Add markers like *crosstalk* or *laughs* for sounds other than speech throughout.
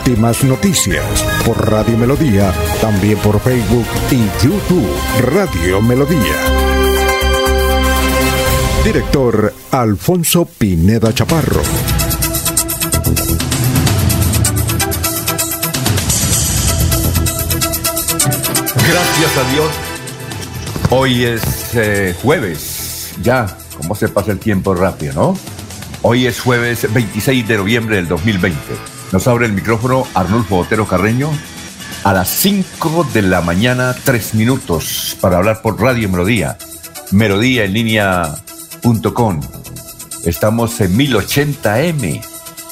Últimas noticias por Radio Melodía, también por Facebook y YouTube Radio Melodía. Director Alfonso Pineda Chaparro. Gracias a Dios. Hoy es eh, jueves. Ya, cómo se pasa el tiempo rápido, ¿no? Hoy es jueves 26 de noviembre del 2020. Nos abre el micrófono Arnulfo Otero Carreño a las 5 de la mañana, 3 minutos, para hablar por Radio Melodía. Melodía en línea.com. Estamos en 1080m,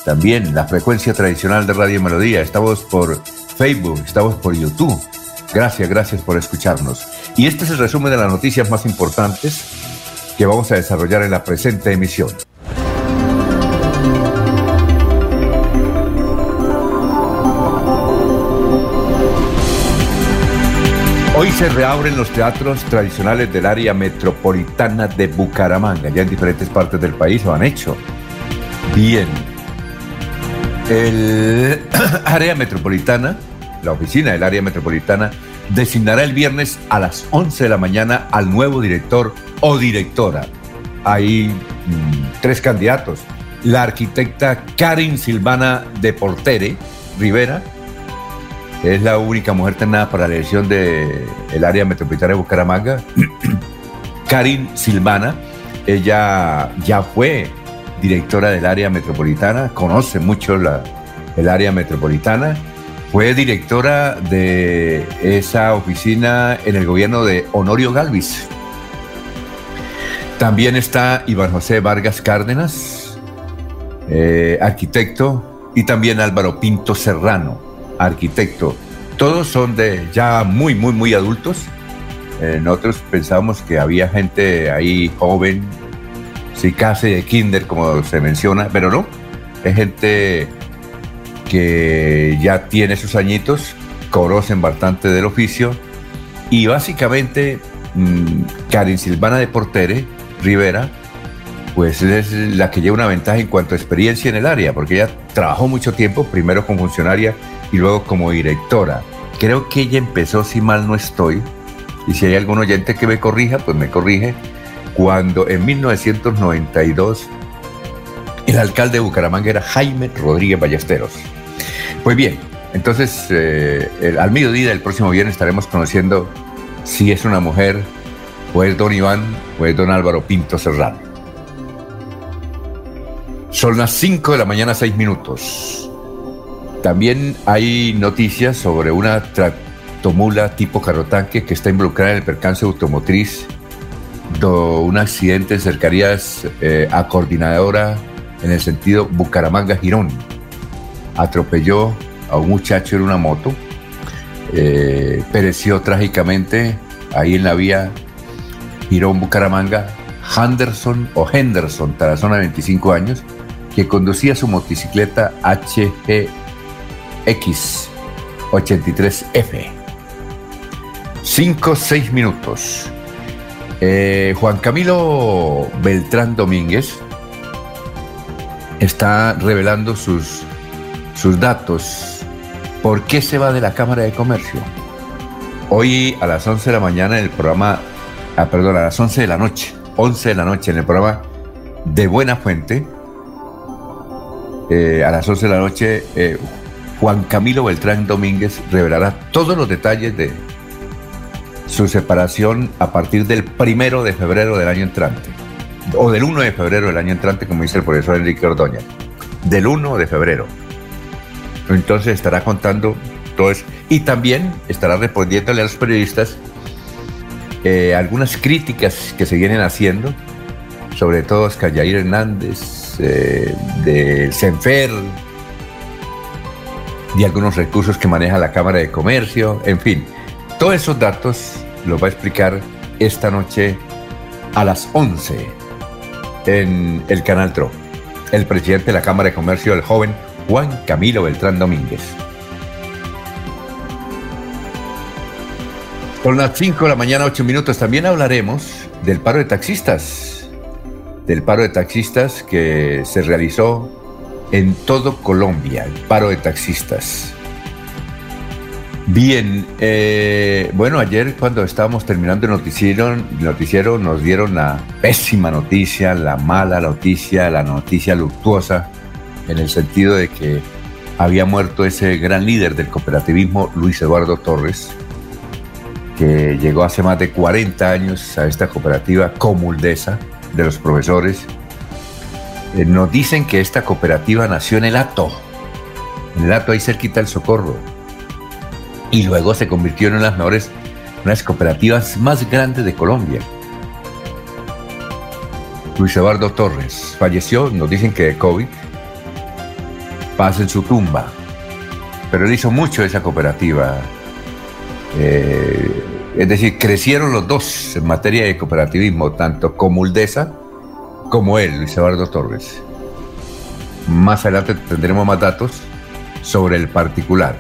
también la frecuencia tradicional de Radio Melodía. Estamos por Facebook, estamos por YouTube. Gracias, gracias por escucharnos. Y este es el resumen de las noticias más importantes que vamos a desarrollar en la presente emisión. Se reabren los teatros tradicionales del área metropolitana de Bucaramanga. Ya en diferentes partes del país lo han hecho. Bien. El *coughs* área metropolitana, la oficina del área metropolitana, designará el viernes a las 11 de la mañana al nuevo director o directora. Hay mm, tres candidatos. La arquitecta Karin Silvana de Portere Rivera, es la única mujer tenada para la elección del el área metropolitana de Bucaramanga. *clears throat* Karin Silvana, ella ya fue directora del área metropolitana, conoce mucho la, el área metropolitana, fue directora de esa oficina en el gobierno de Honorio Galvis. También está Iván José Vargas Cárdenas, eh, arquitecto, y también Álvaro Pinto Serrano, arquitecto. Todos son de ya muy, muy, muy adultos. Eh, nosotros pensábamos que había gente ahí joven, si casi de kinder, como se menciona, pero no. Es gente que ya tiene sus añitos, conocen bastante del oficio y básicamente mmm, Karin Silvana de Portere Rivera, pues es la que lleva una ventaja en cuanto a experiencia en el área, porque ella trabajó mucho tiempo, primero como funcionaria y luego como directora. Creo que ella empezó, si mal no estoy, y si hay algún oyente que me corrija, pues me corrige, cuando en 1992 el alcalde de Bucaramanga era Jaime Rodríguez Ballesteros. Pues bien, entonces eh, al mediodía del próximo viernes estaremos conociendo si es una mujer o es don Iván o es don Álvaro Pinto Serrano. Son las 5 de la mañana, 6 minutos. También hay noticias sobre una tractomula tipo carrotanque que está involucrada en el percance automotriz, un accidente en cercanías eh, a coordinadora en el sentido Bucaramanga-Girón. Atropelló a un muchacho en una moto, eh, pereció trágicamente ahí en la vía Girón-Bucaramanga, Henderson o Henderson, Tarazona, 25 años, que conducía su motocicleta HG X83F. 5, 6 minutos. Eh, Juan Camilo Beltrán Domínguez está revelando sus, sus datos. ¿Por qué se va de la Cámara de Comercio? Hoy a las 11 de la mañana en el programa, ah, perdón, a las 11 de la noche, 11 de la noche en el programa de Buena Fuente, eh, a las 11 de la noche, eh, Juan Camilo Beltrán Domínguez revelará todos los detalles de su separación a partir del primero de febrero del año entrante, o del 1 de febrero del año entrante, como dice el profesor Enrique Ordóñez, del 1 de febrero. Entonces estará contando todo eso y también estará respondiéndole a los periodistas eh, algunas críticas que se vienen haciendo, sobre todo a Callair Hernández, eh, del CENFER, de algunos recursos que maneja la Cámara de Comercio, en fin. Todos esos datos los va a explicar esta noche a las 11 en el Canal TRO, el presidente de la Cámara de Comercio, el joven Juan Camilo Beltrán Domínguez. Son las 5 de la mañana, 8 minutos. También hablaremos del paro de taxistas. Del paro de taxistas que se realizó en todo Colombia, el paro de taxistas. Bien, eh, bueno, ayer cuando estábamos terminando el noticiero, noticiero nos dieron la pésima noticia, la mala noticia, la noticia luctuosa, en el sentido de que había muerto ese gran líder del cooperativismo, Luis Eduardo Torres, que llegó hace más de 40 años a esta cooperativa Comuldesa de los profesores. Eh, nos dicen que esta cooperativa nació en el Ato, en el Ato ahí cerquita del Socorro, y luego se convirtió en una de las mejores, unas cooperativas más grandes de Colombia. Luis Eduardo Torres falleció, nos dicen que de COVID, pasa en su tumba, pero él hizo mucho esa cooperativa. Eh, es decir, crecieron los dos en materia de cooperativismo, tanto Comuldesa como él, Luis Eduardo Torres. Más adelante tendremos más datos sobre el particular.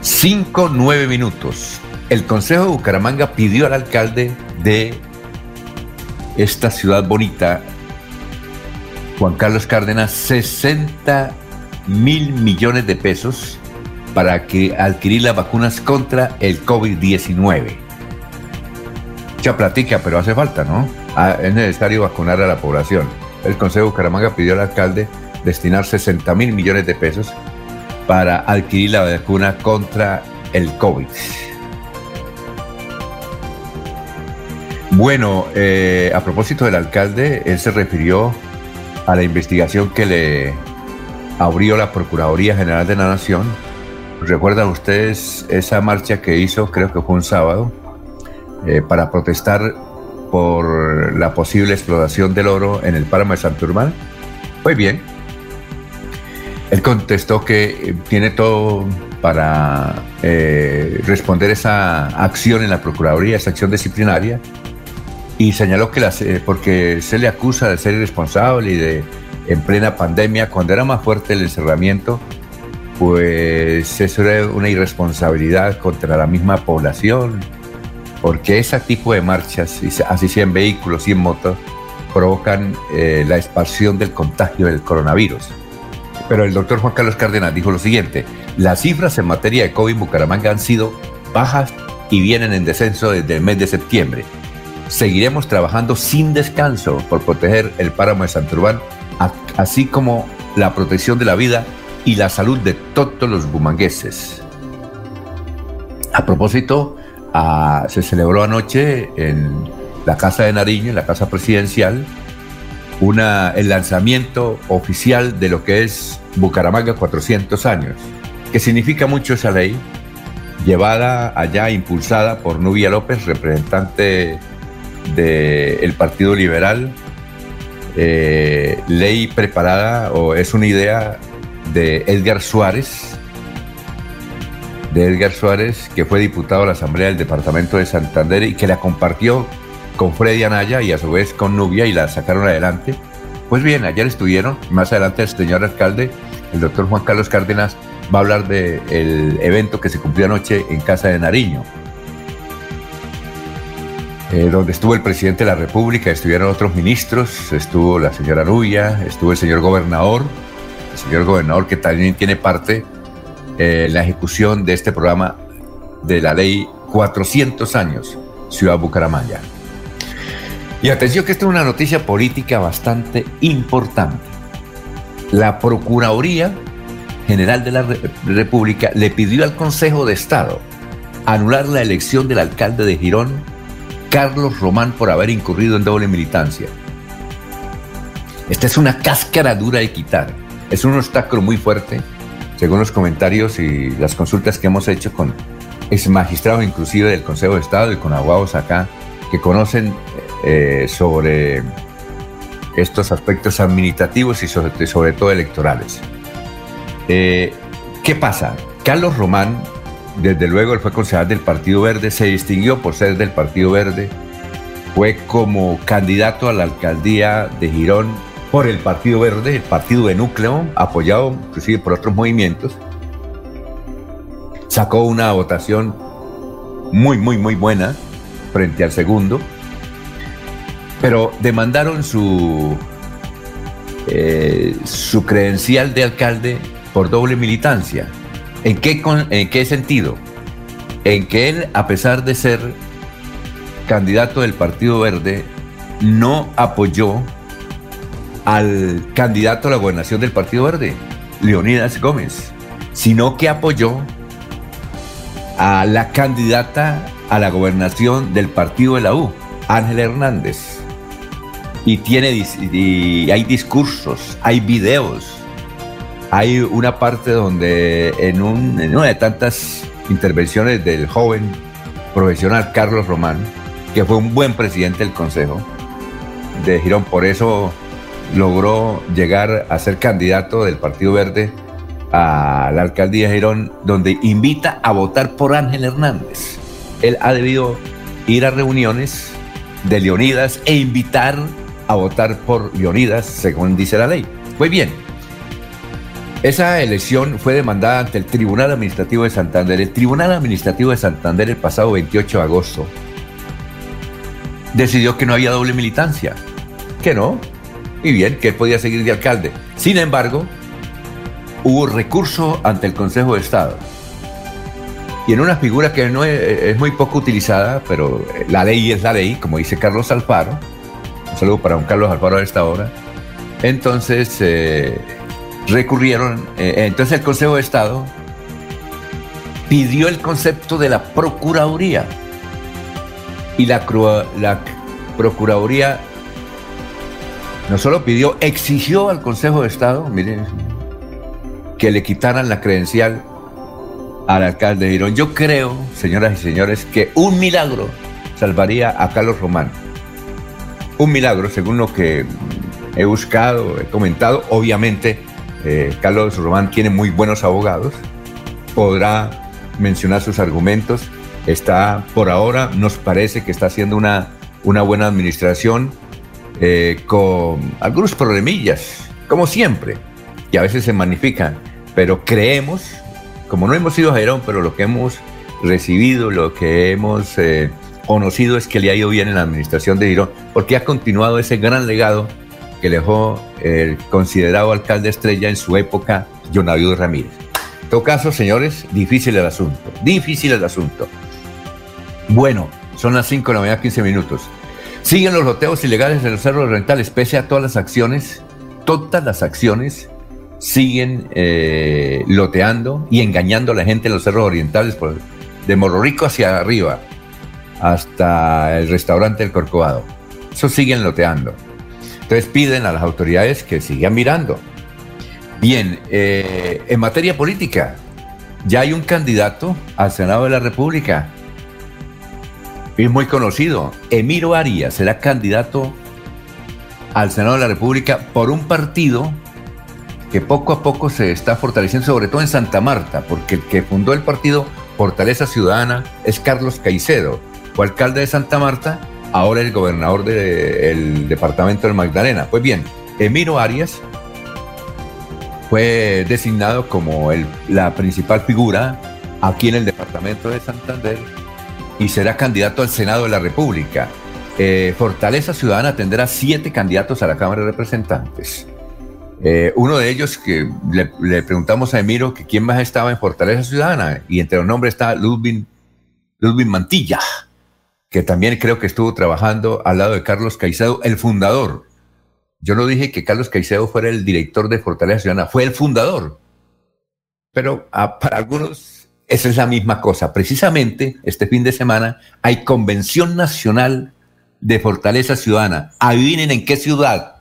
Cinco, nueve minutos. El Consejo de Bucaramanga pidió al alcalde de esta ciudad bonita, Juan Carlos Cárdenas, 60 mil millones de pesos para que adquirir las vacunas contra el COVID-19. Platica, pero hace falta, ¿no? Ah, es necesario vacunar a la población. El Consejo de Bucaramanga pidió al alcalde destinar 60 mil millones de pesos para adquirir la vacuna contra el COVID. Bueno, eh, a propósito del alcalde, él se refirió a la investigación que le abrió la Procuraduría General de la Nación ¿Recuerdan ustedes esa marcha que hizo, creo que fue un sábado, eh, para protestar por la posible explotación del oro en el páramo de Santurmal? Pues bien, él contestó que tiene todo para eh, responder esa acción en la Procuraduría, esa acción disciplinaria, y señaló que las, eh, porque se le acusa de ser irresponsable y de en plena pandemia, cuando era más fuerte el encerramiento, pues eso era una irresponsabilidad contra la misma población, porque ese tipo de marchas, así sea en vehículos y en motos, provocan eh, la expansión del contagio del coronavirus. Pero el doctor Juan Carlos Cárdenas dijo lo siguiente, las cifras en materia de COVID en Bucaramanga han sido bajas y vienen en descenso desde el mes de septiembre. Seguiremos trabajando sin descanso por proteger el páramo de Santurbán, así como la protección de la vida y la salud de todos los bumangueses. A propósito, se celebró anoche en la Casa de Nariño, en la Casa Presidencial, el lanzamiento oficial de lo que es Bucaramanga 400 años, que significa mucho esa ley, llevada allá, impulsada por Nubia López, representante del Partido Liberal, eh, ley preparada o es una idea de Edgar Suárez, de Edgar Suárez, que fue diputado a la Asamblea del Departamento de Santander y que la compartió con Freddy Anaya y a su vez con Nubia y la sacaron adelante. Pues bien, ayer estuvieron, más adelante el señor alcalde, el doctor Juan Carlos Cárdenas, va a hablar del evento que se cumplió anoche en Casa de Nariño, eh, donde estuvo el presidente de la República, estuvieron otros ministros, estuvo la señora Nubia, estuvo el señor gobernador, señor gobernador, que también tiene parte eh, la ejecución de este programa de la ley 400 años, Ciudad Bucaramanga. Y atención que esta es una noticia política bastante importante. La Procuraduría General de la República le pidió al Consejo de Estado anular la elección del alcalde de Girón, Carlos Román, por haber incurrido en doble militancia. Esta es una cáscara dura de quitar es un obstáculo muy fuerte, según los comentarios y las consultas que hemos hecho con ex magistrados inclusive del Consejo de Estado y con abogados acá que conocen eh, sobre estos aspectos administrativos y sobre, todo electorales. Eh, ¿Qué pasa? Carlos Román desde luego él fue concejal del Partido Verde, se distinguió por ser del Partido Verde, fue como candidato a la alcaldía de Girón por el Partido Verde, el partido de núcleo, apoyado inclusive por otros movimientos. Sacó una votación muy, muy, muy buena frente al segundo, pero demandaron su, eh, su credencial de alcalde por doble militancia. ¿En qué, ¿En qué sentido? En que él, a pesar de ser candidato del Partido Verde, no apoyó al candidato a la gobernación del Partido Verde, Leonidas Gómez, sino que apoyó a la candidata a la gobernación del partido de la U, Ángel Hernández. Y, tiene, y hay discursos, hay videos, hay una parte donde en, en una de tantas intervenciones del joven profesional Carlos Román, que fue un buen presidente del Consejo de Girón, por eso logró llegar a ser candidato del Partido Verde a la alcaldía de Girón, donde invita a votar por Ángel Hernández. Él ha debido ir a reuniones de Leonidas e invitar a votar por Leonidas, según dice la ley. Muy bien. Esa elección fue demandada ante el Tribunal Administrativo de Santander. El Tribunal Administrativo de Santander el pasado 28 de agosto decidió que no había doble militancia, que no, y bien, que él podía seguir de alcalde. Sin embargo, hubo recurso ante el Consejo de Estado. Y en una figura que no es, muy poco utilizada, pero la ley es la ley, como dice Carlos Alfaro. Un saludo para un Carlos Alfaro a esta hora. Entonces, eh, recurrieron, eh, entonces el Consejo de Estado pidió el concepto de la Procuraduría. Y la, la Procuraduría no solo pidió, exigió al Consejo de Estado, miren, que le quitaran la credencial al alcalde de Girón. Yo creo, señoras y señores, que un milagro salvaría a Carlos Román. Un milagro, según lo que he buscado, he comentado. Obviamente, eh, Carlos Román tiene muy buenos abogados, podrá mencionar sus argumentos. Está, por ahora, nos parece que está haciendo una, una buena administración eh, con algunos problemillas, como siempre, y a veces se magnifican, pero creemos, como no hemos sido a pero lo que hemos recibido, lo que hemos eh, conocido es que le ha ido bien en la administración de Girón, porque ha continuado ese gran legado que dejó el considerado alcalde estrella en su época, Jonavido Ramírez. En todo caso, señores, difícil el asunto, difícil el asunto. Bueno, son las 5 de la mañana, 15 minutos. Siguen los loteos ilegales en los cerros orientales, pese a todas las acciones, todas las acciones siguen eh, loteando y engañando a la gente en los cerros orientales, de Morro Rico hacia arriba, hasta el restaurante El Corcovado. Eso siguen loteando. Entonces piden a las autoridades que sigan mirando. Bien, eh, en materia política, ya hay un candidato al Senado de la República, es muy conocido. Emiro Arias será candidato al Senado de la República por un partido que poco a poco se está fortaleciendo, sobre todo en Santa Marta, porque el que fundó el partido Fortaleza Ciudadana es Carlos Caicedo, fue alcalde de Santa Marta, ahora el gobernador del departamento del Magdalena. Pues bien, Emiro Arias fue designado como la principal figura aquí en el departamento de Santander y será candidato al Senado de la República. Eh, Fortaleza Ciudadana tendrá siete candidatos a la Cámara de Representantes. Eh, uno de ellos que le, preguntamos a Emiro que quién más estaba en Fortaleza Ciudadana y entre los nombres está Ludwig, Mantilla, que también creo que estuvo trabajando al lado de Carlos Caicedo, el fundador. Yo no dije que Carlos Caicedo fuera el director de Fortaleza Ciudadana, fue el fundador. Pero ah, para algunos esa es la misma cosa. Precisamente este fin de semana hay Convención Nacional de Fortaleza Ciudadana. Adivinen en qué ciudad.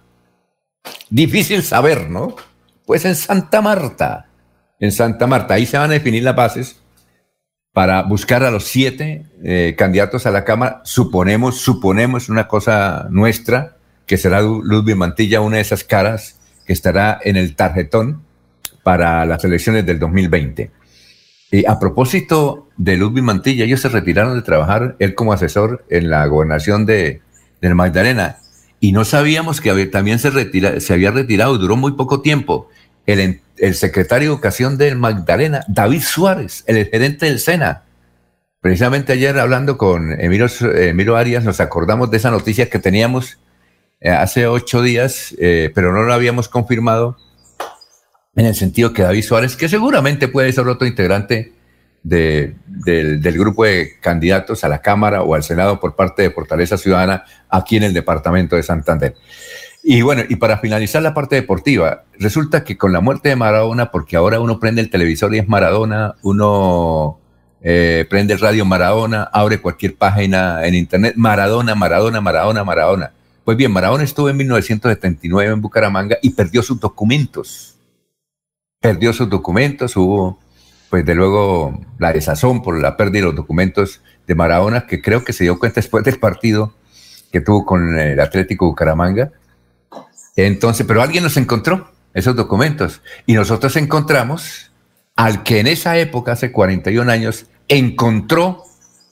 Difícil saber, ¿no? Pues en Santa Marta. En Santa Marta. Ahí se van a definir las bases para buscar a los siete eh, candidatos a la Cámara. Suponemos, suponemos una cosa nuestra, que será Ludwig Mantilla, una de esas caras que estará en el tarjetón para las elecciones del 2020. Y a propósito de Ludwig Mantilla, ellos se retiraron de trabajar, él como asesor en la gobernación de, Magdalena, y no sabíamos que también se, retira, se había retirado, duró muy poco tiempo, el, el secretario de Educación de Magdalena, David Suárez, el gerente del SENA. Precisamente ayer hablando con Emilio, Emilio Arias nos acordamos de esa noticia que teníamos eh, hace ocho días, eh, pero no lo habíamos confirmado, en el sentido que David Suárez, que seguramente puede ser otro integrante del, grupo de candidatos a la Cámara o al Senado por parte de Fortaleza Ciudadana aquí en el departamento de Santander. Y bueno, y para finalizar la parte deportiva, resulta que con la muerte de Maradona, porque ahora uno prende el televisor y es Maradona, uno eh, prende el radio Maradona, abre cualquier página en internet, Maradona, Maradona, Maradona, Maradona. Pues bien, Maradona estuvo en 1979 en Bucaramanga y perdió sus documentos. Perdió sus documentos, hubo, pues de luego, la desazón por la pérdida de los documentos de Maradona, que creo que se dio cuenta después del partido que tuvo con el Atlético Bucaramanga. Entonces, pero alguien nos encontró esos documentos y nosotros encontramos al que en esa época, hace 41 años, encontró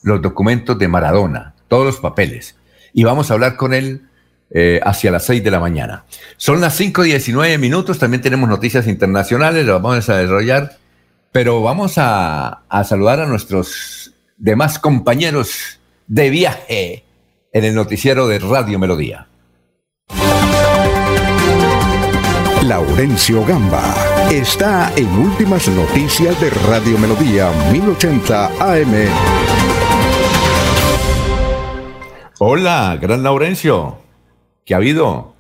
los documentos de Maradona, todos los papeles. Y vamos a hablar con él eh, hacia las 6 de la mañana. Son las 5.19 minutos, también tenemos noticias internacionales, lo vamos a desarrollar, pero vamos a, a saludar a nuestros demás compañeros de viaje en el noticiero de Radio Melodía. Laurencio Gamba está en Últimas Noticias de Radio Melodía 1080 AM. Hola, gran Laurencio. ¿Qué ha habido?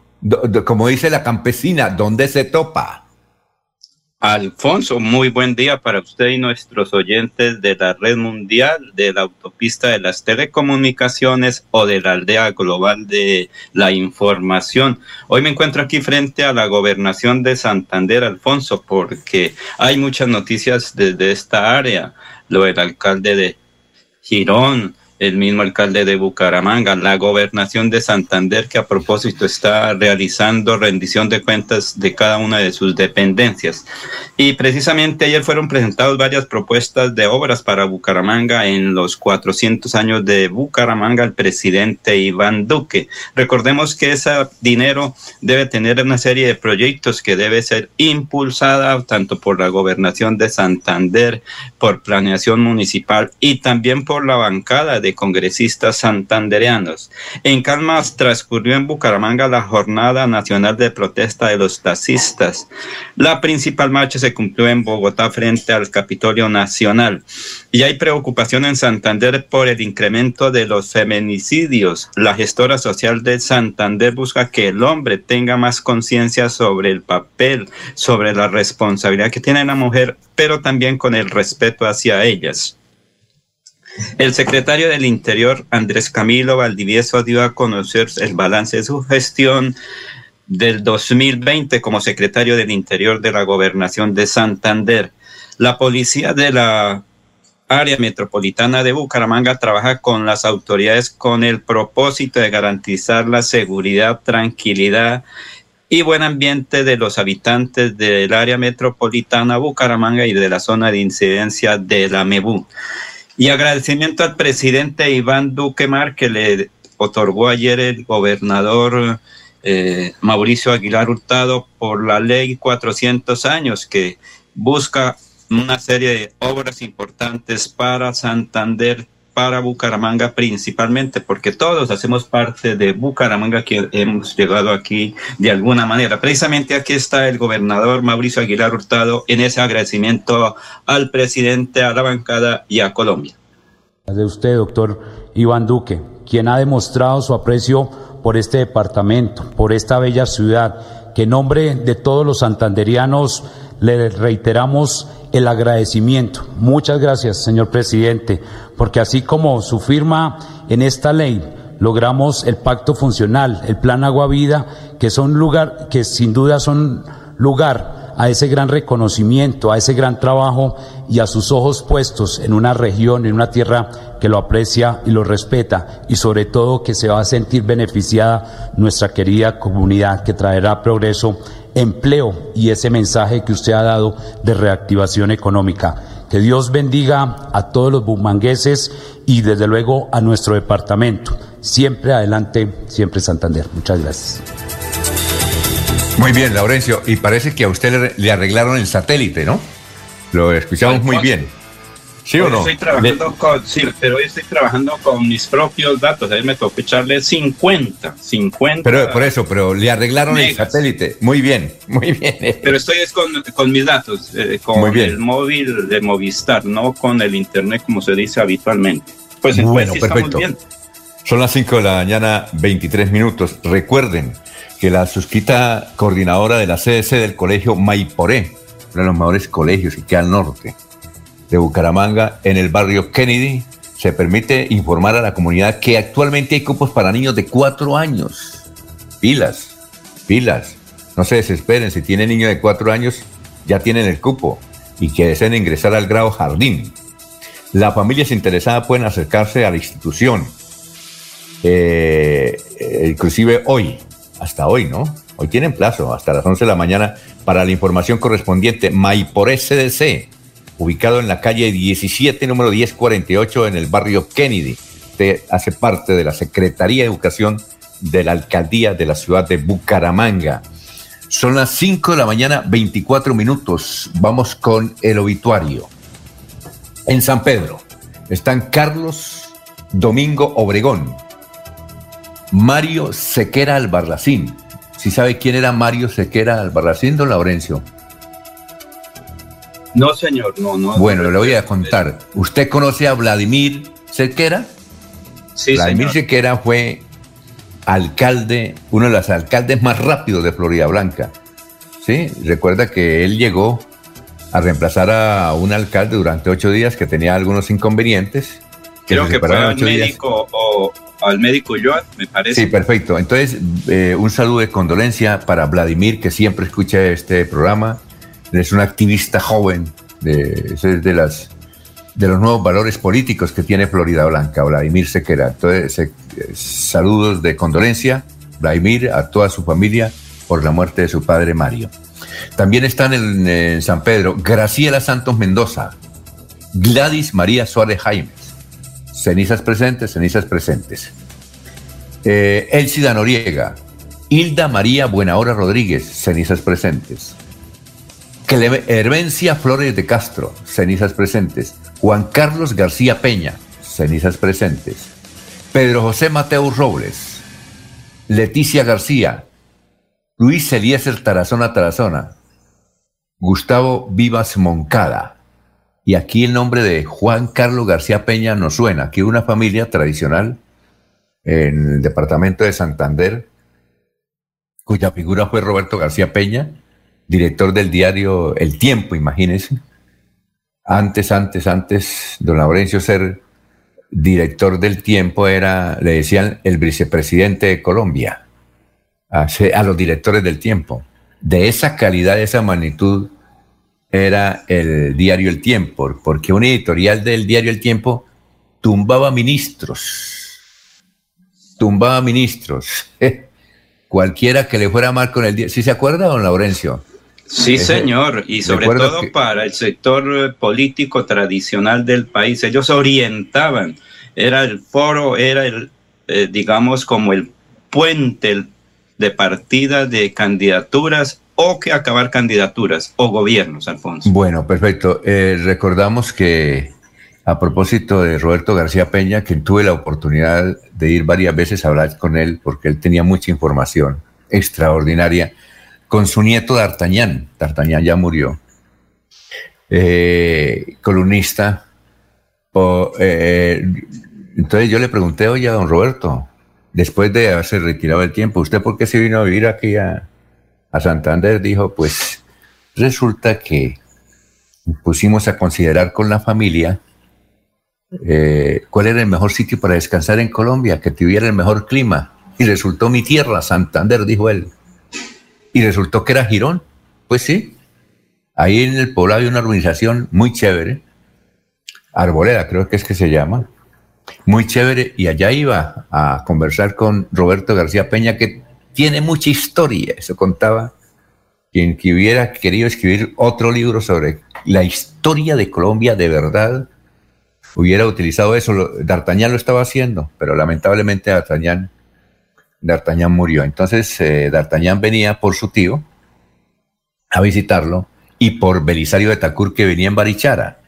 como dice la campesina, ¿dónde se topa? Alfonso, muy buen día para usted y nuestros oyentes de la red mundial, de la autopista de las telecomunicaciones o de la aldea global de la información. Hoy me encuentro aquí frente a la gobernación de Santander, Alfonso, porque hay muchas noticias desde esta área. Lo del alcalde de Girón, el mismo alcalde de Bucaramanga, la gobernación de Santander, que a propósito está realizando rendición de cuentas de cada una de sus dependencias. Y precisamente ayer fueron presentadas varias propuestas de obras para Bucaramanga en los 400 años de Bucaramanga, el presidente Iván Duque. Recordemos que ese dinero debe tener una serie de proyectos que debe ser impulsada tanto por la gobernación de Santander, por planeación municipal y también por la bancada congresistas santandereanos. En calma transcurrió en Bucaramanga la Jornada Nacional de Protesta de los Taxistas. La principal marcha se cumplió en Bogotá frente al Capitolio Nacional. Y hay preocupación en Santander por el incremento de los feminicidios. La gestora social de Santander busca que el hombre tenga más conciencia sobre el papel, sobre la responsabilidad que tiene la mujer, pero también con el respeto hacia ellas. El secretario del Interior, Andrés Camilo Valdivieso, dio a conocer el balance de su gestión del 2020 como secretario del Interior de la Gobernación de Santander. La policía de la área metropolitana de Bucaramanga trabaja con las autoridades con el propósito de garantizar la seguridad, tranquilidad y buen ambiente de los habitantes del área metropolitana Bucaramanga y de la zona de incidencia de la MEBU. Y agradecimiento al presidente Iván Duque Mar que le otorgó ayer el gobernador eh, Mauricio Aguilar Hurtado por la ley 400 años que busca una serie de obras importantes para Santander para Bucaramanga principalmente, porque todos hacemos parte de Bucaramanga que hemos llegado aquí de alguna manera. Precisamente aquí está el gobernador Mauricio Aguilar Hurtado en ese agradecimiento al presidente, a la bancada y a Colombia. De usted, doctor Iván Duque, quien ha demostrado su aprecio por este departamento, por esta bella ciudad, que en nombre de todos los santanderianos le reiteramos el agradecimiento. Muchas gracias, señor presidente, porque así como su firma en esta ley, logramos el pacto funcional, el plan Agua Vida, que son lugar, que sin duda son lugar a ese gran reconocimiento, a ese gran trabajo y a sus ojos puestos en una región, en una tierra que lo aprecia y lo respeta y sobre todo que se va a sentir beneficiada nuestra querida comunidad que traerá progreso empleo y ese mensaje que usted ha dado de reactivación económica. Que Dios bendiga a todos los bumangueses y desde luego a nuestro departamento. Siempre adelante, siempre Santander. Muchas gracias. Muy bien, Laurencio. Y parece que a usted le, arreglaron el satélite, ¿no? Lo escuchamos muy bien. ¿Sí o no? Estoy trabajando con, sí, pero hoy estoy trabajando con mis propios datos. A mí me tocó echarle 50, 50. Pero por eso, pero le arreglaron el satélite. Muy bien, *laughs* muy bien. Pero estoy es con, con mis datos, eh, con el móvil de Movistar, no con el internet como se dice habitualmente. Pues bueno, perfecto. Son las 5 de la mañana, 23 minutos. Recuerden que la susquita coordinadora de la CDC del colegio Maiporé, uno de los mejores colegios que queda al norte, de Bucaramanga, en el barrio Kennedy, se permite informar a la comunidad que actualmente hay cupos para niños de cuatro años. Pilas, pilas. No se desesperen, si tienen niños de cuatro años, ya tienen el cupo y que deseen ingresar al grado jardín. Las familias interesadas pueden acercarse a la institución, eh, inclusive hoy, hasta hoy, ¿no? Hoy tienen plazo, hasta las 11 de la mañana, para la información correspondiente. Maipor SDC, ubicado en la calle 17, número 1048, en el barrio Kennedy. Hace parte de la Secretaría de Educación de la Alcaldía de la ciudad de Bucaramanga. Son las 5 de la mañana, 24 minutos. Vamos con el obituario. En San Pedro están Carlos Domingo Obregón, Mario Sequera Albarracín. ¿Sí sabe quién era Mario Sequera Albarracín, don Laurencio? No, señor, no, no. Bueno, le voy a contar. ¿Usted conoce a Vladimir Sequera? Sí, Vladimir Sequera fue alcalde, uno de los alcaldes más rápidos de Florida Blanca. ¿Sí? Recuerda que él llegó a reemplazar a un alcalde durante ocho días que tenía algunos inconvenientes. Creo que fue al médico o al médico Joan, me parece. Sí, perfecto. Entonces, eh, un saludo de condolencia para Vladimir, que siempre escucha este programa es un activista joven, de, de, las, de los nuevos valores políticos que tiene Florida Blanca, Vladimir Sequera. Entonces, saludos de condolencia, Vladimir, a toda su familia por la muerte de su padre Mario. También están en, San Pedro Graciela Santos Mendoza, Gladys María Suárez Jaimes, cenizas presentes, cenizas presentes. Eh, Elcida Noriega, Hilda María Buenahora Rodríguez, cenizas presentes. Hervencia Flores de Castro, cenizas presentes. Juan Carlos García Peña, cenizas presentes. Pedro José Mateo Robles, Leticia García, Luis Eliezer Tarazona Tarazona, Gustavo Vivas Moncada. Y aquí el nombre de Juan Carlos García Peña nos suena, que una familia tradicional en el departamento de Santander, cuya figura fue Roberto García Peña, director del diario El Tiempo, imagínense. Antes, antes, antes, don Laurencio ser director del Tiempo era, le decían, el vicepresidente de Colombia, a, los directores del Tiempo. De esa calidad, de esa magnitud, era el diario El Tiempo, porque un editorial del diario El Tiempo tumbaba ministros, tumbaba ministros. *laughs* Cualquiera que le fuera mal con el diario. ¿Sí se acuerda, don Laurencio? Sí, señor, y sobre todo para el sector político tradicional del país. Ellos orientaban, era el foro, era el, eh, digamos, como el puente de partida de candidaturas o que acabar candidaturas o gobiernos, Alfonso. Bueno, perfecto. Eh, recordamos que a propósito de Roberto García Peña, que tuve la oportunidad de ir varias veces a hablar con él porque él tenía mucha información extraordinaria con su nieto D'Artagnan. D'Artagnan ya murió. Eh, columnista. Eh, entonces yo le pregunté, oye, a don Roberto, después de haberse retirado el tiempo, ¿usted por qué se vino a vivir aquí a, Santander? Dijo, pues resulta que pusimos a considerar con la familia eh, cuál era el mejor sitio para descansar en Colombia, que tuviera el mejor clima. Y resultó mi tierra, Santander, dijo él. Y resultó que era Girón. Pues sí. Ahí en el poblado hay una organización muy chévere. Arboleda, creo que es que se llama. Muy chévere. Y allá iba a conversar con Roberto García Peña, que tiene mucha historia. Eso contaba. quien que hubiera querido escribir otro libro sobre la historia de Colombia de verdad, hubiera utilizado eso. D'Artagnan lo estaba haciendo, pero lamentablemente D'Artagnan, D'Artagnan murió. Entonces eh, D'Artagnan venía por su tío a visitarlo y por Belisario de Tacur que venía en Barichara.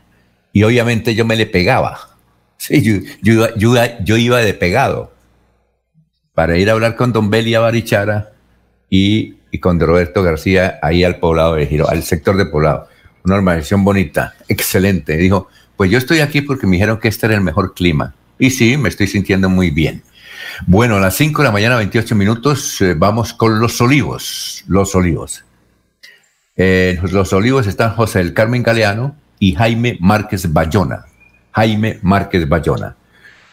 Y obviamente yo me le pegaba. *laughs* Sí, yo, yo, iba de pegado para ir a hablar con Don Beli a Barichara y, y, con Roberto García ahí al poblado de Giro, al sector de poblado. Una organización bonita, excelente. Dijo, pues yo estoy aquí porque me dijeron que este era el mejor clima. Y sí, me estoy sintiendo muy bien. Bueno, a las 5 de la mañana, 28 minutos, eh, vamos con los olivos. Los olivos. En los olivos están José del Carmen Galeano y Jaime Márquez Bayona. Jaime Márquez Bayona.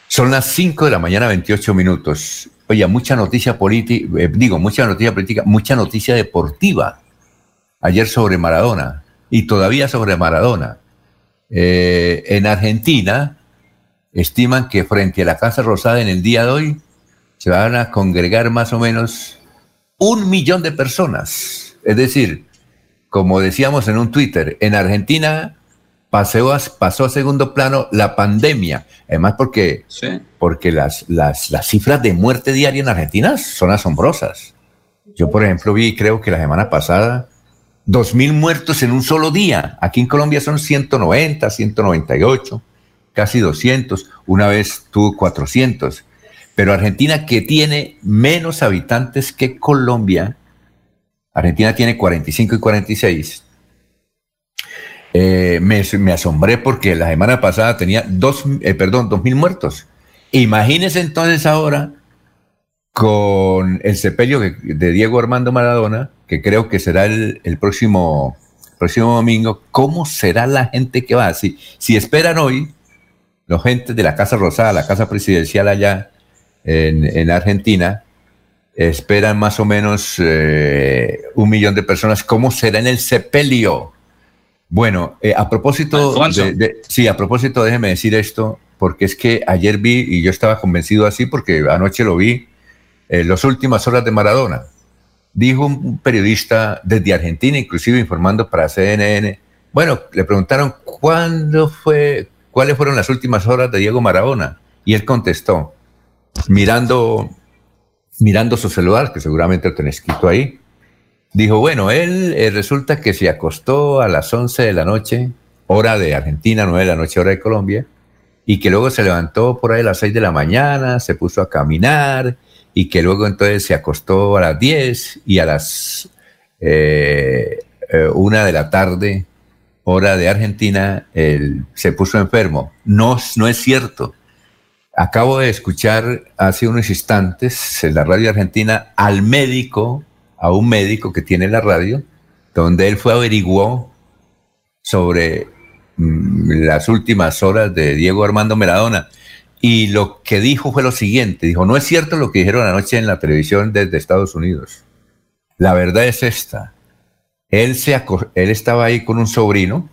Son las 5 de la mañana, 28 minutos. Oye, mucha noticia política, eh, digo, mucha noticia política, mucha noticia deportiva. Ayer sobre Maradona y todavía sobre Maradona. Eh, en Argentina estiman que frente a la Casa Rosada en el día de hoy se van a congregar más o menos un millón de personas. Es decir, como decíamos en un Twitter, en Argentina pasó a, pasó a segundo plano la pandemia. Además, porque, porque las, las, las, cifras de muerte diaria en Argentina son asombrosas. Yo, por ejemplo, vi, creo que la semana pasada, 2.000 muertos en un solo día. Aquí en Colombia son 190, 198, casi 200. Una vez tuvo 400. Pero Argentina, que tiene menos habitantes que Colombia, Argentina tiene 45 y 46. Eh, me, asombré porque la semana pasada tenía dos, eh, perdón, dos mil muertos. Imagínense entonces ahora con el sepelio de Diego Armando Maradona, que creo que será el, próximo, próximo domingo, ¿cómo será la gente que va? Si, si esperan hoy, los gentes de la Casa Rosada, la Casa Presidencial allá en, en Argentina, esperan más o menos eh, un millón de personas. ¿Cómo será en el sepelio? Bueno, eh, a propósito, de, sí, a propósito, déjeme decir esto, porque es que ayer vi, y yo estaba convencido así, porque anoche lo vi, en las últimas horas de Maradona. Dijo un periodista desde Argentina, inclusive informando para CNN. Bueno, le preguntaron cuándo fue, cuáles fueron las últimas horas de Diego Maradona, y él contestó, mirando mirando su celular, que seguramente lo tenés escrito ahí, dijo, bueno, él eh, resulta que se acostó a las 11 de la noche, hora de Argentina, 9 de la noche, hora de Colombia, y que luego se levantó por ahí a las 6 de la mañana, se puso a caminar, y que luego entonces se acostó a las 10 y a las eh, eh, una de la tarde, hora de Argentina, él se puso enfermo. No, no es cierto. Acabo de escuchar hace unos instantes en la radio argentina al médico, a un médico que tiene la radio, donde él fue averiguó sobre mm, las últimas horas de Diego Armando Maradona. Y lo que dijo fue lo siguiente, dijo, no es cierto lo que dijeron anoche en la televisión desde Estados Unidos. La verdad es esta. Él, se él estaba ahí con un sobrino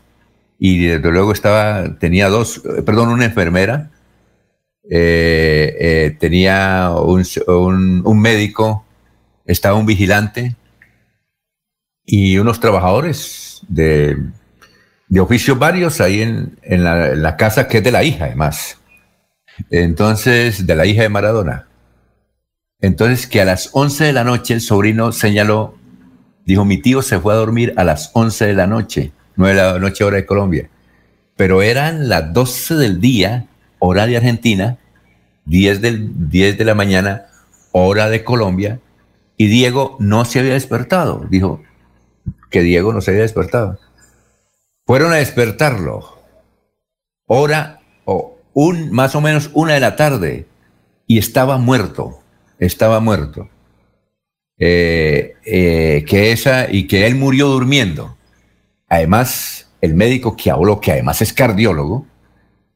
y desde luego estaba, tenía dos, eh, perdón, una enfermera eh, eh, tenía un, médico, estaba un vigilante y unos trabajadores de, de oficios varios ahí en, la, casa que es de la hija, además. Entonces, de la hija de Maradona. Entonces, que a las 11 de la noche el sobrino señaló, dijo, mi tío se fue a dormir a las 11 de la noche, 9 de la noche hora de Colombia. Pero eran las 12 del día hora de Argentina, 10, del, 10 de la mañana, hora de Colombia, y Diego no se había despertado. Dijo que Diego no se había despertado. Fueron a despertarlo, hora o un, más o menos una de la tarde, y estaba muerto, estaba muerto. Eh, eh, que esa y que él murió durmiendo. Además, el médico que habló, que además es cardiólogo,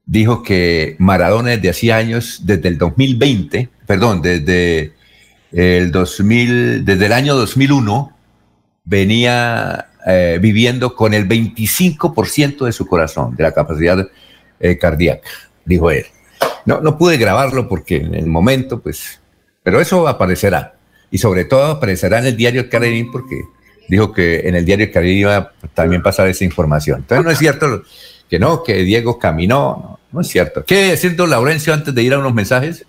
dijo que Maradona desde hacía años, desde el 2020, perdón, desde el 2000, desde el año 2001, venía eh, viviendo con el 25% de su corazón, de la capacidad eh, cardíaca, dijo él. No, no pude grabarlo porque en el momento, pues, pero eso aparecerá. Y sobre todo aparecerá en el diario Clarín porque dijo que en el diario Caribe iba a también pasar esa información. Entonces no es cierto que no, que Diego caminó, no, es cierto. ¿Qué decir, don Laurencio, antes de ir a unos mensajes?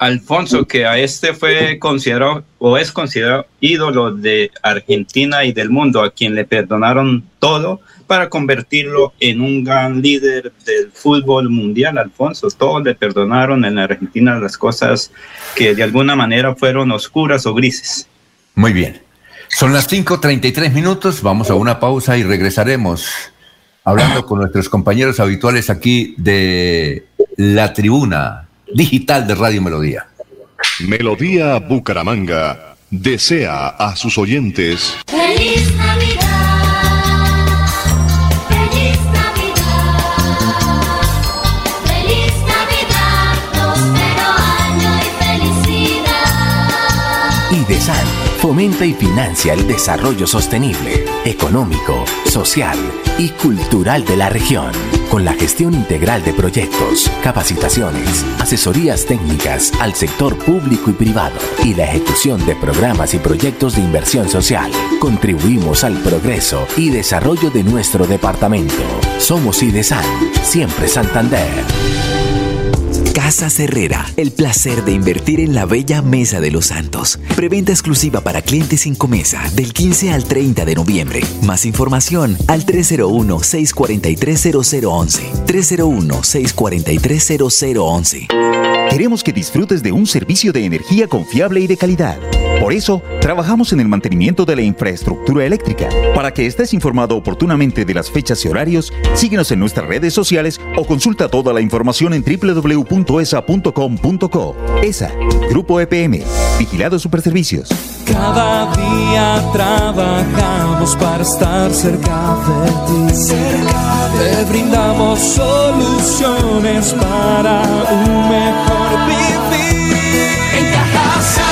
Alfonso, que a este fue considerado o es considerado ídolo de Argentina y del mundo, a quien le perdonaron todo para convertirlo en un gran líder del fútbol mundial, Alfonso. Todos le perdonaron en Argentina las cosas que de alguna manera fueron oscuras o grises. Muy bien. Son las 5.33 minutos, vamos a una pausa y regresaremos hablando con nuestros compañeros habituales aquí de la tribuna digital de Radio Melodía. Melodía Bucaramanga desea a sus oyentes. ¡Feliz Navidad! ¡Feliz Navidad! ¡Feliz Navidad! ¡Prospero año y felicidad! Fomenta y financia el desarrollo sostenible, económico, social y cultural de la región, con la gestión integral de proyectos, capacitaciones, asesorías técnicas al sector público y privado y la ejecución de programas y proyectos de inversión social. Contribuimos al progreso y desarrollo de nuestro departamento. Somos IDESAN, siempre Santander. Casa Herrera, el placer de invertir en la bella Mesa de los Santos. Preventa exclusiva para clientes sin comesa del 15 al 30 de noviembre. Más información al 301-643-0011. 301-643-0011. Queremos que disfrutes de un servicio de energía confiable y de calidad. Por eso, trabajamos en el mantenimiento de la infraestructura eléctrica. Para que estés informado oportunamente de las fechas y horarios, síguenos en nuestras redes sociales o consulta toda la información en www.esa.com.co. ESA, Grupo EPM, Vigilado Superservicios. Cada día trabajamos para estar cerca de ti. Te brindamos soluciones para un mejor vivir.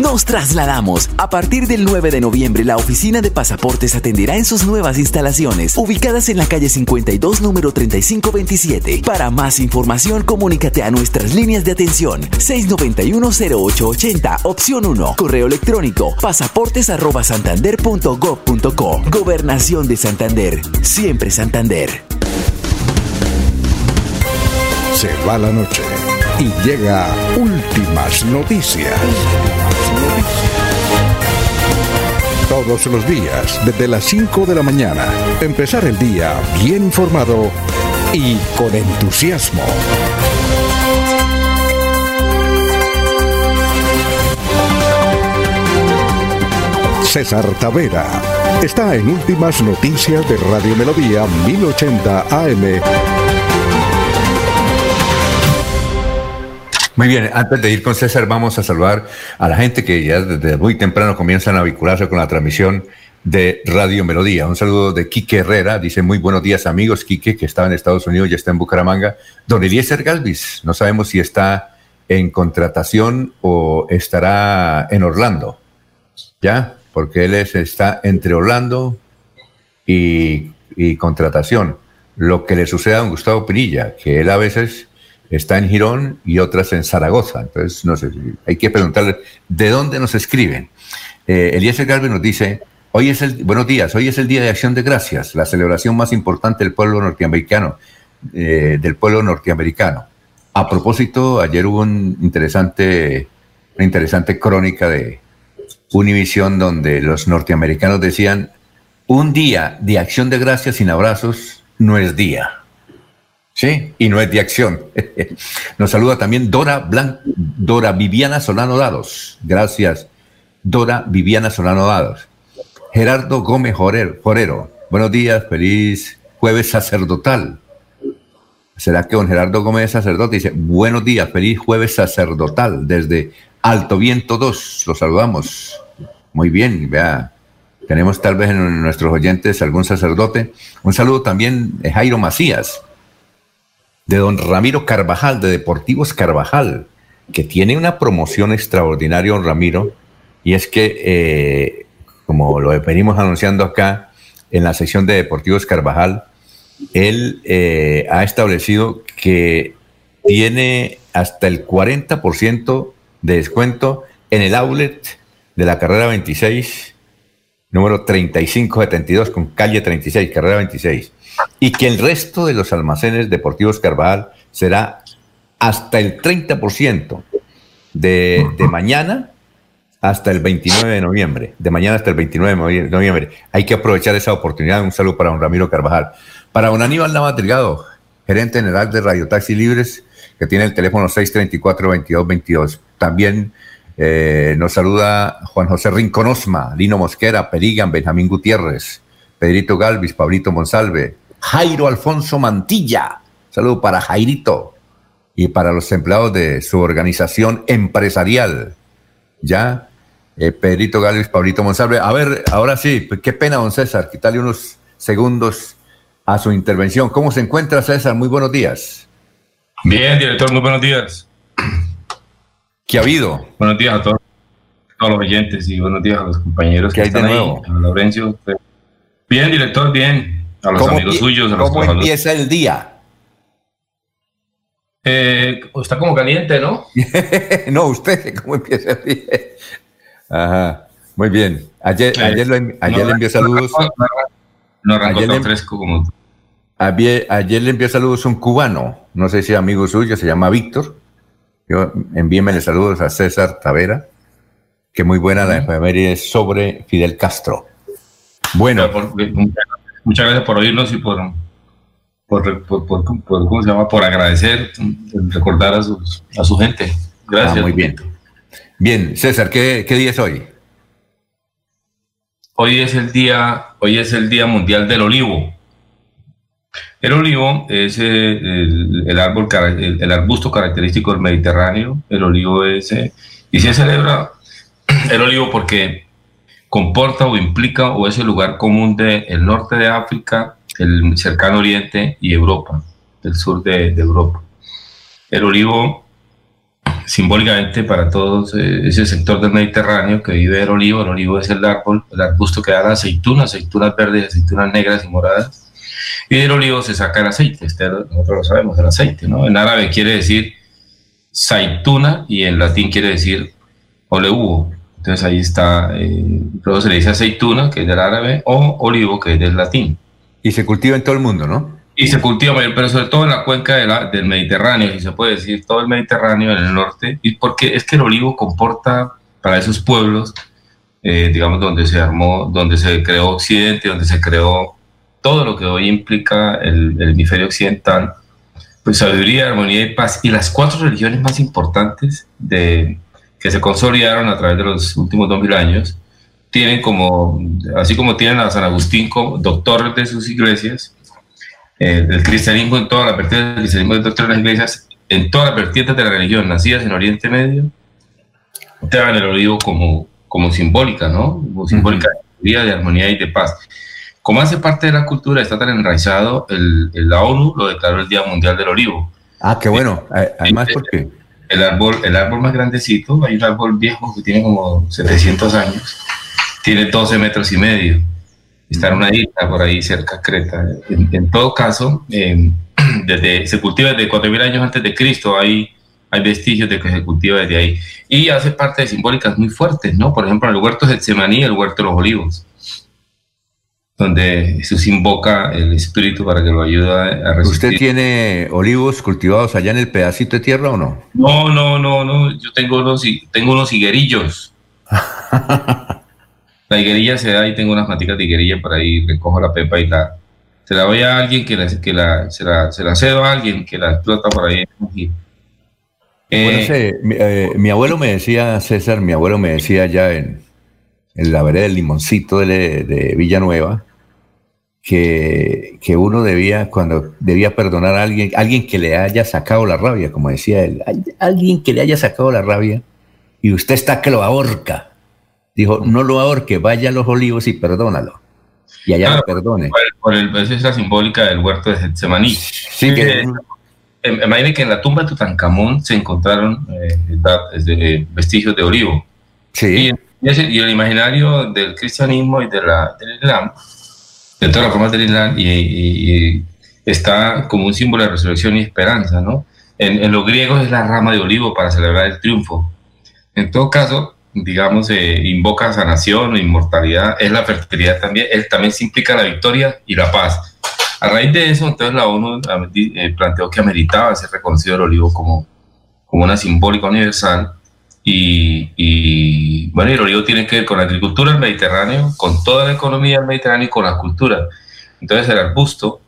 Nos trasladamos. A partir del 9 de noviembre, la oficina de pasaportes atenderá en sus nuevas instalaciones, ubicadas en la calle 52, número 3527. Para más información, comunícate a nuestras líneas de atención 691-0880, opción 1, correo electrónico pasaportes@santander.gov.co. Gobernación de Santander, siempre Santander. Se va la noche y llega últimas noticias. Todos los días, desde las 5 de la mañana, empezar el día bien informado y con entusiasmo. César Tavera está en Últimas Noticias de Radio Melodía 1080 AM. Muy bien, antes de ir con César, vamos a saludar a la gente que ya desde muy temprano comienzan a vincularse con la transmisión de Radio Melodía. Un saludo de Quique Herrera, dice muy buenos días amigos, Quique, que estaba en Estados Unidos, ya está en Bucaramanga. Don Eliezer Galvis, no sabemos si está en contratación o estará en Orlando, ¿ya? Porque él es, está entre Orlando y, y contratación. Lo que le sucede a don Gustavo Pinilla, que él a veces está en Girón y otras en Zaragoza. Entonces, no sé, hay que preguntarle de dónde nos escriben. Eh, Eliezer nos dice, hoy es el, buenos días, hoy es el Día de Acción de Gracias, la celebración más importante del pueblo norteamericano, eh, del pueblo norteamericano. A propósito, ayer hubo un interesante, una interesante crónica de Univision donde los norteamericanos decían, un día de acción de gracias sin abrazos no es día. Sí, y no es de acción. *laughs* Nos saluda también Dora, Blan Dora Viviana Solano Dados. Gracias, Dora Viviana Solano Dados. Gerardo Gómez Jorero. Buenos días, feliz jueves sacerdotal. ¿Será que don Gerardo Gómez sacerdote dice, buenos días, feliz jueves sacerdotal desde Alto Viento 2? Los saludamos. Muy bien, vea. Tenemos tal vez en nuestros oyentes algún sacerdote. Un saludo también Jairo Macías de don Ramiro Carvajal, de Deportivos Carvajal, que tiene una promoción extraordinaria, don Ramiro, y es que eh, como lo venimos anunciando acá en la sección de Deportivos Carvajal, él eh, ha establecido que tiene hasta el 40% de descuento en el outlet de la carrera 26, número 3572, con calle 36, carrera 26. Y que el resto de los almacenes deportivos Carvajal será hasta el 30% de, de mañana hasta el 29 de noviembre. De mañana hasta el 29 de noviembre. Hay que aprovechar esa oportunidad. Un saludo para don Ramiro Carvajal. Para don Aníbal Navatrigado, gerente general de Radio Taxi Libres, que tiene el teléfono 634-2222. También eh, nos saluda Juan José Rinconosma, Lino Mosquera, Perigan, Benjamín Gutiérrez, Pedrito Galvis, Pablito Monsalve, Jairo Alfonso Mantilla. Saludo para Jairito y para los empleados de su organización empresarial. Ya, eh, Pedrito Galvis, Pablito Monsalve. A ver, ahora sí, pues, qué pena, don César, quitarle unos segundos a su intervención. ¿Cómo se encuentra, César? Muy buenos días. Bien, director, muy buenos días. ¿Qué ha habido? Buenos días a todos, a todos los oyentes y buenos días a los compañeros ¿Qué que hay de están ahí, nuevo? a Laurencio. Bien, director, bien. A los ¿Cómo amigos suyos, a los ¿Cómo empieza el día? Eh, está como caliente, ¿no? *laughs* no, usted, ¿cómo empieza el día? Ajá, muy bien. Ayer, Eh, ayer, lo en- ayer no le envió saludos. No arrancó Ayer tan le- fresco como. Ayer, ayer le envió saludos un cubano, no sé si amigo suyo, se llama Víctor. Yo envíenmele saludos a César Tavera, que muy buena la efeméride sobre Fidel Castro. Bueno, Por- muchas gracias por oírnos y por, por, por, por- por- ¿cómo se llama? Por agradecer, recordar a, sus, a su gente. Gracias. Ah, muy bien. Bien, César, ¿qué, qué día es hoy? Hoy es el día, hoy es el día mundial del olivo. El olivo es eh, el, el árbol, el arbusto característico del Mediterráneo. El olivo es eh, y se celebra el olivo porque comporta o implica o es el lugar común del el norte de África, el cercano oriente y Europa, el sur de, de Europa. El olivo simbólicamente para todos eh, ese sector del Mediterráneo que vive el olivo. El olivo es el árbol, el arbusto que da la aceituna, aceitunas verdes, aceitunas negras y moradas. Y del olivo se saca el aceite, este, nosotros lo sabemos, el aceite, ¿no? En árabe quiere decir saituna y en latín quiere decir oleuo. Entonces ahí está, eh, luego se le dice aceituna, que es del árabe, o olivo, que es del latín. Y se cultiva en todo el mundo, ¿no? Y se cultiva, pero sobre todo en la cuenca de la- del Mediterráneo, si se puede decir, todo el Mediterráneo en el norte, y porque es que el olivo comporta para esos pueblos, eh, digamos, donde se armó, donde se creó Occidente, donde se creó todo lo que hoy implica el, el hemisferio occidental, pues sabiduría, armonía y paz, y las cuatro religiones más importantes de, que se consolidaron a través de los últimos dos mil años, tienen como, así como tienen a San Agustín como doctor de sus iglesias, eh, del cristianismo en todas las vertientes del cristianismo dentro de las iglesias, en todas las vertientes de la religión nacidas en Oriente Medio, dan el olivo como, como simbólica, ¿no? Como simbólica de sabiduría, de armonía y de paz. Como hace parte de la cultura, está tan enraizado, el, el- la ONU lo declaró el Día Mundial del Olivo. Ah, qué bueno. Eh, Además, porque El árbol, el árbol más grandecito, hay un árbol viejo que tiene como 700 años, tiene 12 metros y medio. Está en una isla por ahí cerca de Creta. En, en todo caso, eh, *clears throat* desde, se cultiva desde 4.000 años antes de Cristo, hay, hay vestigios de que se cultiva desde ahí. Y hace parte de simbólicas muy fuertes, ¿no? Por ejemplo, el huerto de Getsemaní, el huerto de los olivos, donde Jesús invoca el Espíritu para que lo ayude a resistir. ¿usted tiene olivos cultivados allá en el pedacito de tierra o no? No, no, no, no. Yo tengo unos, tengo unos higuerillos. *laughs* la higuerilla se da y tengo unas maticas de higuerilla por ahí. Recojo la pepa y la. Se la doy a alguien que, la, que la, se, la, se la cedo a alguien que la explota por ahí. Eh, Bueno, sé, mi, eh, mi abuelo me decía, César, mi abuelo me decía allá en, en la vereda del Limoncito de, de Villanueva, que, que uno debía, cuando debía perdonar a alguien, alguien que le haya sacado la rabia, como decía él, "Al- alguien que le haya sacado la rabia, y usted está que lo ahorca. Dijo, no lo ahorque, vaya a los olivos y perdónalo. Y allá Claro, lo perdone. por el- por el- esa es la simbólica del huerto de Getsemaní. Sí, que- Eh, imagine que en la tumba de Tutankamón se encontraron eh, eh, vestigios de olivo. Sí. Y y el imaginario del cristianismo y de la, del Islam, de todas las formas del Islam, y, y- y está como un símbolo de resurrección y esperanza, ¿no? En, en los griegos es la rama de olivo para celebrar el triunfo. En todo caso, digamos, eh, invoca sanación inmortalidad, es la fertilidad también, él también se implica la victoria y la paz. A raíz de eso, entonces la ONU eh, planteó que ameritaba ser reconocido el olivo como, como una simbólica universal y, y, bueno, y el olivo tiene que ver con la agricultura del Mediterráneo, con toda la economía del Mediterráneo y con la cultura. Entonces el arbusto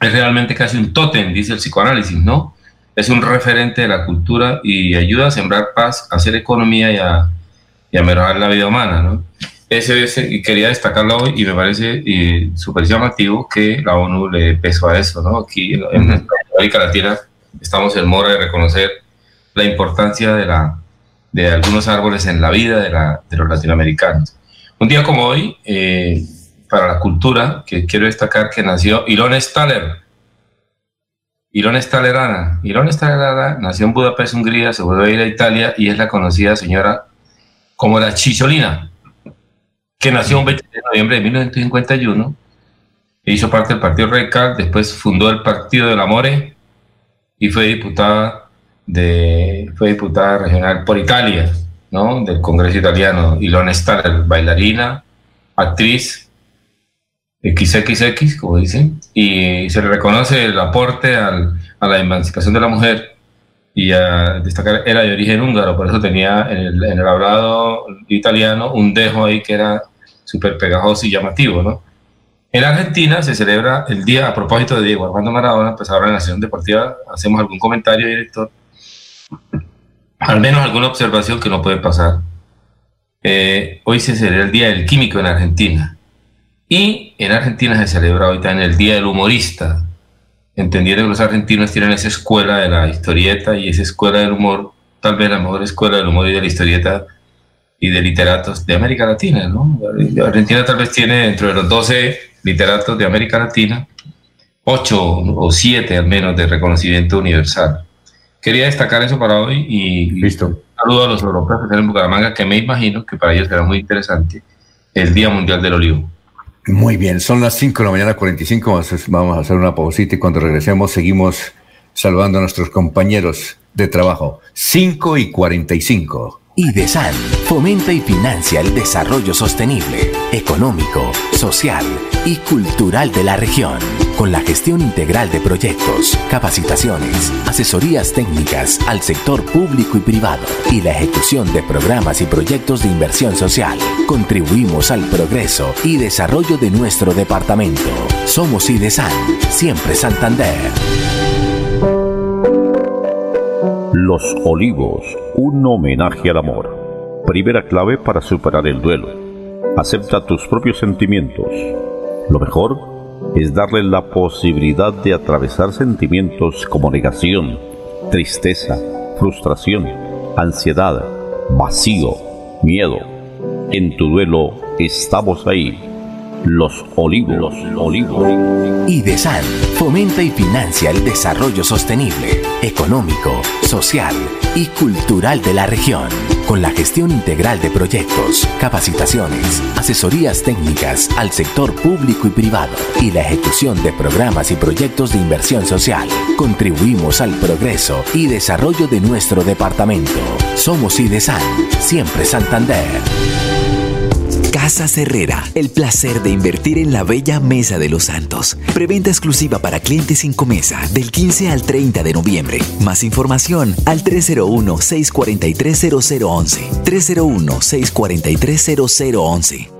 es realmente casi un tótem, dice el psicoanálisis, ¿no? Es un referente de la cultura y ayuda a sembrar paz, a hacer economía y a, y a mejorar la vida humana, ¿no? Ese, ese- y quería destacarlo hoy y me parece eh, súper llamativo que la ONU le peso a eso, ¿no? Aquí en, en América Latina estamos en mora de reconocer la importancia de, la, de algunos árboles en la vida de, la- de los latinoamericanos. Un día como hoy, eh, para la cultura, que quiero destacar que nació Ilona Staller. Ilona Stallerana. Ilona Stallerana nació en Budapest, Hungría, se volvió a ir a Italia y es la conocida señora como la Chicholina, que nació un 20 de noviembre de 1951 e hizo parte del Partido Radical, después fundó el Partido del Amore y fue diputada de fue diputada regional por Italia, ¿no? Del Congreso italiano. Ilona Staller, bailarina, actriz, XXX, como dicen, y se le reconoce el aporte al- a la emancipación de la mujer y a destacar, era de origen húngaro, por eso tenía en el, en el hablado italiano un dejo ahí que era súper pegajoso y llamativo, ¿no? En Argentina se celebra el día, a propósito de Diego Armando Maradona, pues ahora en la Nación Deportiva hacemos algún comentario, director, al menos alguna observación que no puede pasar. Eh, hoy se celebra el Día del Químico en Argentina. Y en Argentina se celebra hoy también el Día del Humorista, entendiendo que los argentinos tienen esa escuela de la historieta y esa escuela del humor, tal vez la mejor escuela del humor y de la historieta y de literatos de América Latina, ¿no? Argentina tal vez tiene dentro de los 12 literatos de América Latina, 8 o 7 al menos de reconocimiento universal. Quería destacar eso para hoy y Listo. saludo a los europeos que están en Bucaramanga, que me imagino que para ellos será muy interesante el Día Mundial del Olivo. Muy bien, son las 5 de la mañana, 45. Vamos a- Vamos a hacer una pausita y cuando regresemos seguimos saludando a nuestros compañeros de trabajo. 5 y 45. IDESAN fomenta y financia el desarrollo sostenible, económico, social y cultural de la región, con la gestión integral de proyectos, capacitaciones, asesorías técnicas al sector público y privado y la ejecución de programas y proyectos de inversión social. Contribuimos al progreso y desarrollo de nuestro departamento. Somos IDESAN, siempre Santander. Los Olivos, un homenaje al amor. Primera clave para superar el duelo. Acepta tus propios sentimientos. Lo mejor es darle la posibilidad de atravesar sentimientos como negación, tristeza, frustración, ansiedad, vacío, miedo. En tu duelo estamos ahí. Los Olivos, los Olivos. IDESAN fomenta y financia el desarrollo sostenible, económico, social y cultural de la región, con la gestión integral de proyectos, capacitaciones, asesorías técnicas al sector público y privado y la ejecución de programas y proyectos de inversión social. Contribuimos al progreso y desarrollo de nuestro departamento. Somos IDESAN, siempre Santander. Casa Herrera, el placer de invertir en la bella Mesa de los Santos. Preventa exclusiva para clientes sin comesa del 15 al 30 de noviembre. Más información al 301-643-0011. 301-643-0011.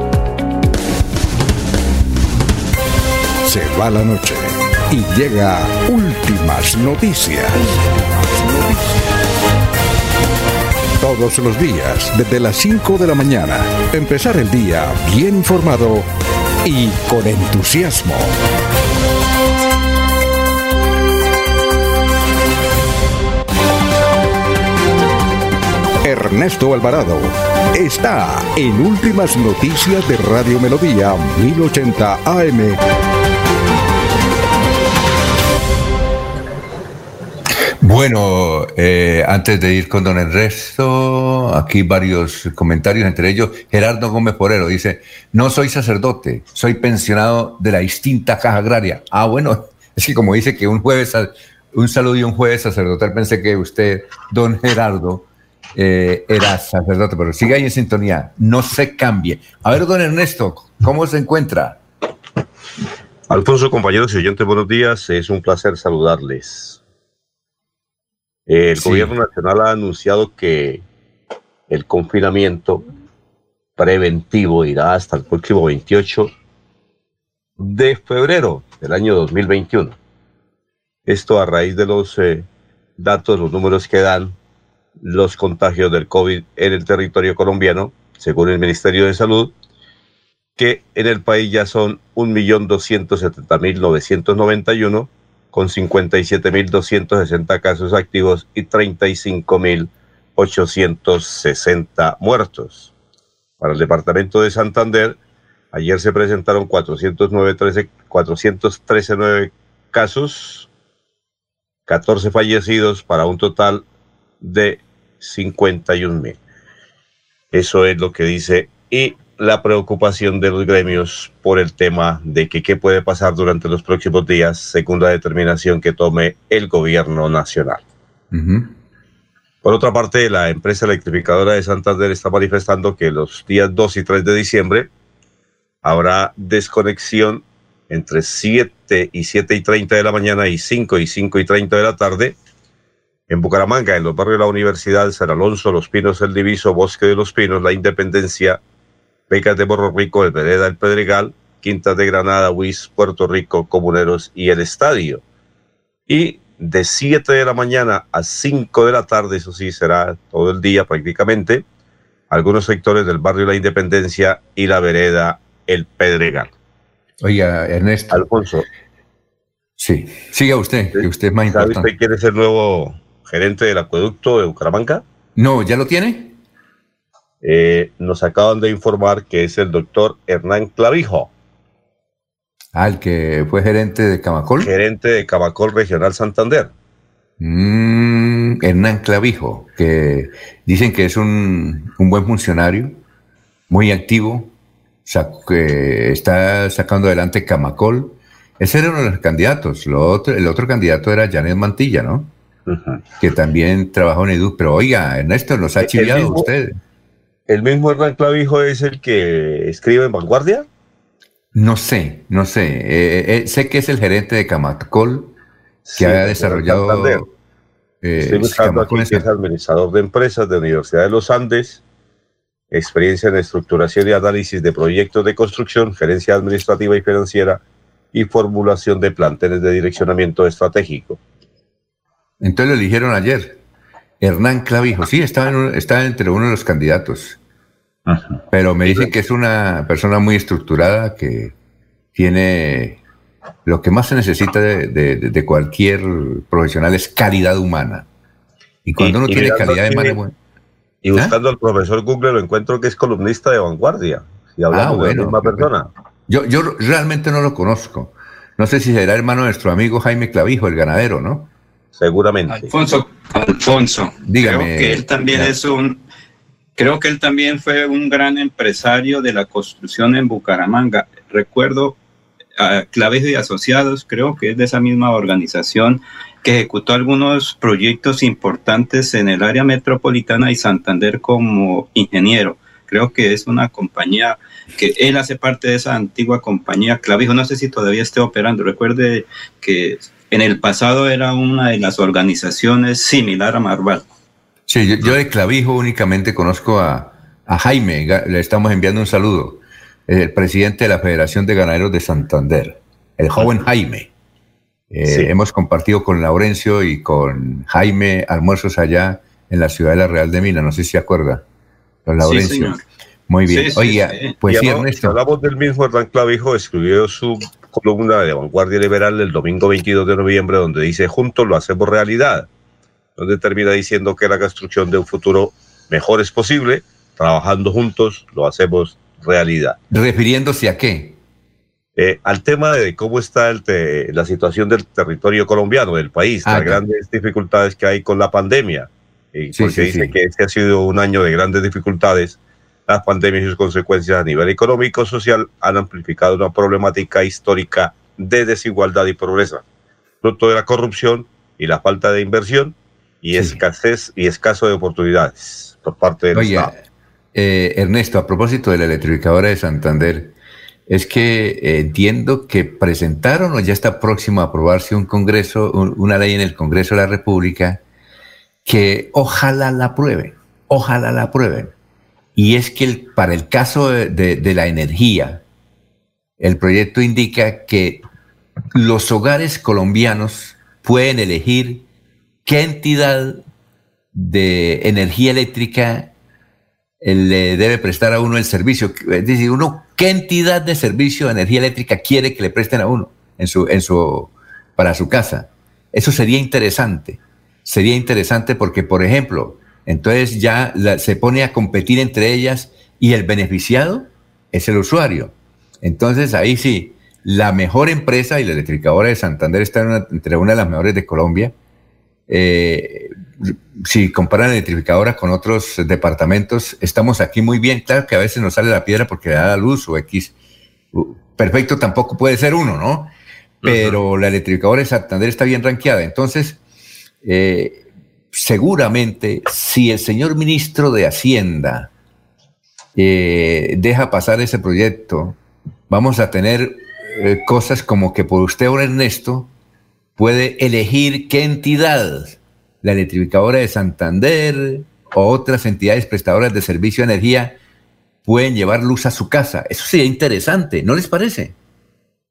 Se va la noche y llega últimas noticias. Todos los días, desde las 5 de la mañana, empezar el día bien informado y con entusiasmo. Ernesto Alvarado está en Últimas Noticias de Radio Melodía 1080 AM. Bueno, eh, antes de ir con don Ernesto, aquí varios comentarios, entre ellos Gerardo Gómez Porero dice, no soy sacerdote, soy pensionado de la distinta caja agraria. Ah, bueno, *laughs* es que como dice que un jueves, un saludo y un jueves sacerdotal, pensé que usted, don Gerardo, eh, era sacerdote, pero sigue ahí en sintonía, no se cambie. A ver, don Ernesto, ¿cómo se encuentra? Alfonso, compañeros y oyentes, buenos días. Es un placer saludarles. El Sí. gobierno nacional ha anunciado que el confinamiento preventivo irá hasta el próximo 28 de febrero del año 2021. Esto a raíz de los eh, datos, los números que dan los contagios del COVID en el territorio colombiano, según el Ministerio de Salud, que en el país ya son 1.270.991 con 57.260 casos activos y 35.860 muertos. Para el departamento de Santander, ayer se presentaron 409, 13 413 nueve casos, 14 fallecidos para un total de 51.000. Eso es lo que dice y la preocupación de los gremios por el tema de que qué puede pasar durante los próximos días según la determinación que tome el gobierno nacional. Por otra parte, la empresa electrificadora de Santander está manifestando que los días 2 y 3 de diciembre habrá desconexión entre 7 y 7 y 30 de la mañana y 5 y 5 y 30 de la tarde en Bucaramanga, en los barrios de la Universidad, San Alonso, Los Pinos, El Diviso, Bosque de los Pinos, La Independencia, Becas de Borro Rico, El Vereda, El Pedregal, Quintas de Granada, Huiz, Puerto Rico, Comuneros y El Estadio. Y de 7 de la mañana a 5 de la tarde, eso sí, será todo el día prácticamente, algunos sectores del barrio La Independencia y la Vereda, El Pedregal. Oiga, Ernesto. Alfonso. Sí, siga usted, que usted es más ¿Sabe importante. usted quién es el nuevo gerente del acueducto de Bucaramanga? No, ¿ya lo tiene? Eh, nos acaban de informar que es el doctor Hernán Clavijo, Ah, el que fue gerente de Camacol. gerente de Camacol Regional Santander. Mm, Hernán Clavijo, que dicen que es un, un buen funcionario, muy activo, que está sacando adelante Camacol. Ese era uno de los candidatos. Lo otro- el otro candidato era Janet Mantilla, ¿no? Que también trabajó en Edu. Pero oiga, Ernesto, nos ha chiviado mismo- usted. ¿El mismo Hernán Clavijo es el que escribe en Vanguardia? No sé, no sé. Eh, eh, sé que es el gerente de Camacol que Sí, desarrollado. Eh, Estoy buscando aquí es- que es administrador de empresas de Universidad de los Andes, experiencia en estructuración y análisis de proyectos de construcción, gerencia administrativa y financiera y formulación de planteles de direccionamiento estratégico. Entonces lo eligieron ayer. Hernán Clavijo, sí, estaba, en un- estaba entre uno de los candidatos. Pero me dicen que es una persona muy estructurada, que tiene lo que más se necesita de, de- de cualquier profesional es calidad humana. Y cuando uno tiene calidad humana, bueno, Y buscando al profesor Google lo encuentro que es columnista de Vanguardia. Si hablamos Ah, bueno, de la misma persona. yo, yo realmente no lo conozco. No sé si será hermano de nuestro amigo Jaime Clavijo, el ganadero, ¿no? Seguramente. Alfonso, Alfonso, Dígame, creo que él también es un, creo que él también fue un gran empresario de la construcción en Bucaramanga. Recuerdo a Clavijo y Asociados, creo que es de esa misma organización que ejecutó algunos proyectos importantes en el área metropolitana y Santander como ingeniero. Creo que es una compañía que él hace parte de esa antigua compañía Clavijo. No sé si todavía esté operando. Recuerde que en el pasado era una de las organizaciones similar a Marval. Sí, yo, yo de Clavijo únicamente conozco a, a Jaime, le estamos enviando un saludo, el presidente de la Federación de Ganaderos de Santander, el joven Jaime. Eh, Sí. Hemos compartido con Laurencio y con Jaime almuerzos allá en la ciudad de la Real de Mina, no sé si se acuerda, don Sí, Laurencio. señor. Muy bien. Sí, sí, Oiga, sí. pues Y sí, hablamos- Ernesto. Hablamos del mismo Hernán Clavijo, escribió su columna de Vanguardia Liberal el domingo 22 de noviembre, donde dice, juntos lo hacemos realidad, donde termina diciendo que la construcción de un futuro mejor es posible, trabajando juntos lo hacemos realidad. ¿Refiriéndose a qué? Eh, al tema de cómo está el te- la situación del territorio colombiano, del país, Ah, las grandes dificultades que hay con la pandemia, y Sí, porque sí, dice sí. que este ha sido un año de grandes dificultades, las pandemias y sus consecuencias a nivel económico social han amplificado una problemática histórica de desigualdad y pobreza, fruto de la corrupción y la falta de inversión y escasez y escaso de oportunidades por parte del Oye, Estado. eh, Ernesto, a propósito de la electrificadora de Santander, es que eh, entiendo que presentaron o ya está próximo a aprobarse un congreso, un- una ley en el Congreso de la República que ojalá la aprueben, ojalá la aprueben. Y es que para el caso de la energía, el proyecto indica que los hogares colombianos pueden elegir qué entidad de energía eléctrica eh, le debe prestar a uno el servicio. Es decir, uno, ¿qué entidad de servicio de energía eléctrica quiere que le presten a uno en su, en su, para su casa? Eso sería interesante. Sería interesante porque, por ejemplo, entonces ya la- se pone a competir entre ellas y el beneficiado es el usuario. Entonces ahí sí, la mejor empresa y la electrificadora de Santander está en una- entre una de las mejores de Colombia. Eh, si comparan la electrificadora con otros departamentos, estamos aquí muy bien. Claro que a veces nos sale la piedra porque le da la luz o X. Perfecto tampoco puede ser uno, ¿no? Pero la electrificadora de Santander está bien rankeada. Entonces, eh, seguramente, si el señor ministro de Hacienda eh, deja pasar ese proyecto, vamos a tener eh, cosas como que por usted, don Ernesto, puede elegir qué entidad, la electrificadora de Santander o otras entidades prestadoras de servicio de energía, pueden llevar luz a su casa. Eso sería interesante, ¿no les parece?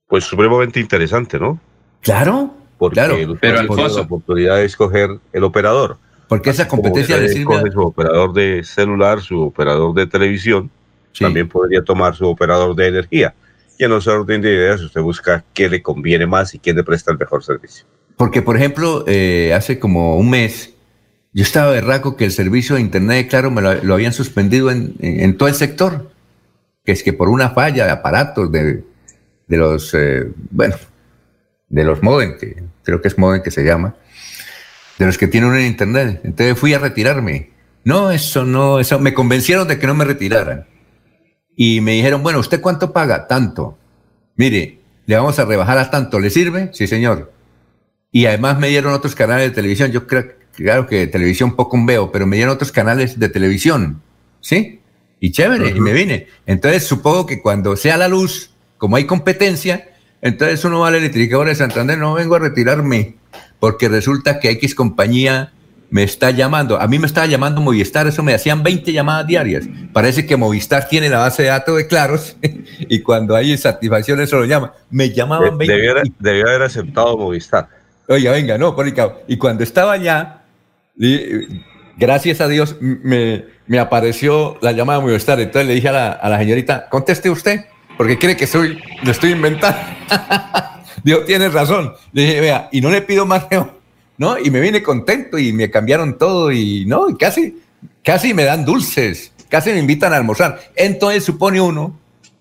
Pues supremamente interesante, ¿no? Claro, porque claro. Pero, Alfonso- la oportunidad de escoger el operador. Porque esa competencia a- escoge su operador de celular, su operador de televisión, también podría tomar su operador de energía. Y en ese orden de ideas usted busca qué le conviene más y quién le presta el mejor servicio. Porque, por ejemplo, eh, hace como un mes, yo estaba berraco que el servicio de Internet, claro, me lo, lo habían suspendido en, en- en todo el sector. Que es que por una falla de aparatos de, de los, eh, bueno, de los modem, que creo que es modem que se llama, de los que tienen un Internet. Entonces fui a retirarme. No, eso no, eso me convencieron de que no me retiraran. Y me dijeron, bueno, ¿usted cuánto paga? Tanto. Mire, le vamos a rebajar a tanto. ¿Le sirve? Sí, señor. Y además me dieron otros canales de televisión. Yo creo, claro que de televisión poco veo, pero me dieron otros canales de televisión. ¿Sí? Y chévere, y me vine. Entonces supongo que cuando sea la luz, como hay competencia, entonces uno va a la electrificadora de Santander, no vengo a retirarme, porque resulta que X compañía me está llamando. A mí me estaba llamando Movistar, eso me hacían 20 llamadas diarias. Parece que Movistar tiene la base de datos de claros *laughs* y cuando hay insatisfacción eso lo llama. Me llamaban 20. Debió, haber- debió haber aceptado Movistar. Oiga, venga, no, por el cabo. Y cuando estaba allá, gracias a Dios, me, me apareció la llamada de Movistar. Entonces le dije a la, a la señorita, conteste usted, porque cree que soy, lo estoy inventando. *laughs* Dios tiene razón. Le dije, vea, y no le pido más, ¿no? Y me vine contento y me cambiaron todo y, ¿no? Y casi, casi me dan dulces, casi me invitan a almorzar. Entonces supone uno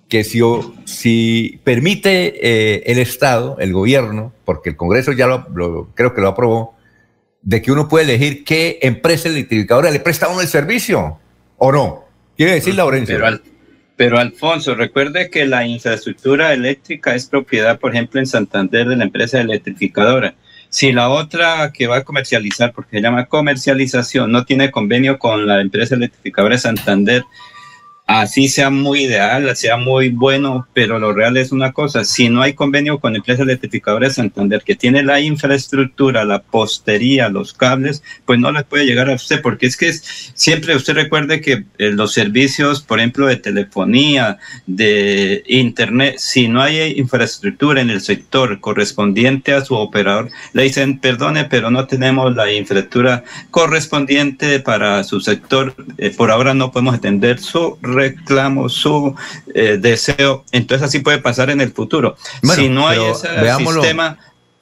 que si, si permite eh, el Estado, el gobierno, porque el Congreso ya lo, lo- creo que lo aprobó, de que uno puede elegir qué empresa electrificadora le presta a uno el servicio o no. Quiere decir, Laurencio. Pero, Al- pero Alfonso, recuerde que la infraestructura eléctrica es propiedad, por ejemplo, en Santander de la empresa electrificadora. Si la otra que va a comercializar, porque se llama comercialización, no tiene convenio con la empresa electrificadora de Santander, así sea muy ideal, sea muy bueno, pero lo real es una cosa, si no hay convenio con la empresa electrificadora de Santander que tiene la infraestructura, la postería, los cables, pues no les puede llegar a usted, porque es que es- siempre usted recuerde que eh, los servicios, por ejemplo, de telefonía, de internet, si no hay infraestructura en el sector correspondiente a su operador, le dicen, perdone, pero no tenemos la infraestructura correspondiente para su sector, eh, por ahora no podemos atender su reclamo, su eh, deseo. Entonces así puede pasar en el futuro. Bueno, si no hay ese veámoslo. sistema...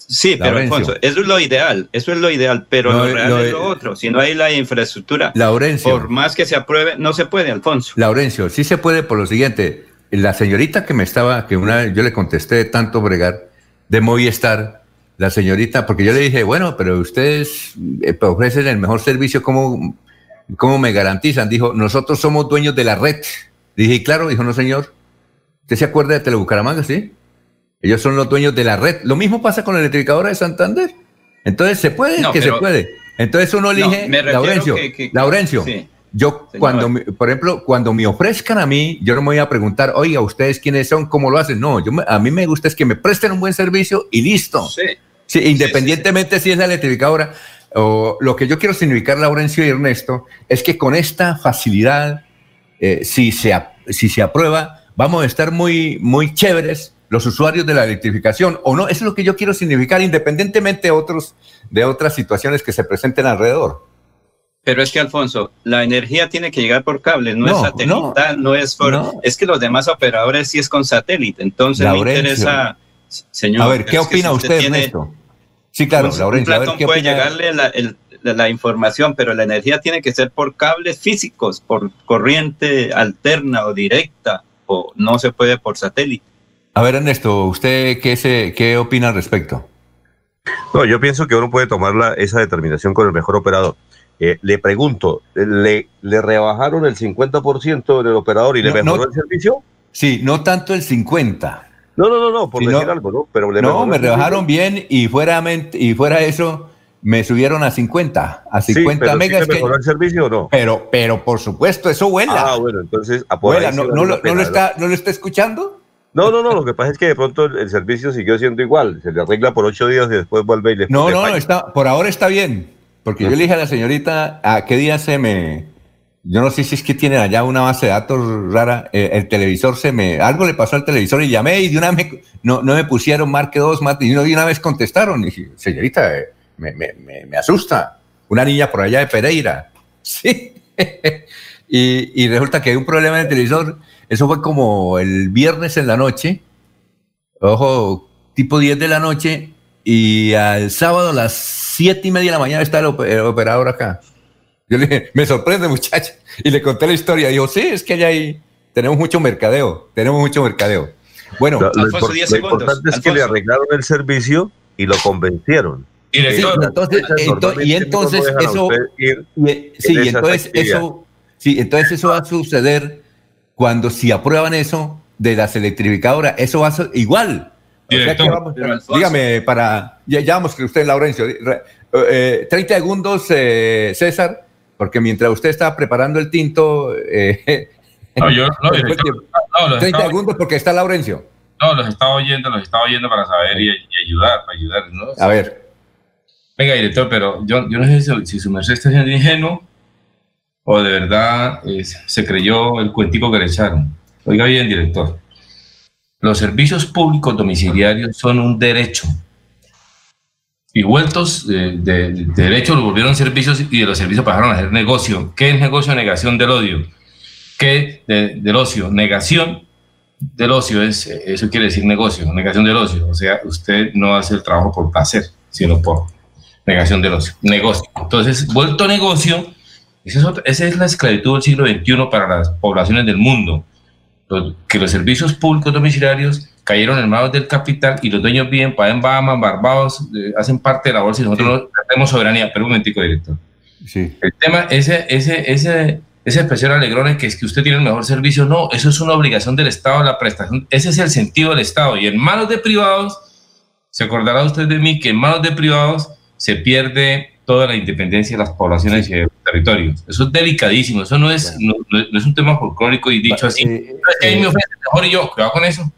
Sí, pero Laurencio. Alfonso, eso es lo ideal, eso es lo ideal, pero Lo- lo, real lo- es lo otro. Si no hay la infraestructura, Laurencio. por más que se apruebe, no se puede, Alfonso. Laurencio, sí se puede por lo siguiente. La señorita que me estaba, que una vez yo le contesté de tanto bregar, de Movistar, la señorita, porque yo le dije, bueno, pero ustedes eh, ofrecen el mejor servicio, ¿cómo, ¿cómo me garantizan? Dijo, nosotros somos dueños de la red. Dije, "Y claro, dijo, no señor. ¿Usted se acuerda de Telebucaramanga, sí? Ellos son los dueños de la red. Lo mismo pasa con la electrificadora de Santander. Entonces, se puede, No, que se puede. Entonces uno No, elige, Laurencio, que- que- Laurencio, sí. yo Señor. cuando, me- por ejemplo, cuando me ofrezcan a mí, yo no me voy a preguntar, oiga, ¿ustedes quiénes son? ¿Cómo lo hacen? No, yo me- a mí me gusta es que me presten un buen servicio y listo. Sí. Sí, independientemente si es la electrificadora o lo que yo quiero significar, Laurencio y Ernesto, es que con esta facilidad, eh, si, se, si se aprueba, vamos a estar muy, muy chéveres los usuarios de la electrificación, o no, eso es lo que yo quiero significar, independientemente de, otros, de otras situaciones que se presenten alrededor. Pero es que, Alfonso, la energía tiene que llegar por cable, no, No, es satelital, no, es por... no. Es que los demás operadores sí es con satélite, entonces Laurencio. me interesa, señor... a ver, ¿qué opina si usted, tiene- Ernesto? Sí, claro, un- Laurencio, un a ver, Platón ¿qué puede llegarle la, el- la- la información, pero la energía tiene que ser por cables físicos, por corriente alterna o directa, o no se puede por satélite. A ver, Ernesto, ¿usted qué, se, qué opina al respecto? No, yo pienso que uno puede tomar la- esa determinación con el mejor operador. Eh, le pregunto, ¿le, ¿le rebajaron el 50% del operador y le No, mejoró no. el servicio? Sí, no tanto el 50. No, no, no, no, por Sí, decir no. algo, ¿no? Pero le No, me rebajaron bien y fuera, y fuera eso, me subieron a 50, a Sí, 50 pero ¿sí megas. que- mejoró el servicio o no? pero, pero por supuesto, eso vuela. Ah, bueno, entonces... ah, Vuela, sí ¿no, no lo, pena, no lo está, ¿No lo está escuchando? No, no, no, lo que pasa es que de pronto el, el servicio siguió siendo igual. Se le arregla por ocho días y después vuelve y le No, no, no, está, por ahora está bien. Porque yo le dije a la señorita a qué día se me. Yo no sé si es que tienen allá una base de datos rara. eh, el televisor se me. Algo le pasó al televisor y llamé y de una vez no, no me pusieron marque dos, marque, y de una vez contestaron. Y dije, señorita, eh, me, me, me, asusta. Una niña por allá de Pereira. *laughs* Sí. y, y resulta que hay un problema en el televisor. Eso fue como el viernes en la noche. Ojo, tipo 10 de la noche. Y al sábado a las 7 y media de la mañana está el operador acá. Yo le dije, me sorprende, muchacho. Y le conté la historia. Dijo, sí, es que allá hay, tenemos mucho mercadeo. Tenemos mucho mercadeo. Bueno, Lo, lo Alfonso, impor- 10 lo segundos. importante es que le arreglaron el servicio y lo convencieron. Sí, entonces, ento- y entonces no eso, y- sí, en entonces eso, sí, entonces eso va a suceder cuando si aprueban eso de las electrificadoras, eso va a ser igual. O sea vamos- dígame para, ya, ya vamos que usted, Laurencio, re- eh, 30 segundos, eh, César, porque mientras usted está preparando el tinto, eh, no, yo, no, *laughs* director, tiempo. no, los 30 estaba, segundos porque está Laurencio. no, los estaba oyendo, los estaba oyendo para saber y, y ayudar, para ayudar, ¿no? A ver, Venga, director, pero yo, yo no sé si, si su merced está siendo ingenuo o de verdad eh, se creyó el cuentico que le echaron. Oiga bien, director. Los servicios públicos domiciliarios son un derecho. Y vueltos eh, de, de derecho lo volvieron servicios y de los servicios pasaron a ser negocio. ¿Qué es negocio? Negación del odio. ¿Qué de- del ocio? Negación del ocio es, eso quiere decir negocio, negación del ocio. O sea, usted no hace el trabajo por placer, sino por negación del ocio, negocio. Entonces, vuelto negocio, esa es, otra- esa es la esclavitud del siglo XXI para las poblaciones del mundo. Los- que los servicios públicos domiciliarios cayeron en manos del capital y los dueños viven para en Bahamas, Barbados, eh, hacen parte de la bolsa y nosotros no tenemos soberanía. Pero un momentico, director. sí. El tema, ese, ese, ese, esa expresión alegrona que es que usted tiene el mejor servicio, no, eso es una obligación del Estado, la prestación, ese es el sentido del Estado. Y en manos de privados, se acordará usted de mí que en manos de privados se pierde toda la independencia de las poblaciones y de los territorios. Eso es delicadísimo, eso no es, no, es un tema folclórico y dicho así. Eh, "No, es que ahí me ofrece mejor y yo, cuidado con eso.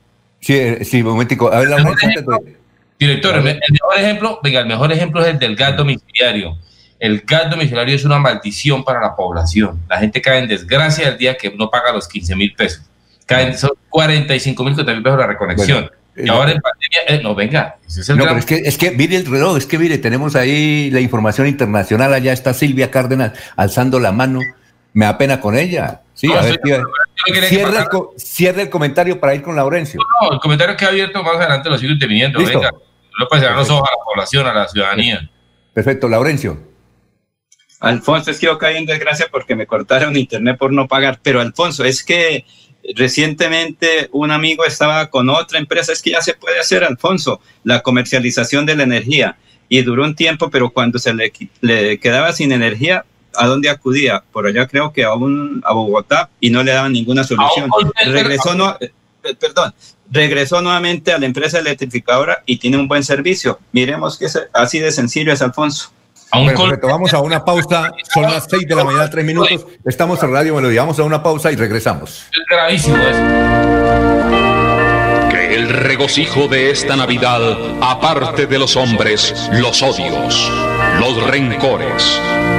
Sí, eh, sí, un momentico. A ver, El mejor de- Director, el, el mejor ejemplo, venga, el mejor ejemplo es el del gas domiciliario. El gas domiciliario es una maldición para la población. La gente cae en desgracia el día que no paga los 15 mil pesos. Caen, son 45 mil mil pesos la reconexión. Bueno, y ahora en pandemia, eh, no, venga, ese es el No, gran- pero es que, es que mire el reloj, es que mire, tenemos ahí la información internacional, allá está Silvia Cárdenas alzando la mano, me da pena con ella. Sí, No, a ver, estoy que cierre, el, pasara- co- cierre el comentario para ir con Laurencio. No, el comentario que abierto más adelante lo sigo interviniendo. Listo. Venga, no puede cerrar los ojos a la población, a la ciudadanía. Perfecto, Laurencio. Alfonso, es que yo caí en desgracia porque me cortaron internet por no pagar. Pero Alfonso, es que recientemente un amigo estaba con otra empresa, es que ya se puede hacer, Alfonso, la comercialización de la energía. Y duró un tiempo, pero cuando se le quedaba sin energía, ¿a dónde acudía? Por allá creo que a, un, a Bogotá y no le daban ninguna solución. Regresó, no, eh, perdón, regresó nuevamente a la empresa electrificadora y tiene un buen servicio. Miremos que es así de sencillo es, Alfonso. Bueno, perfecto, vamos a una pausa. Son las 6 de la mañana, 3 minutos. Estamos en Radio Melodía. Vamos a una pausa y regresamos. Es gravísimo eso. Que el regocijo de esta Navidad aparte de los hombres los odios, los rencores,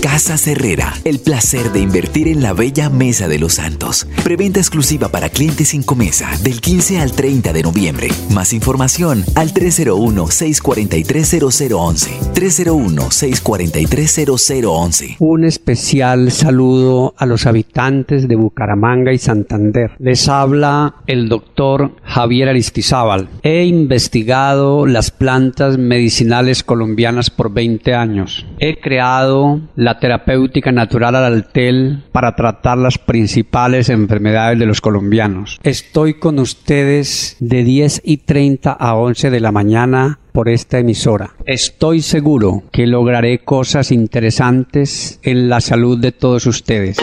Casas Herrera, el placer de invertir en la bella Mesa de los Santos. Preventa exclusiva para clientes sin comesa del 15 al 30 de noviembre. Más información al 301-643-0011. 301-643-0011. Un especial saludo a los habitantes de Bucaramanga y Santander. Les habla el doctor Javier Aristizábal. He investigado las plantas medicinales colombianas por 20 años. He creado la terapéutica natural al altel para tratar las principales enfermedades de los colombianos. Estoy con ustedes de 10 y 30 a 11 de la mañana por esta emisora. Estoy seguro que lograré cosas interesantes en la salud de todos ustedes.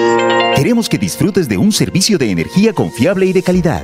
Queremos que disfrutes de un servicio de energía confiable y de calidad.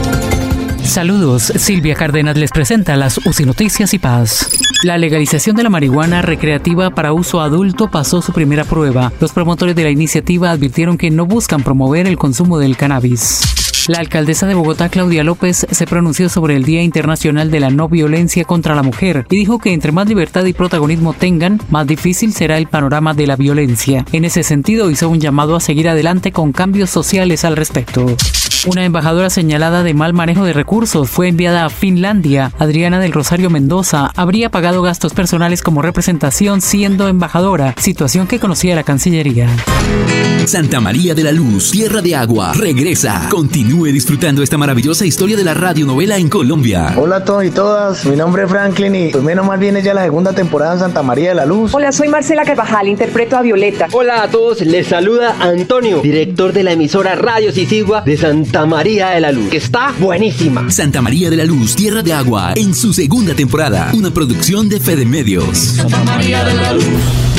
Saludos, Silvia Cárdenas les presenta las UCI Noticias y Paz. La legalización de la marihuana recreativa para uso adulto pasó su primera prueba. Los promotores de la iniciativa advirtieron que no buscan promover el consumo del cannabis. La alcaldesa de Bogotá, Claudia López, se pronunció sobre el Día Internacional de la No Violencia contra la Mujer y dijo que entre más libertad y protagonismo tengan, más difícil será el panorama de la violencia. En ese sentido, hizo un llamado a seguir adelante con cambios sociales al respecto. Una embajadora señalada de mal manejo de recursos fue enviada a Finlandia. Adriana del Rosario Mendoza habría pagado gastos personales como representación siendo embajadora, situación que conocía la Cancillería. Santa María de la Luz, Tierra de Agua, regresa. Continúe disfrutando esta maravillosa historia de la radionovela en Colombia. Hola a todos y todas, mi nombre es Franklin y pues menos mal viene ya la segunda temporada en Santa María de la Luz. Hola, soy Marcela Carvajal, interpreto a Violeta. Hola a todos, les saluda Antonio, director de la emisora Radio Sisigua de Santa María de la Luz, que está buenísima. Santa María de la Luz, Tierra de Agua, en su segunda temporada, una producción de Fede Medios. Santa María de la Luz.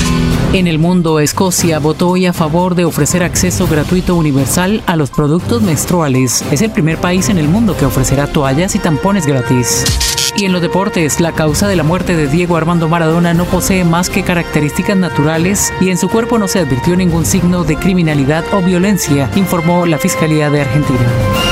En el mundo, Escocia votó hoy a favor de ofrecer acceso gratuito universal a los productos menstruales. Es el primer país en el mundo que ofrecerá toallas y tampones gratis. Y en los deportes, la causa de la muerte de Diego Armando Maradona no posee más que características naturales y en su cuerpo no se advirtió ningún signo de criminalidad o violencia, informó la Fiscalía de Argentina.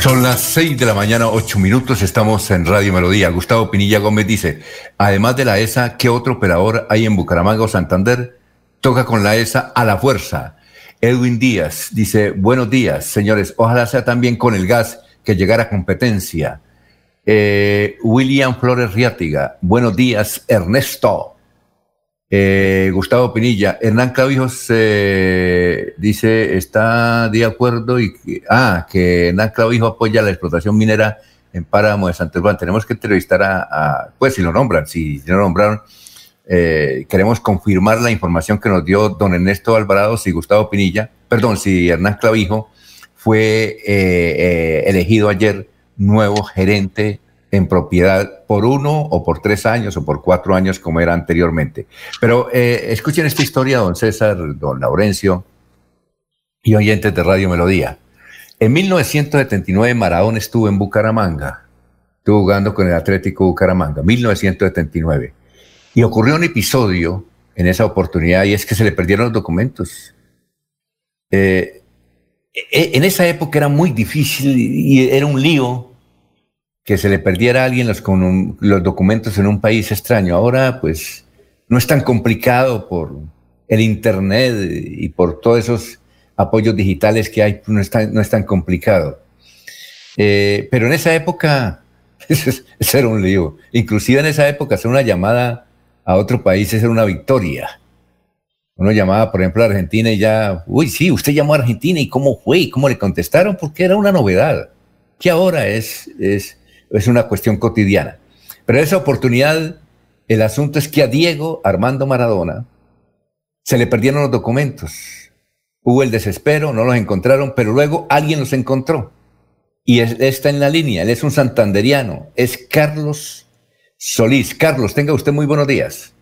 Son las 6 de la mañana, 8 minutos, estamos en Radio Melodía. Gustavo Pinilla Gómez dice, además de la ESA, ¿qué otro operador hay en Bucaramanga o Santander? Toca con la ESA a la fuerza. Edwin Díaz dice, buenos días, señores, ojalá sea también con el gas que llegara competencia. Eh, William Flores Riátiga, buenos días, Ernesto. Eh, Gustavo Pinilla, Hernán Clavijos dice, está de acuerdo y que, ah, que Hernán Clavijo apoya la explotación minera en Páramo de Santo Juan. Tenemos que entrevistar a, pues si lo nombran, si, lo nombraron, eh, queremos confirmar la información que nos dio don Ernesto Alvarado, si Gustavo Pinilla, perdón, si Hernán Clavijo fue eh, eh, elegido ayer nuevo gerente en propiedad por uno o por tres años o por cuatro años como era anteriormente. Pero eh, escuchen esta historia, don César, don Laurencio y oyentes de Radio Melodía. En 1979 Maradona estuvo en Bucaramanga, estuvo jugando con el Atlético Bucaramanga, 1979. Y ocurrió un episodio en esa oportunidad y es que se le perdieron los documentos. Eh, e- en esa época era muy difícil y era un lío que se le perdiera a alguien los, documentos en un país extraño. Ahora, pues, no es tan complicado por el Internet y por todos esos apoyos digitales que hay, no es tan, no es tan complicado. Eh, pero en esa época, *laughs* eso, es- era un lío. Inclusive en esa época, hacer una llamada a otro país era una victoria. Uno llamaba, por ejemplo, a Argentina y ya, uy, sí, usted llamó a Argentina y cómo fue y cómo le contestaron, porque era una novedad, que ahora es, es, es una cuestión cotidiana. Pero esa oportunidad, el asunto es que a Diego Armando Maradona se le perdieron los documentos. Hubo el desespero, no los encontraron, pero luego alguien los encontró. Y es- está en la línea, él es un santanderiano, es Carlos Solís. Carlos, tenga usted muy buenos días.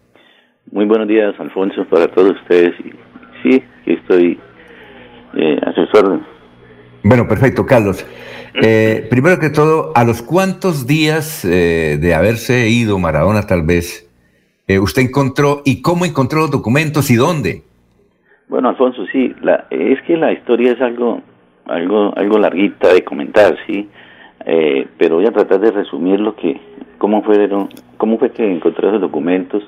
Muy buenos días, Alfonso, para todos ustedes. Sí, estoy eh, a sus órdenes. Bueno, perfecto, Carlos. Eh, primero que todo, ¿a los cuántos días eh, de haberse ido Maradona tal vez eh, usted encontró y cómo encontró los documentos y dónde? Bueno, Alfonso, sí, la, es que la historia es algo, algo, algo larguita de comentar, sí, Eh, pero voy a tratar de resumir lo que, cómo fueron, cómo fue que encontré esos documentos.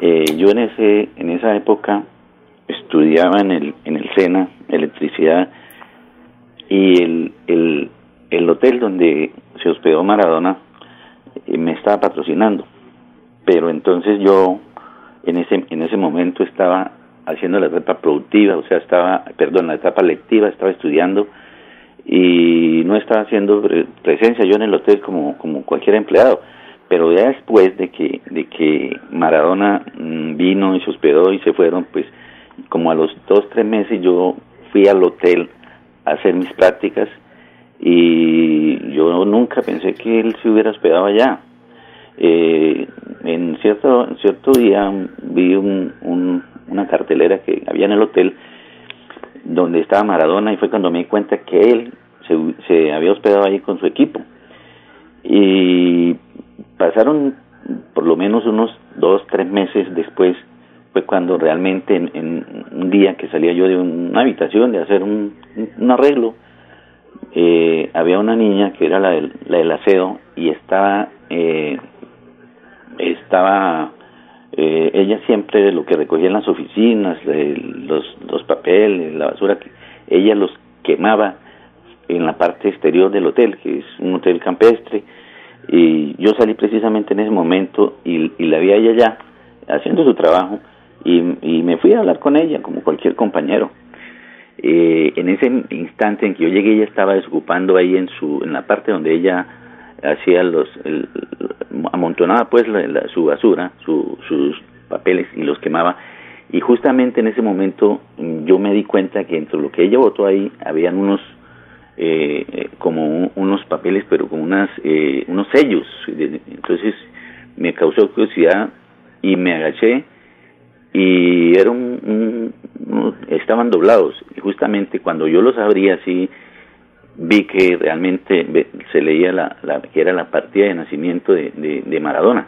Eh, yo en ese, en esa época estudiaba en el, en el SENA electricidad y el, el, el hotel donde se hospedó Maradona eh, me estaba patrocinando, pero entonces yo en ese, en ese momento estaba haciendo la etapa productiva, o sea, estaba, perdón, la etapa lectiva, estaba estudiando y no estaba haciendo pre- presencia yo en el hotel como, como cualquier empleado. Pero ya después de que, de que Maradona mm, vino y se hospedó y se fueron, pues como a los dos, tres meses yo fui al hotel a hacer mis prácticas y yo nunca pensé que él se hubiera hospedado allá. Eh, en cierto cierto día vi un, un- una cartelera que había en el hotel donde estaba Maradona y fue cuando me di cuenta que él se, había hospedado ahí con su equipo y pasaron por lo menos unos dos tres meses después fue cuando realmente en, un día que salía yo de una habitación de hacer un arreglo eh, había una niña que era la del, la del aseo y estaba, eh, estaba eh, ella siempre lo que recogía en las oficinas, los, los papeles, la basura, ella los quemaba en la parte exterior del hotel, que es un hotel campestre, y yo salí precisamente en ese momento y, la vi a ella ya haciendo su trabajo y me fui a hablar con ella como cualquier compañero. Eh, en ese instante en que yo llegué ella estaba desocupando ahí en su en la parte donde ella hacía los amontonaba pues la- su basura su- sus papeles y los quemaba. Y justamente en ese momento mm, yo me di cuenta que entre lo que ella botó ahí habían unos eh, eh, como un- unos papeles pero con unas eh, unos sellos. Entonces me causó curiosidad y me agaché y era un, estaban doblados. Y justamente cuando yo los abrí así vi que realmente se leía la, la- que era la partida de nacimiento de, de, Maradona.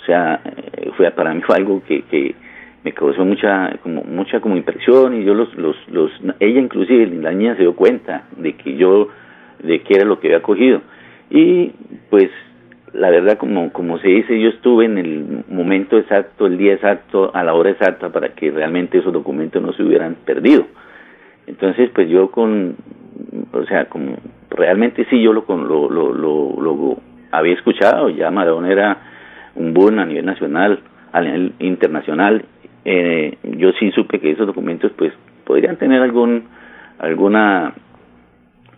O sea eh, fue para mí fue algo que, que me causó mucha como mucha como impresión y yo los los los ella inclusive la niña se dio cuenta de que yo de qué era lo que había cogido. Y pues la verdad como como se dice yo estuve en el momento exacto el día exacto a la hora exacta para que realmente esos documentos no se hubieran perdido. Entonces pues yo con o sea como realmente sí yo lo lo lo, lo, lo había escuchado ya Maradona era un boom a nivel nacional a nivel internacional eh, yo sí supe que esos documentos pues podrían tener algún alguna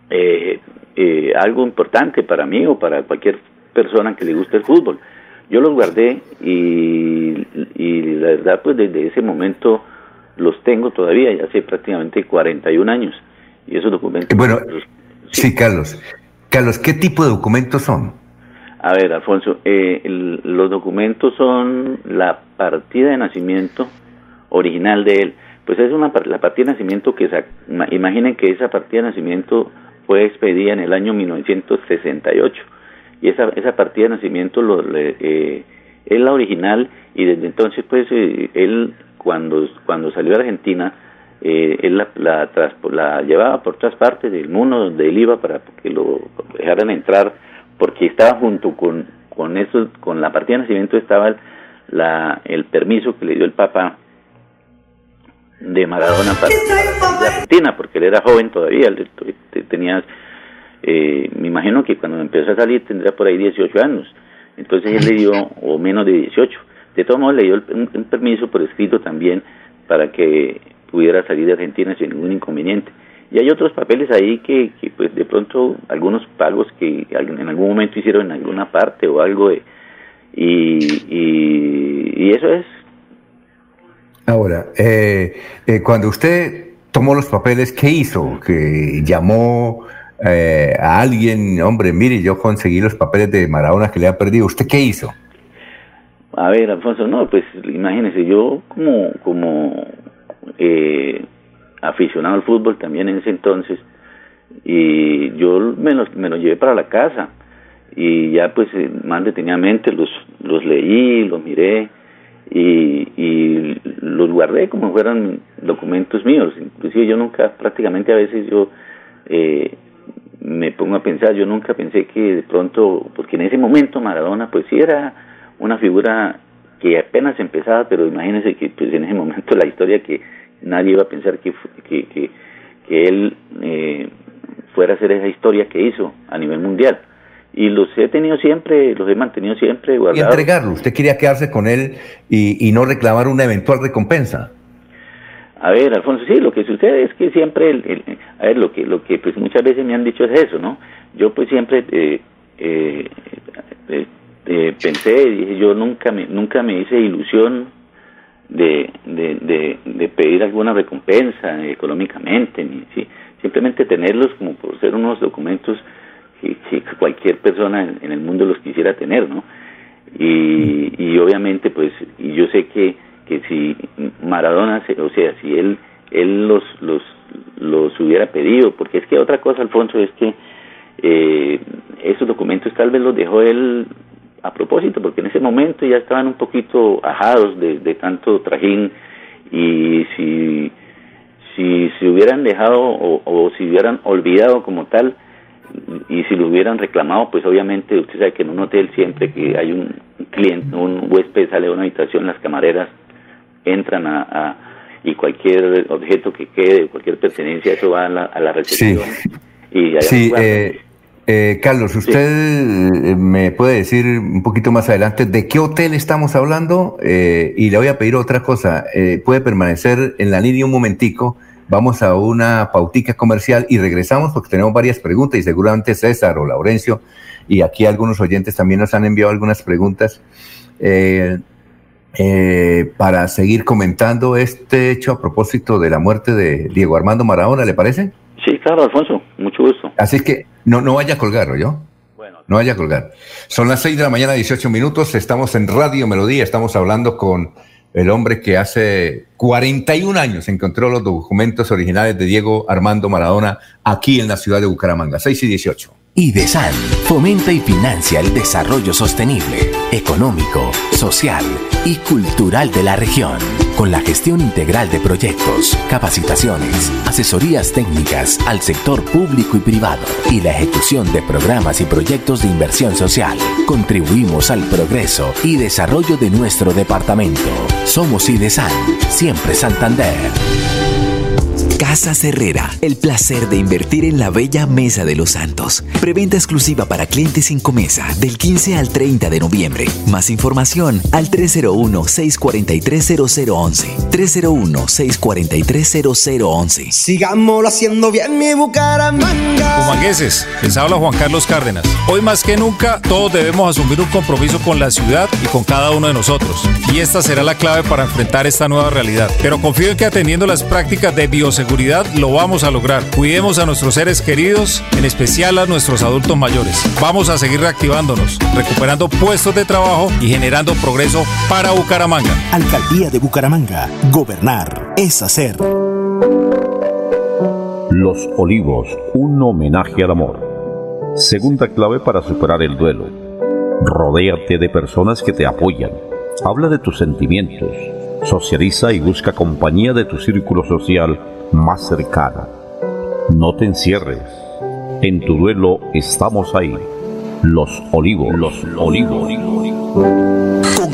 eh, eh, algo importante para mí o para cualquier persona que le guste el fútbol. Yo los guardé y, y la verdad pues desde ese momento los tengo todavía, ya hace prácticamente 41 años. Y esos documentos... Bueno, sí, Carlos. Carlos, ¿qué tipo de documentos son? A ver, Alfonso, eh, el- los documentos son la partida de nacimiento original de él. Pues es una la partida de nacimiento que sa- imaginen que esa partida de nacimiento fue expedida en el año 1968 y esa esa partida de nacimiento lo, le- eh, es la original y desde entonces pues eh, él cuando cuando salió a Argentina eh, él la, la, traspo- la llevaba por todas partes del mundo donde él iba para que lo dejaran entrar porque estaba junto con con eso con la partida de nacimiento estaba el, la, el permiso que le dio el Papa de Maradona para, para Argentina porque él era joven todavía él tenía eh, me imagino que cuando empezó a salir tendría por ahí 18 años. Entonces él le dio o menos de 18 de todos modos le dio un, un permiso por escrito también para que pudiera salir de Argentina sin ningún inconveniente. Y hay otros papeles ahí que, que pues de pronto algunos pagos que en algún momento hicieron en alguna parte o algo de, y, y, y eso es. Ahora, eh, eh, cuando usted tomó los papeles, ¿qué hizo? ¿Que llamó eh, a alguien? Hombre, mire, yo conseguí los papeles de Maradona que le ha perdido. ¿Usted qué hizo? A ver, Alfonso, no, pues imagínese, yo como, como eh, aficionado al fútbol también en ese entonces, y yo me los, me los llevé para la casa, y ya pues eh, más detenidamente los, los leí, los miré, y, y los guardé como fueran documentos míos, inclusive yo nunca, prácticamente a veces yo eh, me pongo a pensar, yo nunca pensé que de pronto, porque en ese momento Maradona pues sí era una figura que apenas empezaba, pero imagínense que pues en ese momento la historia que nadie iba a pensar que, que, que, que él eh, fuera a hacer esa historia que hizo a nivel mundial. Y los he tenido siempre, los he mantenido siempre Y guardados. entregarlo. Usted quería quedarse con él y, y no reclamar una eventual recompensa. A ver, Alfonso, sí, lo que sucede es que siempre, el, a ver, lo que, lo que pues muchas veces me han dicho es eso, ¿no? Yo pues siempre eh, eh, eh, eh, pensé, dije, yo nunca me, nunca me hice ilusión de, de, de, pedir alguna recompensa económicamente, ni, sí, simplemente tenerlos como por ser unos documentos que, que cualquier persona en, en el mundo los quisiera tener, ¿no? Y, y obviamente pues y yo sé que, que si Maradona o sea si él él los los los hubiera pedido porque es que otra cosa Alfonso es que eh, esos documentos tal vez los dejó él a propósito porque en ese momento ya estaban un poquito ajados de, de tanto trajín y si si se hubieran dejado o, o si hubieran olvidado como tal y si lo hubieran reclamado, pues obviamente usted sabe que en un hotel siempre que hay un cliente, un huésped sale de una habitación, las camareras entran a, a- y cualquier objeto que quede, cualquier pertenencia, eso va a la, a la recepción. Y allá Sí, eh, eh, Carlos, ¿usted eh, me puede decir un poquito más adelante de qué hotel estamos hablando? Eh, y le voy a pedir otra cosa. eh, puede permanecer en la línea un momentico. Vamos a una pautica comercial y regresamos porque tenemos varias preguntas y seguramente César o Laurencio y aquí algunos oyentes también nos han enviado algunas preguntas eh, eh, para seguir comentando este hecho a propósito de la muerte de Diego Armando Maradona, ¿le parece? Sí, claro, Alfonso, mucho gusto. Así que no, no vaya a colgar, yo. No vaya a colgar. Son las 6 de la mañana, 18 minutos. Estamos en Radio Melodía. Estamos hablando con el hombre que hace 41 años encontró los documentos originales de Diego Armando Maradona aquí en la ciudad de Bucaramanga. 6 y 18. IDESAN fomenta y financia el desarrollo sostenible, económico, social y cultural de la región, con la gestión integral de proyectos, capacitaciones, asesorías técnicas al sector público y privado y la ejecución de programas y proyectos de inversión social. Contribuimos al progreso y desarrollo de nuestro departamento. Somos IDESAN, siempre Santander. Casa Herrera, el placer de invertir en la bella Mesa de los Santos. Preventa exclusiva para clientes sin comesa del 15 al 30 de noviembre. Más información al 301-643-0011. 301-643-0011. Sigámoslo haciendo bien mi Bucaramanga. Humangueses, les habla Juan Carlos Cárdenas. Hoy más que nunca, todos debemos asumir un compromiso con la ciudad y con cada uno de nosotros. Y esta será la clave para enfrentar esta nueva realidad. Pero confío en que atendiendo las prácticas de bioseguridad lo vamos a lograr. Cuidemos a nuestros seres queridos, en especial a nuestros adultos mayores. Vamos a seguir reactivándonos, recuperando puestos de trabajo y generando progreso para Bucaramanga. Alcaldía de Bucaramanga. Gobernar es hacer. Los Olivos, un homenaje al amor. Segunda clave para superar el duelo. Rodéate de personas que te apoyan. Habla de tus sentimientos. Socializa y busca compañía de tu círculo social más cercana. No te encierres. En tu duelo estamos ahí. Los Olivos. Los Olivos.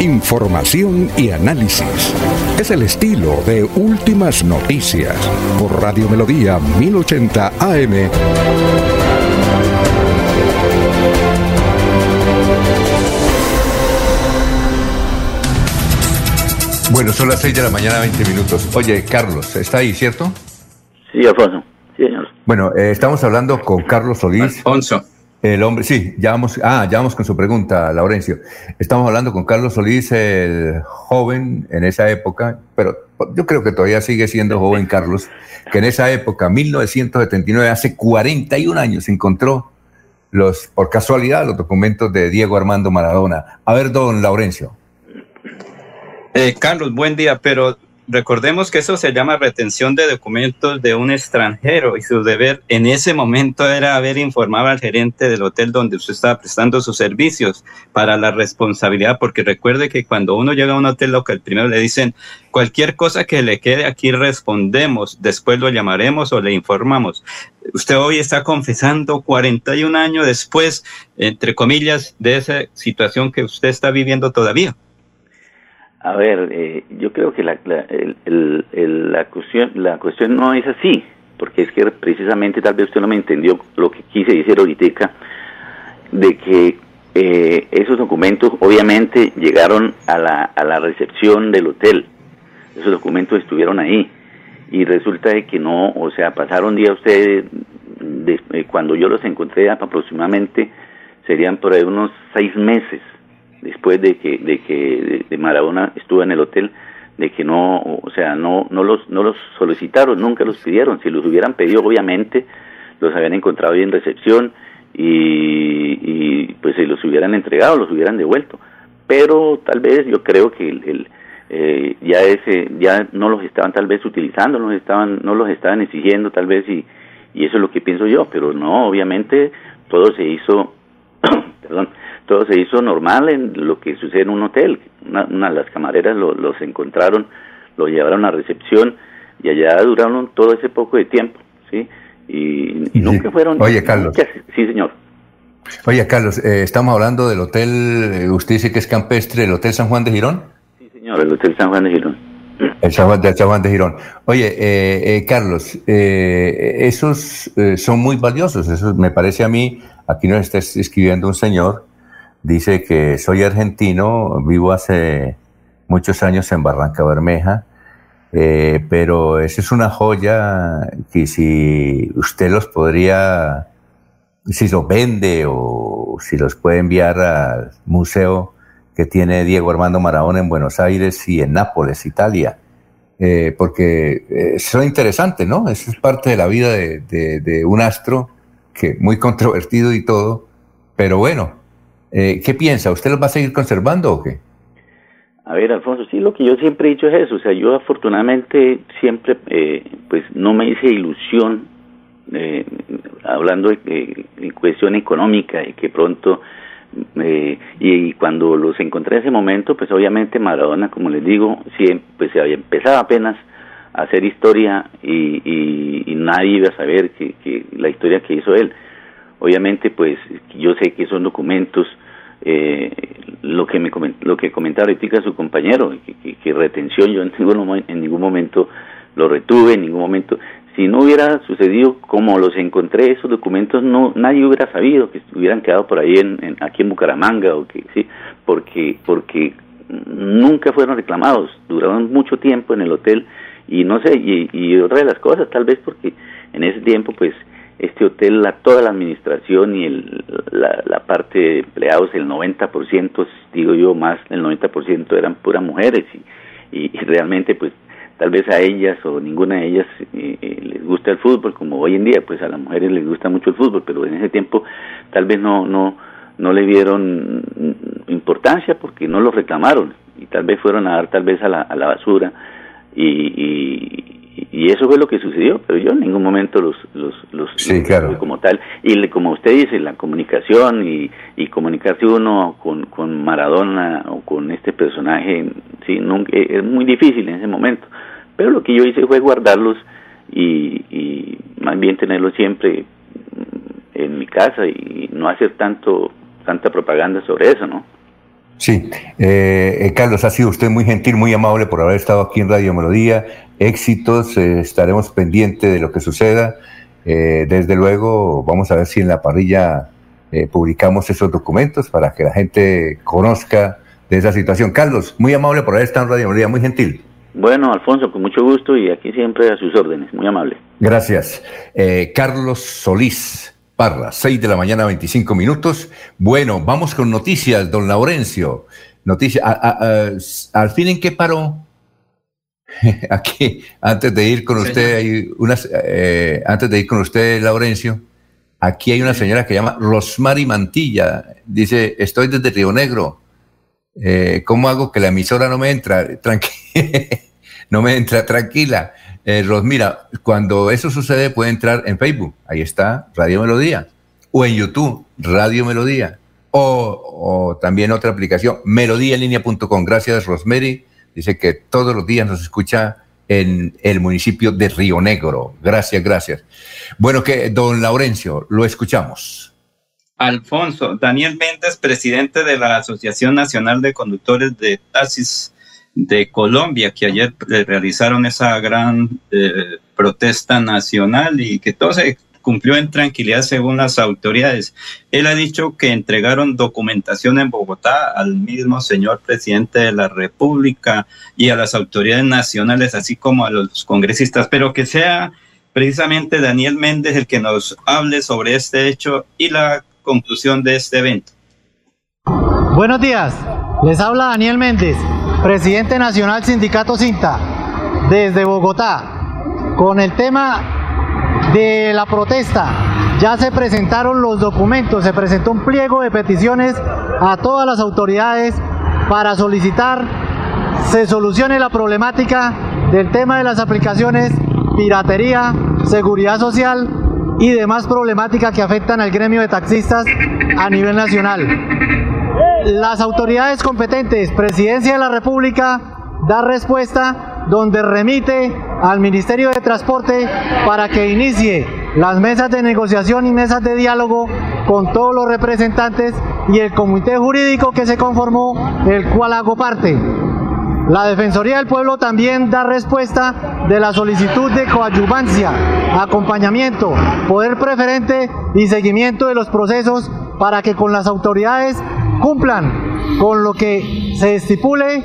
Información y análisis. Es el estilo de Últimas Noticias por Radio Melodía 1080 AM. Bueno, son las 6 de la mañana, 20 minutos. Oye, Carlos, ¿está ahí, cierto? Sí, Alfonso. Sí, señor. Bueno, eh, estamos hablando con Carlos Solís. Alfonso. El hombre, sí, ya vamos, ah, ya vamos con su pregunta, Laurencio. Estamos hablando con Carlos Solís, el joven en esa época, pero yo creo que todavía sigue siendo joven Carlos, que en esa época, 1979, hace 41 años, encontró los, por casualidad, los documentos de Diego Armando Maradona. A ver, don Laurencio. Eh, Carlos, buen día, pero recordemos que eso se llama retención de documentos de un extranjero y su deber en ese momento era haber informado al gerente del hotel donde usted estaba prestando sus servicios para la responsabilidad, porque recuerde que cuando uno llega a un hotel local, primero le dicen cualquier cosa que le quede aquí respondemos, después lo llamaremos o le informamos. Usted hoy está confesando 41 años después, entre comillas, de esa situación que usted está viviendo todavía. A ver, eh, yo creo que la, la, el- el- la, cuestión, la cuestión no es así, porque es que precisamente tal vez usted no me entendió lo que quise decir ahorita, de que eh, esos documentos obviamente llegaron a la, a la recepción del hotel, esos documentos estuvieron ahí, y resulta de que no, o sea, pasaron día ustedes, de- eh, cuando yo los encontré aproximadamente, serían por ahí unos seis meses después de que de que de, Maradona estuvo en el hotel de que no o sea no no los no los solicitaron nunca los pidieron si los hubieran pedido obviamente los habían encontrado en recepción y, pues si los hubieran entregado, los hubieran devuelto. Pero tal vez yo creo que el, eh, ya ese ya no los estaban tal vez utilizando, no los estaban no los estaban exigiendo tal vez y, y eso es lo que pienso yo, pero no, obviamente todo se hizo *clears throat* perdón, todo se hizo normal en lo que sucede en un hotel. Una, de las camareras los encontraron, lo llevaron a recepción y allá duraron todo ese poco de tiempo, ¿sí? Y, nunca fueron... Oye, Carlos. sí, señor. Oye, Carlos, eh, estamos hablando del hotel, eh, usted dice que es campestre, el Hotel San Juan de Girón. Sí, señor, el Hotel San Juan de Girón. *clears throat* El San Juan, San Juan de Girón. Oye, eh, Carlos, esos son muy valiosos, eso me parece a mí, aquí nos está escribiendo un señor, dice que soy argentino, vivo hace muchos años en Barranca Bermeja, eh, pero esa es una joya que si usted los podría, si los vende o si los puede enviar al museo que tiene Diego Armando Maradona en Buenos Aires y en Nápoles, Italia. Eh, porque eh, son interesantes, ¿no? Eso es parte de la vida de, de, un astro que muy *laughs* controvertido y todo, pero bueno, ¿qué piensa? ¿Usted los va a seguir conservando o qué? A ver, Alfonso, sí, lo que yo siempre he dicho es eso. O sea, yo afortunadamente siempre, eh, pues, no me hice ilusión, eh, hablando de, cuestión económica, y que pronto, eh, y, cuando los encontré en ese momento, pues, obviamente Maradona, como les digo, sí, pues, se había empezado apenas a hacer historia y, y, nadie iba a saber que, que la historia que hizo él. Obviamente, pues, yo sé que son documentos eh, lo que me lo que comentaba ahorita su compañero que, retención yo en ningún, en ningún momento lo retuve en ningún momento. Si no hubiera sucedido como los encontré esos documentos no nadie hubiera sabido que hubieran quedado por ahí en, aquí en Bucaramanga o que sí porque porque nunca fueron reclamados. Duraron mucho tiempo en el hotel y no sé y, y otra de las cosas tal vez porque en ese tiempo pues este hotel, la, toda la administración y el, la, parte de empleados, el 90%, digo yo, más del 90% eran puras mujeres y, y, realmente pues tal vez a ellas o ninguna de ellas eh, eh, les gusta el fútbol, como hoy en día pues a las mujeres les gusta mucho el fútbol, pero en ese tiempo tal vez no, no, no le dieron importancia porque no lo reclamaron y tal vez fueron a dar tal vez a la, a la basura y, y eso fue lo que sucedió, pero yo en ningún momento los, los, los, como tal. Y como usted dice, la comunicación y, y comunicarse uno con, con Maradona o con este personaje, sí, nunca, es muy difícil en ese momento. Pero lo que yo hice fue guardarlos y, y más bien tenerlos siempre en mi casa y no hacer tanto tanta propaganda sobre eso, ¿no? Sí, eh, eh, Carlos, ha sido usted muy gentil, muy amable por haber estado aquí en Radio Melodía. Éxitos, eh, estaremos pendientes de lo que suceda. desde luego, vamos a ver si en la parrilla publicamos esos documentos para que la gente conozca de esa situación. Carlos, muy amable por haber estado en Radio Melodía, muy gentil. Bueno, Alfonso, con mucho gusto y aquí siempre a sus órdenes, muy amable. Gracias. Carlos Solís. Parra, 6 de la mañana, 25 minutos. Bueno, vamos con noticias, don Laurencio. Noticias, al fin en qué paró. *laughs* Aquí, antes de ir con usted, hay unas, eh, antes de ir con usted, Laurencio, aquí hay una señora que llama Rosmary Mantilla. Dice, estoy desde Río Negro. Eh, ¿Cómo hago que la emisora no me entra? Tranquila, *laughs* no me entra tranquila. Eh, Rosmira, cuando eso sucede puede entrar en Facebook, ahí está Radio Melodía, o en YouTube, Radio Melodía, o, también otra aplicación, melodíaenlínea.com. Gracias, Rosemary. Dice que todos los días nos escucha en el municipio de Río Negro. Gracias, gracias. Bueno, que don Laurencio, lo escuchamos. Alfonso, Daniel Méndez, presidente de la Asociación Nacional de Conductores de Taxis de Colombia, que ayer realizaron esa gran eh, protesta nacional y que todo se cumplió en tranquilidad según las autoridades. Él ha dicho que entregaron documentación en Bogotá al mismo señor presidente de la República y a las autoridades nacionales, así como a los congresistas, pero que sea precisamente Daniel Méndez el que nos hable sobre este hecho y la conclusión de este evento. Buenos días, les habla Daniel Méndez presidente nacional Sindicato Cinta, desde Bogotá, con el tema de la protesta. Ya se presentaron los documentos, se presentó un pliego de peticiones a todas las autoridades para solicitar se solucione la problemática del tema de las aplicaciones, piratería, seguridad social y demás problemáticas que afectan al gremio de taxistas a nivel nacional. Las autoridades competentes, Presidencia de la República, da respuesta donde remite al Ministerio de Transporte para que inicie las mesas de negociación y mesas de diálogo con todos los representantes y el comité jurídico que se conformó, el cual hago parte. La Defensoría del Pueblo también da respuesta de la solicitud de coadyuvancia, acompañamiento, poder preferente y seguimiento de los procesos para que con las autoridades cumplan con lo que se estipule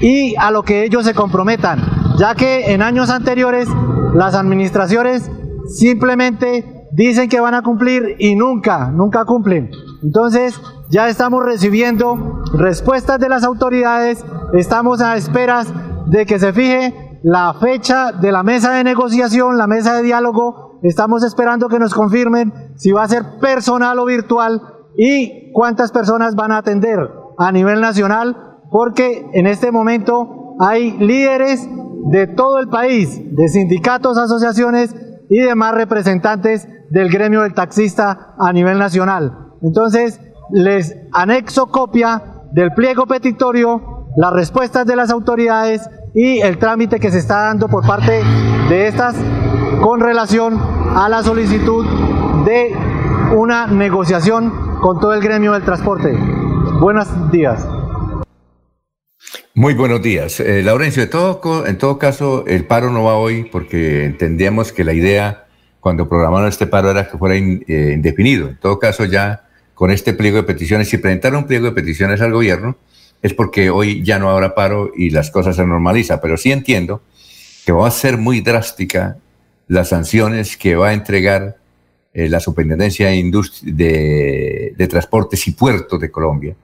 y a lo que ellos se comprometan, ya que en años anteriores las administraciones simplemente dicen que van a cumplir y nunca, nunca cumplen. Entonces, ya estamos recibiendo respuestas de las autoridades, estamos a esperas de que se fije la fecha de la mesa de negociación, la mesa de diálogo, estamos esperando que nos confirmen si va a ser personal o virtual y cuántas personas van a atender a nivel nacional, porque en este momento hay líderes de todo el país, de sindicatos, asociaciones y demás representantes del gremio del taxista a nivel nacional. Entonces, les anexo copia del pliego petitorio, las respuestas de las autoridades y el trámite que se está dando por parte de estas con relación a la solicitud de una negociación con todo el gremio del transporte. Buenos días. Muy buenos días. Eh, Laurencio, en todo, caso, el paro no va hoy porque entendíamos que la idea cuando programaron este paro era que fuera eh, indefinido. En todo caso, ya con este pliego de peticiones, si presentaron un pliego de peticiones al gobierno, es porque hoy ya no habrá paro y las cosas se normalizan. Pero sí entiendo que va a ser muy drástica las sanciones que va a entregar eh, la Superintendencia de, de, Transportes y Puertos de Colombia,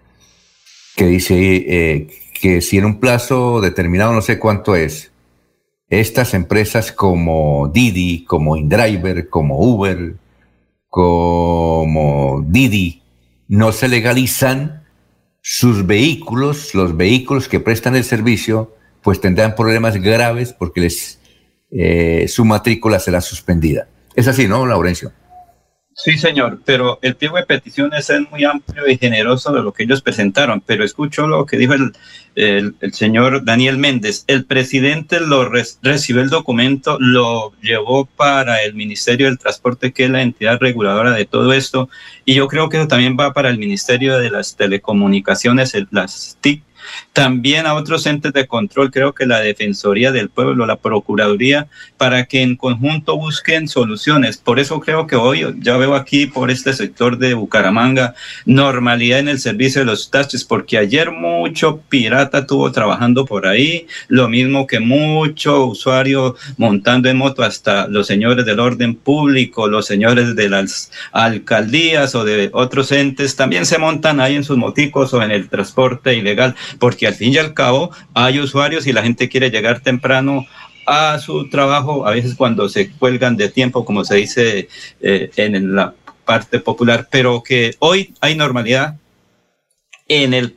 que dice eh, que si en un plazo determinado, no sé cuánto es, estas empresas como Didi, como InDriver, como Uber, como Didi, no se legalizan sus vehículos, los vehículos que prestan el servicio, pues tendrán problemas graves porque les, eh, su matrícula será suspendida. Es así, ¿no, Laurencio? Sí, señor, pero el pliego de peticiones es muy amplio y generoso de lo que ellos presentaron, pero escucho lo que dijo el, el, señor Daniel Méndez. El presidente lo recibió el documento, lo llevó para el Ministerio del Transporte, que es la entidad reguladora de todo esto, y yo creo que eso también va para el Ministerio de las Telecomunicaciones, las TIC, también a otros entes de control, creo que la Defensoría del Pueblo, la Procuraduría, para que en conjunto busquen soluciones. Por eso creo que hoy ya veo aquí por este sector de Bucaramanga normalidad en el servicio de los taxis, porque ayer mucho pirata tuvo trabajando por ahí, lo mismo que mucho usuario montando en moto, hasta los señores del orden público, los señores de las alcaldías o de otros entes, también se montan ahí en sus moticos o en el transporte ilegal porque al fin y al cabo hay usuarios y la gente quiere llegar temprano a su trabajo, a veces cuando se cuelgan de tiempo, como se dice eh, en la parte popular, pero que hoy hay normalidad en el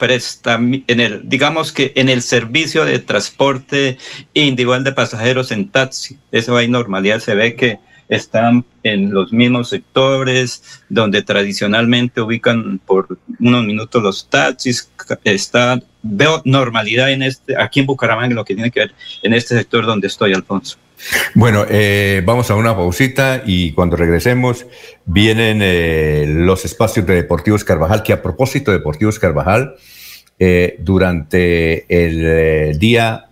en el, digamos que en el servicio de transporte individual de pasajeros en taxi. Eso hay normalidad, se ve que están en los mismos sectores donde tradicionalmente ubican por unos minutos los taxis, está, veo normalidad en este, aquí en Bucaramanga, en lo que tiene que ver en este sector donde estoy, Alfonso. Bueno, eh, vamos a una pausita y cuando regresemos vienen eh, los espacios de Deportivos Carvajal, que a propósito de Deportivos Carvajal, eh, durante el día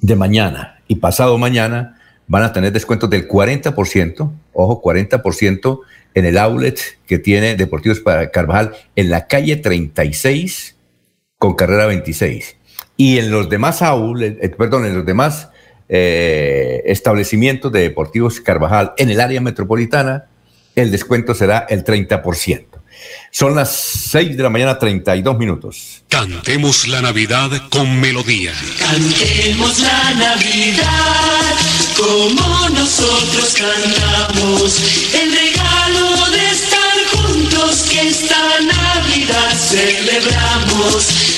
de mañana y pasado mañana van a tener descuentos del 40%, ojo, 40% en el outlet que tiene Deportivos Carvajal en la calle 36 con carrera 26. Y en los demás aules, eh, perdón, en los demás eh, establecimientos de Deportivos Carvajal en el área metropolitana, el descuento será el 30%. Son las 6 de la mañana, 32 minutos. Cantemos la Navidad con melodía. Cantemos la Navidad como nosotros cantamos. El regalo de estar juntos que esta Navidad celebramos.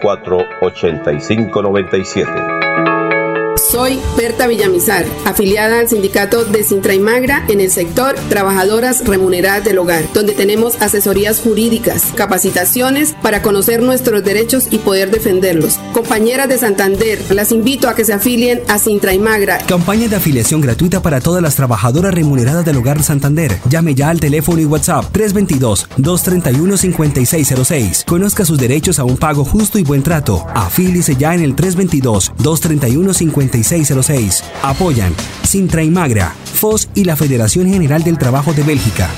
8597. Soy Berta Villamizar, afiliada al sindicato de Sintra y Magra en el sector Trabajadoras Remuneradas del Hogar, donde tenemos asesorías jurídicas, capacitaciones para conocer nuestros derechos y poder defenderlos. Compañeras de Santander, las invito a que se afilien a Sintra y Magra. Campaña de afiliación gratuita para todas las trabajadoras remuneradas del Hogar Santander. Llame ya al teléfono y WhatsApp 322-231-5606. Conozca sus derechos a un pago justo y buen trato. Afíliese ya en el 322-231-5606. 606 Apoyan Sintra y Magra, FOS y la Federación General del Trabajo de Bélgica.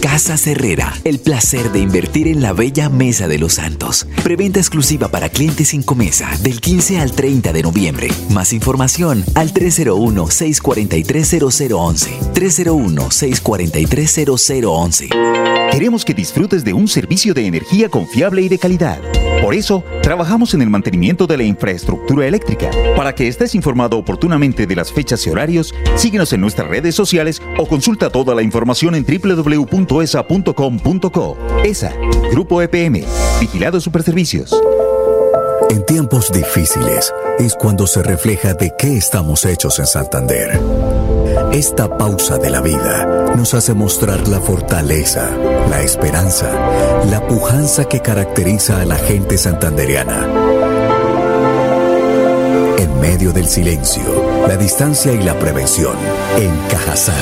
Casa Herrera, el placer de invertir en la bella Mesa de los Santos. Preventa exclusiva para clientes sin comesa del 15 al 30 de noviembre. Más información al 301-643-0011. 301-643-0011. Queremos que disfrutes de un servicio de energía confiable y de calidad. Por eso, trabajamos en el mantenimiento de la infraestructura eléctrica. Para que estés informado oportunamente de las fechas y horarios, síguenos en nuestras redes sociales o consulta toda la información en www.esa.com.co. ESA, Grupo EPM, Vigilado Superservicios. En tiempos difíciles es cuando se refleja de qué estamos hechos en Santander. Esta pausa de la vida nos hace mostrar la fortaleza, la esperanza, la pujanza que caracteriza a la gente santandereana. Medio del silencio, la distancia y la prevención, en Cajazán,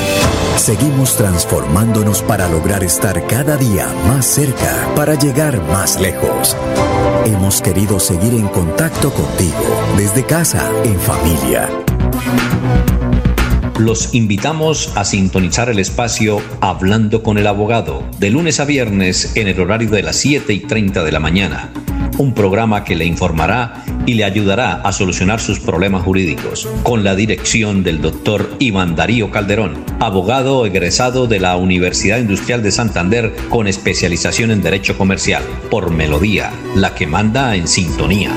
seguimos transformándonos para lograr estar cada día más cerca, para llegar más lejos. Hemos querido seguir en contacto contigo, desde casa, en familia. Los invitamos a sintonizar el espacio Hablando con el Abogado, de lunes a viernes en el horario de las 7 y 30 de la mañana. Un programa que le informará y le ayudará a solucionar sus problemas jurídicos, con la dirección del doctor Iván Darío Calderón, abogado egresado de la Universidad Industrial de Santander con especialización en Derecho Comercial, por Melodía, la que manda en sintonía.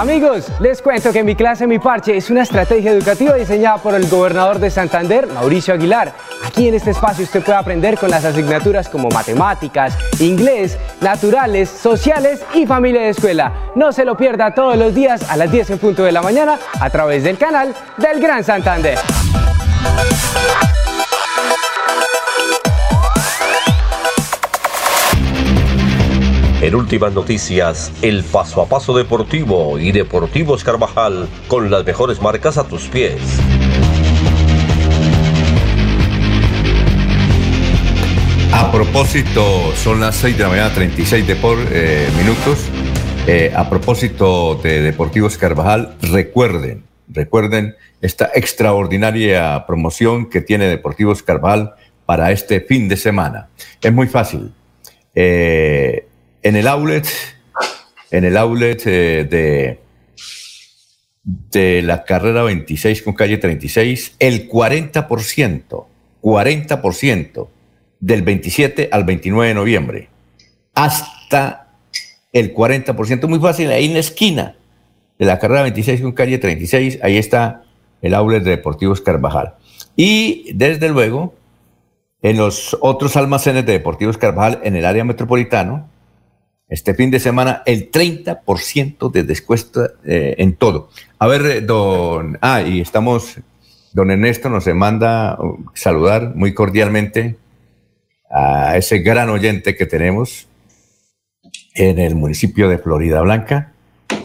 Amigos, les cuento que mi clase Mi Parche es una estrategia educativa diseñada por el gobernador de Santander, Mauricio Aguilar. Aquí en este espacio usted puede aprender con las asignaturas como matemáticas, inglés, naturales, sociales y familia de escuela. No se lo pierda todos los días a las 10 en punto de la mañana a través del canal del Gran Santander. En últimas noticias, el paso a paso deportivo y Deportivos Carvajal con las mejores marcas a tus pies. Propósito, son las 6 de la mañana, 36 de por, eh, minutos. Eh, a propósito de Deportivos Carvajal, recuerden, recuerden esta extraordinaria promoción que tiene Deportivos Carvajal para este fin de semana. Es muy fácil. Eh, en el outlet, en el outlet de, de la carrera 26 con calle 36, el 40%, 40% del 27 al 29 de noviembre, hasta el 40%, muy fácil, ahí en la esquina de la carrera 26 con calle 36, ahí está el outlet de Deportivos Carvajal. Y desde luego, en los otros almacenes de Deportivos Carvajal en el área metropolitano, Este fin de semana el 30% de descuento eh, en todo. A ver, eh, don... Ah, y estamos... Don Ernesto nos manda uh, saludar muy cordialmente a ese gran oyente que tenemos en el municipio de Florida Blanca,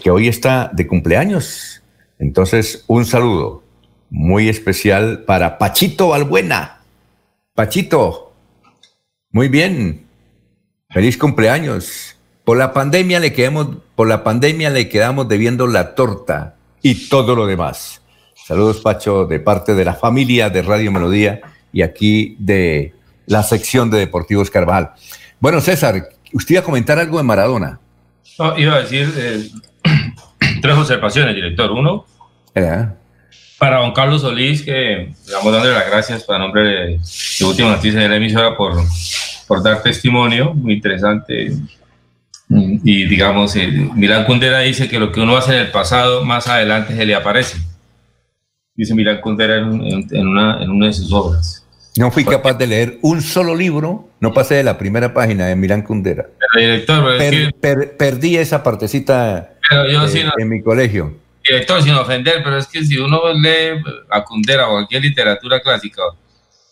que hoy está de cumpleaños. Entonces, un saludo muy especial para Pachito Balbuena. Pachito, muy bien. Feliz cumpleaños. Por la pandemia le quedamos, por la pandemia le quedamos debiendo la torta y todo lo demás. Saludos, Pacho, de parte de la familia de Radio Melodía y aquí de la sección de Deportivos Carvajal. Bueno, César, usted iba a comentar algo de Maradona. No, iba a decir eh, *clears throat* tres observaciones, director. Uno, Eh, para don Carlos Solís, que vamos dándole las gracias para nombre de, de Última Noticia de la emisora por, por dar testimonio, muy interesante. Y digamos, eh, Milán Kundera dice que lo que uno hace en el pasado, más adelante se le aparece. Dice Milán Kundera en- en una, en una de sus obras. No fui capaz de leer un solo libro, no pasé de la primera página de Milán Kundera. Pero, director, Per- per- perdí esa partecita pero yo eh, en mi colegio. director, sin ofender, pero es que si uno lee a Kundera o cualquier literatura clásica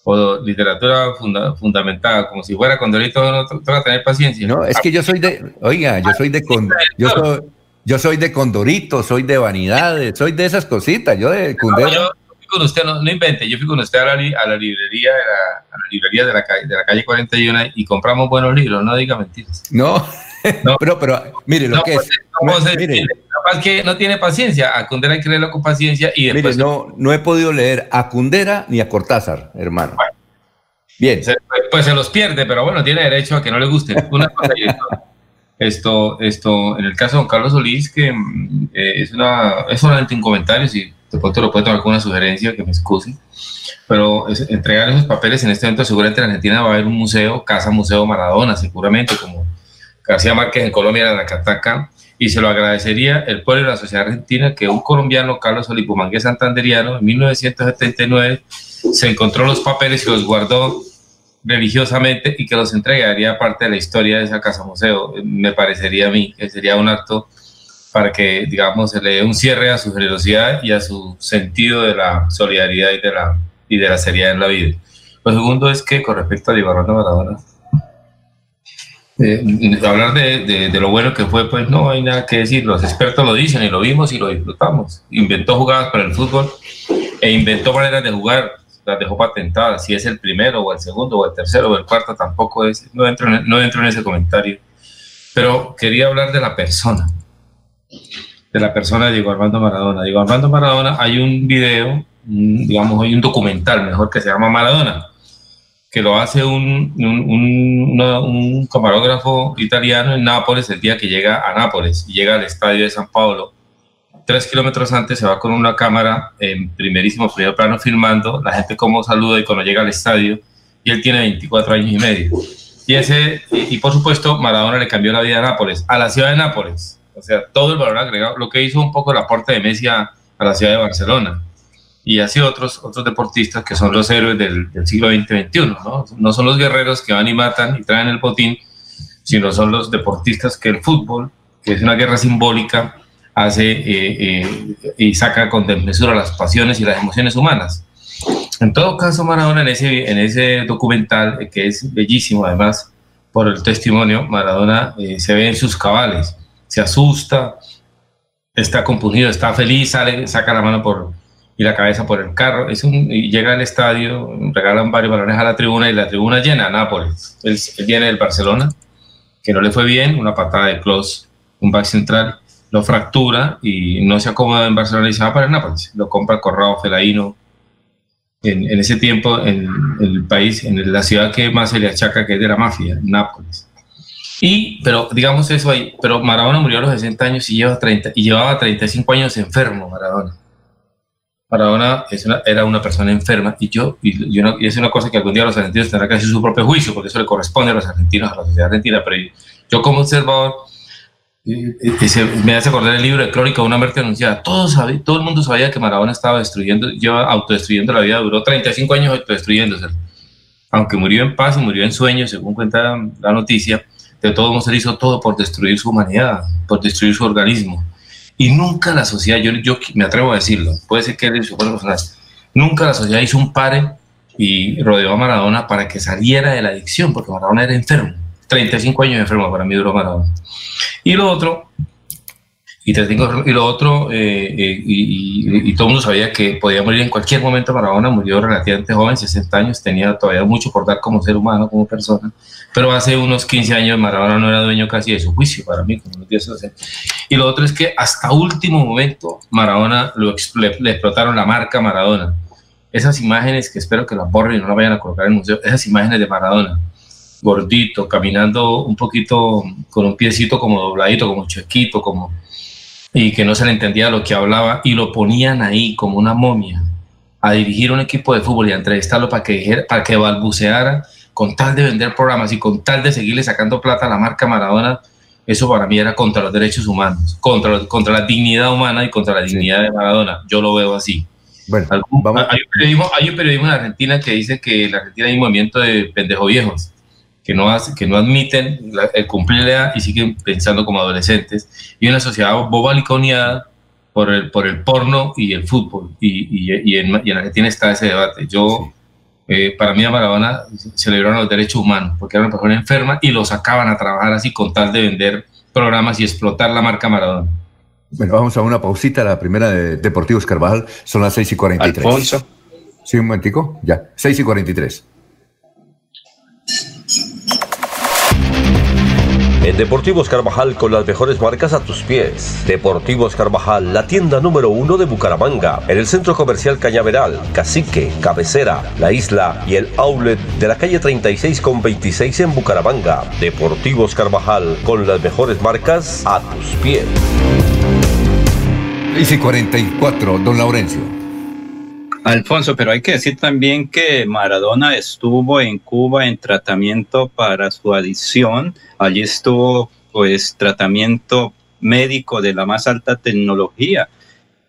o literatura funda- fundamentada, como si fuera Condorito, uno to- toca tener paciencia. No, es que yo soy de, oiga, yo soy de con, yo soy, yo soy de Condorito, soy de vanidades, soy de esas cositas, yo de Kundera. No, yo fui con usted, no, no invente, yo fui con usted a la, li- a la librería, de la, a la librería de la, calle, de la calle 41 y compramos buenos libros, no diga mentiras. No, *laughs* pero, pero mire lo No, que pues, es. ¿cómo se mire? Capaz que no tiene paciencia, a Kundera hay que leerlo con paciencia y mire, después... no, no he podido leer a Kundera ni a Cortázar, hermano. Bien. Se- pues se los pierde, pero bueno, tiene derecho a que no le guste. Una cosa, esto, esto, en el caso de don Carlos Solís, que mm, eh, es, una, es solamente un comentario, si de pronto lo puede tomar con una sugerencia, que me excuse, pero entregar esos papeles en este evento, seguramente en Argentina va a haber un museo, Casa Museo Maradona, seguramente, como García Márquez en Colombia, en la Cataca, y se lo agradecería el pueblo y la sociedad argentina que un colombiano, Carlos Solís Bumangué Santanderiano, en 1979 se encontró los papeles y los guardó religiosamente y que los entregaría parte de la historia de esa casa museo. Me parecería a mí que sería un acto para que, digamos, se le dé un cierre a su generosidad y a su sentido de la solidaridad y de la, y de la seriedad en la vida. Lo segundo es que con respecto a Diego Armando Maradona, eh, hablar de, de- lo bueno que fue, pues no hay nada que decir. Los expertos lo dicen y lo vimos y lo disfrutamos. Inventó jugadas para el fútbol e inventó maneras de jugar, las dejó patentadas. Si es el primero o el segundo o el tercero o el cuarto, tampoco es. No entro en, no entro en ese comentario. Pero quería hablar de la persona, de la persona de Diego Armando Maradona. Diego Armando Maradona, hay un video, digamos, hay un documental mejor que se llama Maradona que lo hace un, un, camarógrafo italiano en Nápoles el día que llega a Nápoles y llega al estadio de San Paulo. Tres kilómetros antes se va con una cámara en primerísimo primer plano filmando la gente cómo saluda y cuando llega al estadio y él tiene 24 años y medio. Y, ese, y por supuesto Maradona le cambió la vida a Nápoles, a la ciudad de Nápoles. O sea, todo el valor agregado, lo que hizo un poco el aporte de Messi a, a la ciudad de Barcelona y así otros, otros deportistas que son los héroes del, del siglo XX-XXI, ¿no? No son los guerreros que van y matan y traen el botín, sino son los deportistas que el fútbol, que es una guerra simbólica, hace eh, eh, y saca con desmesura las pasiones y las emociones humanas. En todo caso, Maradona en ese, en ese documental, que es bellísimo además por el testimonio, Maradona eh, se ve en sus cabales, se asusta, está compungido, está feliz, sale, saca la mano por, y la cabeza por el carro. Es un, y llega al estadio, regalan varios balones a la tribuna y la tribuna llena, Nápoles. Él, viene del Barcelona, que no le fue bien, una patada de Klos, un back central, lo fractura y no se acomoda en Barcelona y se va para Nápoles. Lo compra Corrado Felaino. En, en ese tiempo, en, el país, en la ciudad que más se le achaca, que es de la mafia, Nápoles. Y, pero digamos eso ahí, pero Maradona murió a los 60 años y, lleva 30, y llevaba 35 años enfermo, Maradona. Maradona es una- era una persona enferma y yo, y, yo no- es una cosa que algún día los argentinos tendrán que hacer su propio juicio, porque eso le corresponde a los argentinos, a la sociedad argentina, pero yo como observador eh, eh, me hace acordar el libro de Crónica de una muerte anunciada. Todo, sabe- todo el mundo sabía que Maradona estaba destruyendo, lleva autodestruyendo la vida, duró 35 años autodestruyéndose. Aunque murió en paz y murió en sueños, según cuenta la noticia, de todos modos él hizo todo por destruir su humanidad, por destruir su organismo. Y nunca la sociedad, yo, yo me atrevo a decirlo, puede ser que él su personal, nunca la sociedad hizo un pare y rodeó a Maradona para que saliera de la adicción, porque Maradona era enfermo. 35 años enfermo para mí duró Maradona. Y lo otro, y, y lo otro, eh, eh, y, todo el mundo sabía que podía morir en cualquier momento. Maradona murió relativamente joven, 60 años, tenía todavía mucho por dar como ser humano, como persona. Pero hace unos 15 años Maradona no era dueño casi de su juicio, para mí, como Y lo otro es que hasta último momento Maradona lo, le, le explotaron la marca Maradona. Esas imágenes que espero que las borren y no las vayan a colocar en el museo, esas imágenes de Maradona gordito, caminando un poquito con un piecito como dobladito, como chiquito, como y que no se le entendía lo que hablaba y lo ponían ahí como una momia a dirigir un equipo de fútbol y a entrevistarlo para que, dijera, para que balbuceara con tal de vender programas y con tal de seguirle sacando plata a la marca Maradona, eso para mí era contra los derechos humanos, contra, contra la dignidad humana y contra la dignidad de Maradona. Yo lo veo así. Bueno, hay, un periodismo, hay un periodismo en Argentina que dice que en Argentina hay un movimiento de pendejos viejos que no, hace, que no admiten el cumplir la edad y siguen pensando como adolescentes, y una sociedad bobaliconeada por el, por el porno y el fútbol, y, y, en, y en, Argentina está ese debate. Yo, eh, para mí a Maradona celebraron los derechos humanos, porque era una persona enferma y lo sacaban a trabajar así con tal de vender programas y explotar la marca Maradona. Bueno, vamos a una pausita, la primera de Deportivos Carvajal, son las 6 y 43. Alfonso. Sí, un momentico, ya, 6 y 43. En Deportivos Carvajal con las mejores marcas a tus pies. Deportivos Carvajal, la tienda número uno de Bucaramanga, en el centro comercial Cañaveral, Cacique, Cabecera, La Isla y el outlet de la calle 36 con 26 en Bucaramanga. Deportivos Carvajal con las mejores marcas a tus pies. y 44, don Laurencio. Alfonso, pero hay que decir también que Maradona estuvo en Cuba en tratamiento para su adicción. Allí estuvo, pues, tratamiento médico de la más alta tecnología.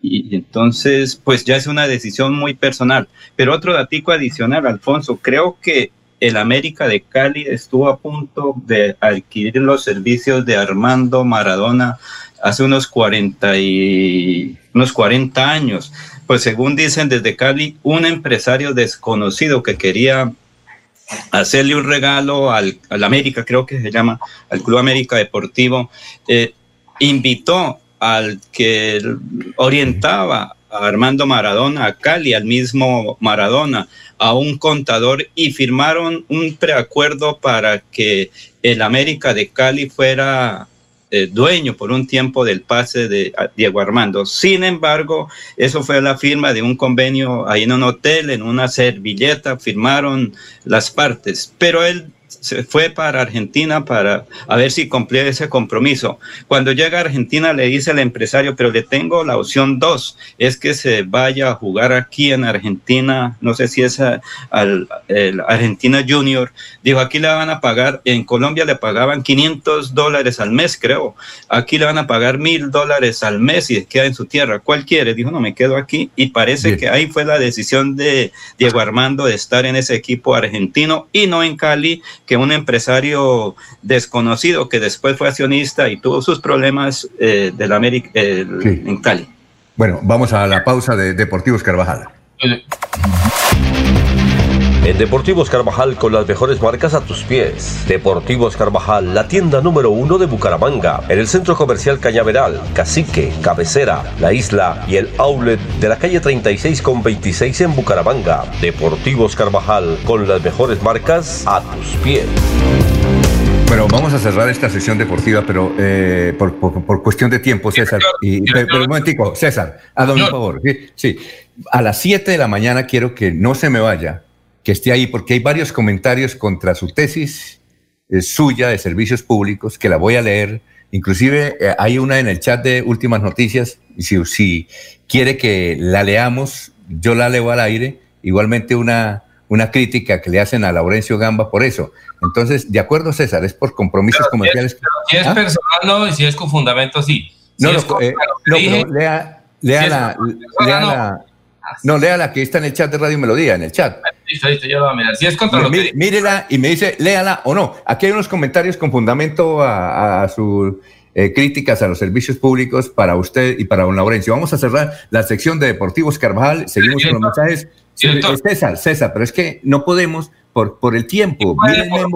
Y entonces, pues ya es una decisión muy personal. Pero otro datico adicional, Alfonso, creo que el América de Cali estuvo a punto de adquirir los servicios de Armando Maradona hace unos 40, y, unos 40 años. Pues según dicen desde Cali, un empresario desconocido que quería hacerle un regalo al, América, creo que se llama, al Club América Deportivo, eh, invitó al que orientaba a Armando Maradona a Cali, al mismo Maradona, a un contador y firmaron un preacuerdo para que el América de Cali fuera eh, dueño por un tiempo del pase de Diego Armando. Sin embargo, eso fue la firma de un convenio ahí en un hotel, en una servilleta, firmaron las partes, pero él se fue para Argentina para a ver si cumplía ese compromiso. Cuando llega a Argentina le dice al empresario, pero le tengo la opción dos, es que se vaya a jugar aquí en Argentina, no sé si es al Argentina Junior, dijo, aquí le van a pagar, en Colombia le pagaban 500 dólares al mes, creo, aquí le van a pagar mil dólares al mes y queda en su tierra, ¿cuál quiere? Dijo, no, me quedo aquí y parece que ahí fue la decisión de Diego Armando de estar en ese equipo argentino y no en Cali, que un empresario desconocido que después fue accionista y tuvo sus problemas eh, del América en Cali. Bueno, vamos a la pausa de Deportivos Carvajal. En Deportivos Carvajal con las mejores marcas a tus pies. Deportivos Carvajal, la tienda número uno de Bucaramanga, en el centro comercial Cañaveral, Cacique, Cabecera, La Isla y el outlet de la calle 36 con 26 en Bucaramanga. Deportivos Carvajal con las mejores marcas a tus pies. Bueno, vamos a cerrar esta sesión deportiva, pero eh, por, cuestión de tiempo, César. Y, pero, un momentico, César, hágame un favor. sí, a las 7 de la mañana quiero que no se me vaya que esté ahí, porque hay varios comentarios contra su tesis eh, suya de servicios públicos, que la voy a leer. Inclusive eh, hay una en el chat de Últimas Noticias, y si, si, quiere que la leamos, yo la leo al aire. Igualmente una, una crítica que le hacen a Laurencio Gamba por eso. Entonces, de acuerdo, César, es por compromisos comerciales. Si es, ¿Ah? personal, no, y si es con fundamento, sí. no, eh, no, lea, lea, la, lea la, no, lea la que está en el chat de Radio Melodía, en el chat. Listo, listo, yo lo voy a mirar. Si es contra lo Mí- que... Mírela y me dice, léala o no. Aquí hay unos comentarios con fundamento a, a sus eh, críticas a los servicios públicos para usted y para don Laurencio. Vamos a cerrar la sección de Deportivos Carvajal. Seguimos con los mensajes. Director. César, César, pero es que no podemos por, por el tiempo. puede, el por-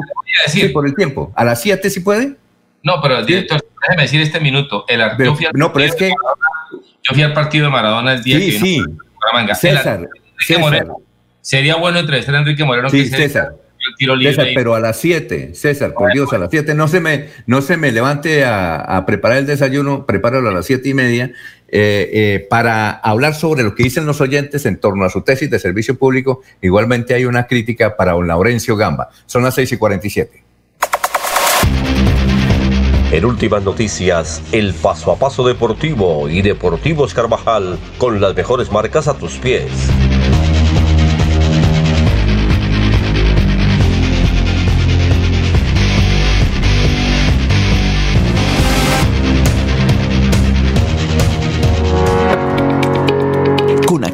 decir. Sí, el tiempo. ¿A las 7 sí puede? No, pero director, déjeme decir este minuto. El, Pero- yo, fui al no, pero es que- de Maradona- yo fui al partido de Maradona el día Sí, que sí. Bucaramanga. César, César. Moreno. Sería bueno entrevistar a Enrique Moreno. Sí, que César. el tiro libre César, pero a las 7, César, por Dios, a las 7, no se me, no se me levante a, a preparar el desayuno, prepáralo a las siete y media, eh, eh, para hablar sobre lo que dicen los oyentes en torno a su tesis de servicio público. Igualmente hay una crítica para don Laurencio Gamba. Son las 6 y 47. En últimas noticias, el paso a paso deportivo y Deportivos Carvajal con las mejores marcas a tus pies.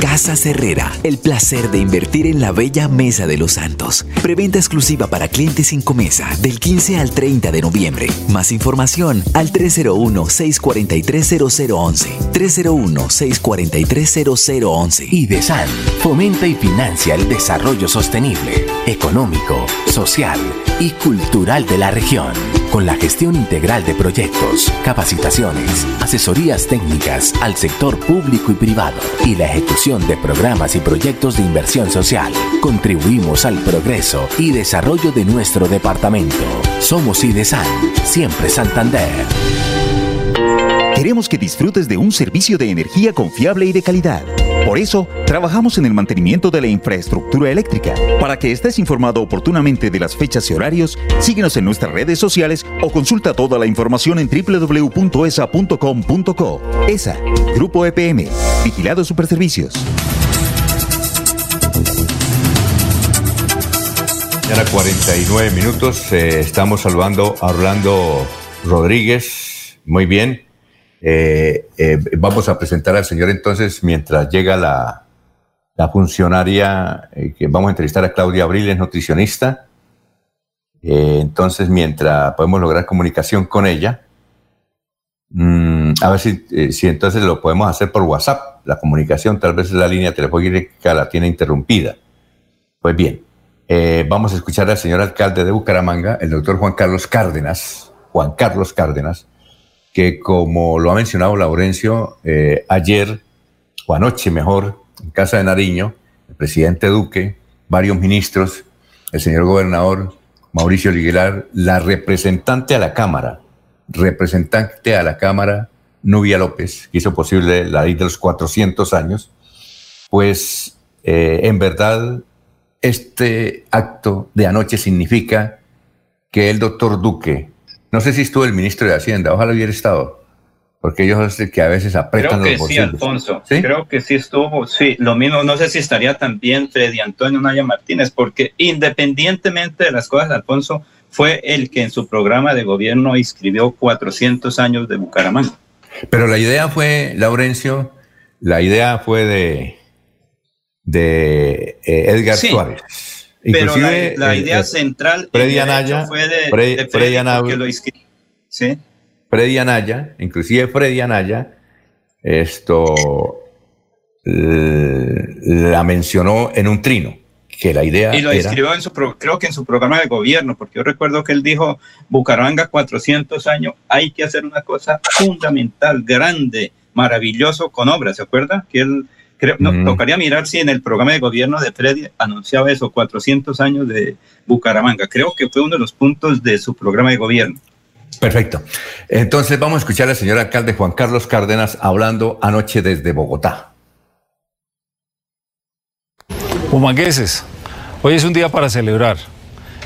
Casa Herrera, el placer de invertir en la bella Mesa de los Santos. Preventa exclusiva para clientes sin comesa del 15 al 30 de noviembre. Más información al 301-643-0011. 301-643-0011. IDESAN fomenta y financia el desarrollo sostenible, económico, social y cultural de la región, con la gestión integral de proyectos, capacitaciones, asesorías técnicas al sector público y privado y la ejecución de programas y proyectos de inversión social. Contribuimos al progreso y desarrollo de nuestro departamento. Somos IDESAN, siempre Santander. Queremos que disfrutes de un servicio de energía confiable y de calidad. Por eso, trabajamos en el mantenimiento de la infraestructura eléctrica. Para que estés informado oportunamente de las fechas y horarios, síguenos en nuestras redes sociales o consulta toda la información en www.esa.com.co. ESA, Grupo EPM, Vigilado Superservicios. Ya 49 minutos. eh, estamos saludando a Orlando Rodríguez. Muy bien. Eh, eh, vamos a presentar al señor entonces mientras llega la, funcionaria eh, que vamos a entrevistar a Claudia Abril, es nutricionista. Entonces, mientras podemos lograr comunicación con ella, mm, a ver si, si entonces lo podemos hacer por WhatsApp. La comunicación, tal vez la línea telefónica la tiene interrumpida. Pues bien, vamos a escuchar al señor alcalde de Bucaramanga, el doctor Juan Carlos Cárdenas, Juan Carlos Cárdenas, que como lo ha mencionado Laurencio, eh, ayer o anoche mejor, en Casa de Nariño, el presidente Duque, varios ministros, el señor gobernador Mauricio Liguelar, la representante a la Cámara, representante a la Cámara Nubia López, que hizo posible la ley de los 400 años, pues eh, en verdad este acto de anoche significa que el doctor Duque, no sé si estuvo el ministro de Hacienda, ojalá hubiera estado, porque ellos es que a veces apretan Creo que los sí. Alfonso. Creo que sí estuvo. Sí, lo mismo. No sé si estaría también Freddy Antonio Naya Martínez, porque independientemente de las cosas, Alfonso fue el que en su programa de gobierno inscribió 400 años de Bucaramanga. Pero la idea fue, Laurencio, la idea fue de, de eh, Edgar Sí, Suárez. Pero la, Inclusive, la eh, idea eh, central Freddy Anaya, fue de, Freddy- de Freddy Anaya- lo. Sí. Freddy Anaya, inclusive Freddy Anaya, esto eh, la mencionó en un trino, que la idea Y lo era... inscribió en su, pro- creo que en su programa de gobierno, porque yo recuerdo que él dijo, Bucaramanga 400 años, hay que hacer una cosa fundamental, grande, maravilloso con obras, ¿se acuerda? Que él, creo, no, Mm. tocaría mirar si en el programa de gobierno de Freddy anunciaba eso, 400 años de Bucaramanga. Creo que fue uno de los puntos de su programa de gobierno. Perfecto. Entonces vamos a escuchar al señor alcalde Juan Carlos Cárdenas hablando anoche desde Bogotá. Humangueses, hoy es un día para celebrar.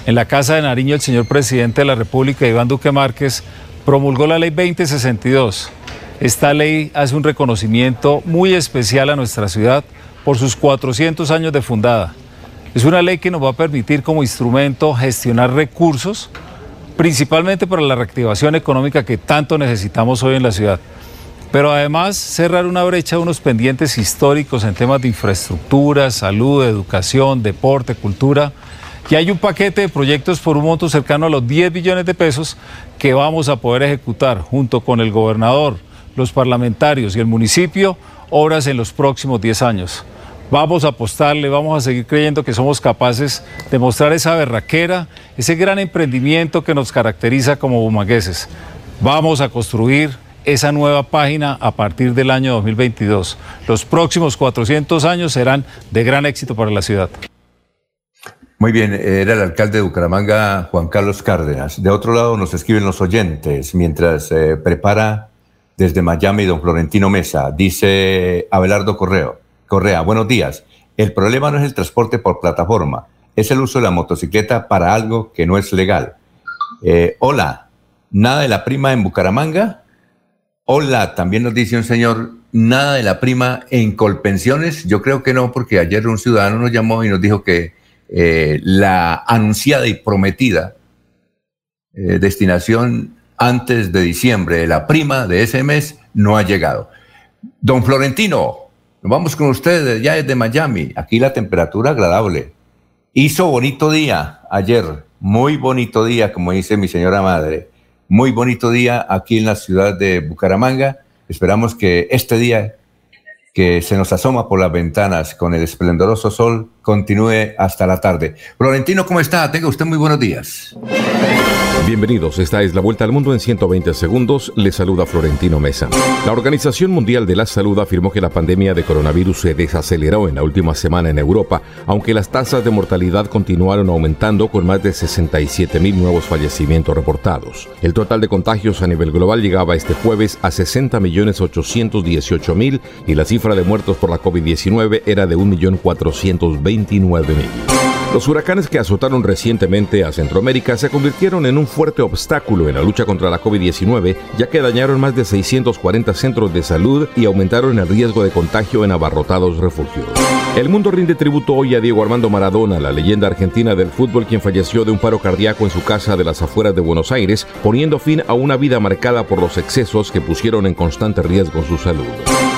En la Casa de Nariño, el señor presidente de la República, Iván Duque Márquez, promulgó la ley 2062. Esta ley hace un reconocimiento muy especial a nuestra ciudad por sus 400 años de fundada. Es una ley que nos va a permitir como instrumento gestionar recursos, principalmente para la reactivación económica que tanto necesitamos hoy en la ciudad. Pero además cerrar una brecha de unos pendientes históricos en temas de infraestructura, salud, educación, deporte, cultura. Y hay un paquete de proyectos por un monto cercano a los 10 billones de pesos que vamos a poder ejecutar junto con el gobernador, los parlamentarios y el municipio, obras en los próximos 10 años. Vamos a apostarle, vamos a seguir creyendo que somos capaces de mostrar esa berraquera, ese gran emprendimiento que nos caracteriza como bumangueses. Vamos a construir esa nueva página a partir del año 2022. Los próximos 400 años serán de gran éxito para la ciudad. Muy bien, era el alcalde de Bucaramanga, Juan Carlos Cárdenas. De otro lado nos escriben los oyentes mientras eh, prepara desde Miami don Florentino Mesa. Dice Abelardo Correo. Correa, buenos días. El problema no es el transporte por plataforma, es el uso de la motocicleta para algo que no es legal. Eh, hola, ¿nada de la prima en Bucaramanga? Hola, también nos dice un señor, ¿nada de la prima en Colpensiones? Yo creo que no, porque ayer un ciudadano nos llamó y nos dijo que eh, la anunciada y prometida eh, destinación antes de diciembre la prima de ese mes no ha llegado. Don Florentino, nos vamos con ustedes ya desde Miami. Aquí la temperatura agradable. Hizo bonito día ayer, muy bonito día, como dice mi señora madre. Muy bonito día aquí en la ciudad de Bucaramanga. Esperamos que este día que se nos asoma por las ventanas con el esplendoroso sol continúe hasta la tarde. Florentino, ¿cómo está? Tenga usted muy buenos días. Bienvenidos, esta es la Vuelta al Mundo en 120 segundos. Le saluda Florentino Mesa. La Organización Mundial de la Salud afirmó que la pandemia de coronavirus se desaceleró en la última semana en Europa, aunque las tasas de mortalidad continuaron aumentando con más de 67 mil nuevos fallecimientos reportados. El total de contagios a nivel global llegaba este jueves a 60 millones 818 mil y la cifra de muertos por la COVID-19 era de 1.429.000. Los huracanes que azotaron recientemente a Centroamérica se convirtieron en un fuerte obstáculo en la lucha contra la COVID-19, ya que dañaron más de 640 centros de salud y aumentaron el riesgo de contagio en abarrotados refugios. El mundo rinde tributo hoy a Diego Armando Maradona, la leyenda argentina del fútbol quien falleció de un paro cardíaco en su casa de las afueras de Buenos Aires, poniendo fin a una vida marcada por los excesos que pusieron en constante riesgo su salud.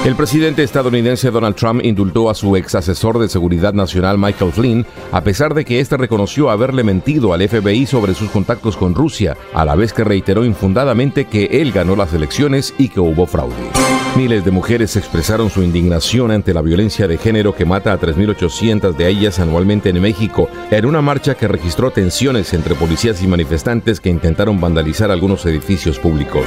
El presidente estadounidense Donald Trump indultó a su ex asesor de seguridad nacional Michael Flynn, a pesar de que éste reconoció haberle mentido al FBI sobre sus contactos con Rusia, a la vez que reiteró infundadamente que él ganó las elecciones y que hubo fraude. Miles de mujeres expresaron su indignación ante la violencia de género que mata a 3.800 de ellas anualmente en México, en una marcha que registró tensiones entre policías y manifestantes que intentaron vandalizar algunos edificios públicos.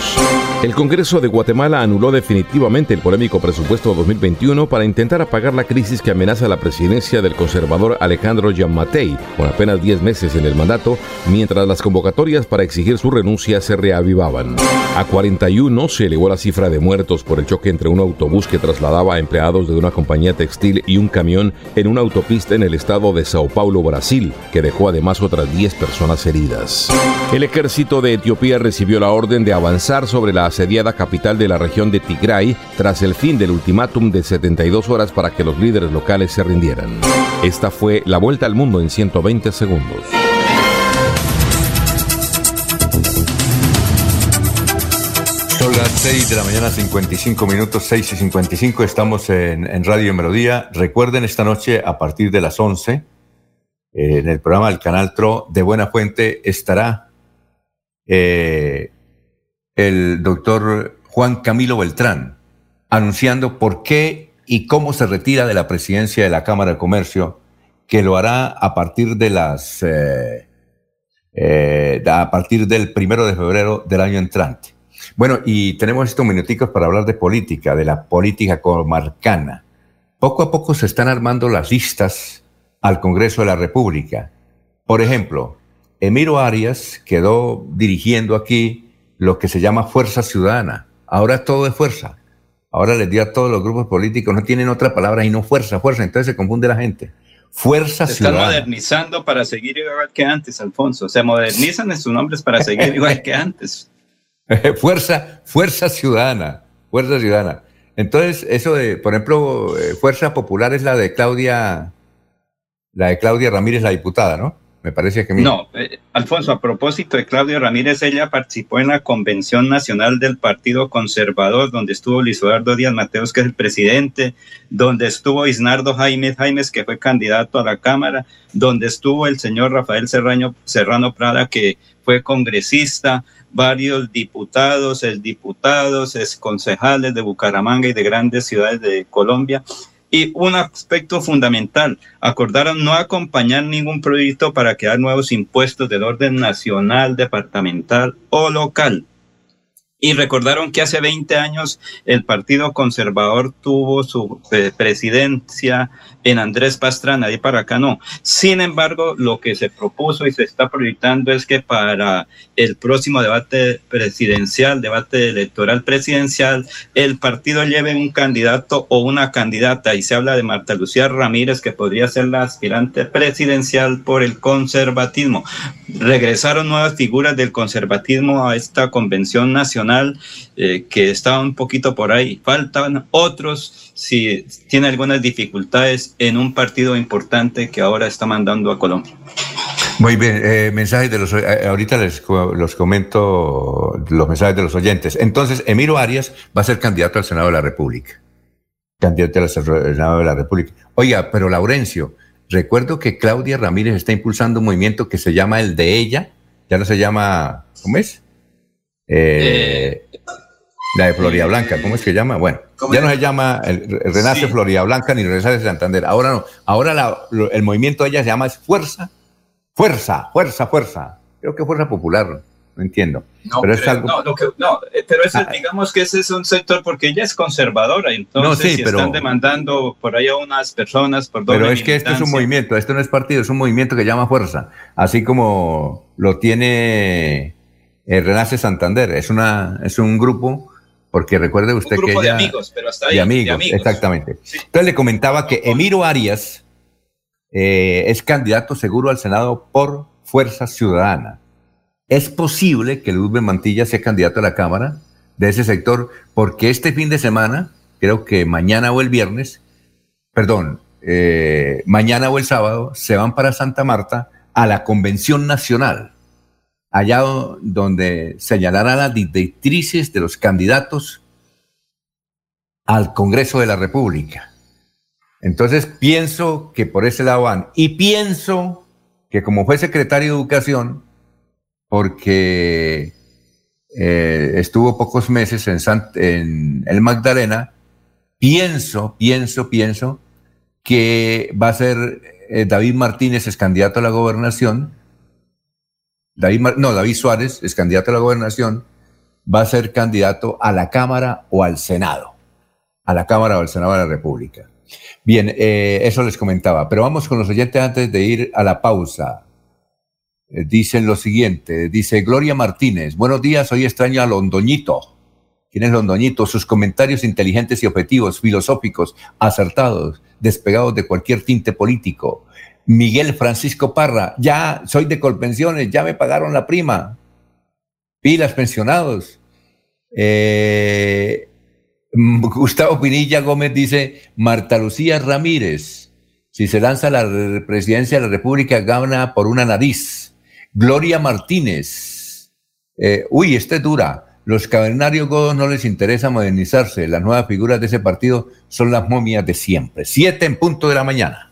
El Congreso de Guatemala anuló definitivamente el polémico presupuesto 2021 para intentar apagar la crisis que amenaza la presidencia del conservador Alejandro Yamatei, con apenas 10 meses en el mandato, mientras las convocatorias para exigir su renuncia se reavivaban. A 41 se elevó la cifra de muertos por el choque entre un autobús que trasladaba a empleados de una compañía textil y un camión en una autopista en el estado de Sao Paulo, Brasil, que dejó además otras 10 personas heridas. El ejército de Etiopía recibió la orden de avanzar sobre la asediada capital de la región de Tigray tras el fin del ultimátum de 72 horas para que los líderes locales se rindieran. Esta fue la vuelta al mundo en 120 segundos. Las 6 de la mañana, 55 minutos, 6 y 55. Estamos en, en Radio Melodía. Recuerden esta noche, a partir de las 11, eh, en el programa del Canal TRO de Buena Fuente estará eh, el doctor Juan Camilo Beltrán anunciando por qué y cómo se retira de la presidencia de la Cámara de Comercio, que lo hará a partir de las eh, a partir del primero de febrero del año entrante. Bueno, y tenemos estos minuticos para hablar de política, de la política comarcana. Poco a poco se están armando las listas al Congreso de la República. Por ejemplo, Emiro Arias quedó dirigiendo aquí lo que se llama Fuerza Ciudadana. Ahora todo es fuerza. Ahora les dio a todos los grupos políticos, no tienen otra palabra y no fuerza, fuerza. Entonces se confunde la gente. Fuerza Se están Ciudadana. modernizando para seguir igual que antes, Alfonso. Se modernizan en sus nombres para seguir *laughs* igual que antes. *laughs* fuerza, fuerza ciudadana, fuerza ciudadana. Entonces, eso de, por ejemplo, eh, Fuerza Popular es la de Claudia, La de Claudia Ramírez, la diputada, ¿no? Me parece que... No, eh, Alfonso, a propósito de Claudia Ramírez, ella participó en la Convención Nacional del Partido Conservador, donde estuvo Luis Eduardo Díaz Mateos, que es el presidente, donde estuvo Isnardo Jaime Jaimes, que fue candidato a la Cámara, donde estuvo el señor Rafael Serrano, Serrano Prada, que fue congresista, varios diputados, exdiputados, concejales de Bucaramanga y de grandes ciudades de Colombia. Y un aspecto fundamental, acordaron no acompañar ningún proyecto para crear nuevos impuestos del orden nacional, departamental o local. Y recordaron que hace 20 años el Partido Conservador tuvo su eh, presidencia en Andrés Pastrana, y para acá no. Sin embargo, lo que se propuso y se está proyectando es que para el próximo debate presidencial, debate electoral presidencial, el partido lleve un candidato o una candidata, y se habla de Marta Lucía Ramírez, que podría ser la aspirante presidencial por el conservatismo. Regresaron nuevas figuras del conservatismo a esta convención nacional eh, que estaba un poquito por ahí. Faltan otros si tiene algunas dificultades en un partido importante que ahora está mandando a Colombia. Muy bien, eh, mensajes de los eh, ahorita les los comento los mensajes de los oyentes. Entonces, Emiro Arias va a ser candidato al Senado de la República. Candidato al Senado de la República. Oiga, pero Laurencio, recuerdo que Claudia Ramírez está impulsando un movimiento que se llama el de ella, ya no se llama, ¿cómo es? Eh, la de Florida Blanca, ¿cómo es que llama? Bueno, ya no se llama el, Renace Florida Blanca ni Renace Santander. Ahora no. Ahora el movimiento de ella se llama es Fuerza, Fuerza, Fuerza, Fuerza. Creo que Fuerza Popular. No entiendo. No, pero, es algo... no, que, no, eh, pero ah. digamos que ese es un sector porque ella es conservadora, entonces si están demandando por ahí a unas personas por Pero es que esto es un movimiento, esto no es partido, es un movimiento que llama fuerza, así como lo tiene el Renace Santander, es una es un grupo porque recuerde usted que ella... De amigos, pero hasta ahí. De amigos, exactamente. Entonces le comentaba que Emiro Arias eh, es candidato seguro al Senado por Fuerza Ciudadana. Es posible que Luz Mantilla sea candidato a la Cámara de ese sector, porque este fin de semana, creo que mañana o el viernes, perdón, eh, mañana o el sábado, se van para Santa Marta a la Convención Nacional allá donde señalará las directrices de los candidatos al Congreso de la República. Entonces pienso que por ese lado van. Y pienso que como fue secretario de Educación, porque eh, estuvo pocos meses en, el Magdalena, pienso, pienso, pienso que va a ser eh, David Martínez es candidato a la gobernación David, no, David Suárez es candidato a la gobernación, va a ser candidato a la Cámara o al Senado, a la Cámara o al Senado de la República. Bien, eh, eso les comentaba, pero vamos con los oyentes antes de ir a la pausa. Eh, dicen lo siguiente, dice Gloria Martínez, buenos días, hoy extraño a Londoñito. ¿Quién es Londoñito? Sus comentarios inteligentes y objetivos, filosóficos, acertados, despegados de cualquier tinte político. Miguel Francisco Parra, ya soy de Colpensiones, ya me pagaron la prima. Pilas pensionados. Eh, Gustavo Pinilla Gómez dice, Marta Lucía Ramírez, si se lanza la presidencia de la República, gana por una nariz. Gloria Martínez, eh, uy, esta es dura. Los cavernarios godos no les interesa modernizarse. Las nuevas figuras de ese partido son las momias de siempre. Siete en punto de la mañana.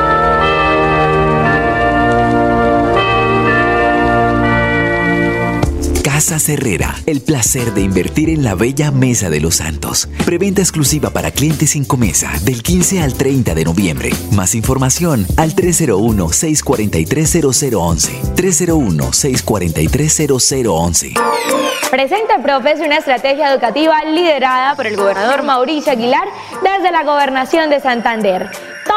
El placer de invertir en la bella Mesa de los Santos. Preventa exclusiva para clientes sin comesa del 15 al 30 de noviembre. Más información al 301-643-0011. 301-643-0011. Presenta Profes una estrategia educativa liderada por el gobernador Mauricio Aguilar desde la gobernación de Santander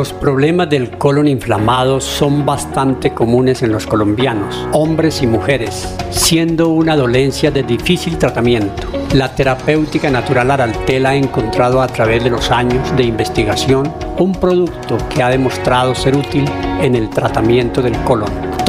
Los problemas del colon inflamado son bastante comunes en los colombianos, hombres y mujeres, siendo una dolencia de difícil tratamiento. La terapéutica natural Araltela ha encontrado a través de los años de investigación un producto que ha demostrado ser útil en el tratamiento del colon.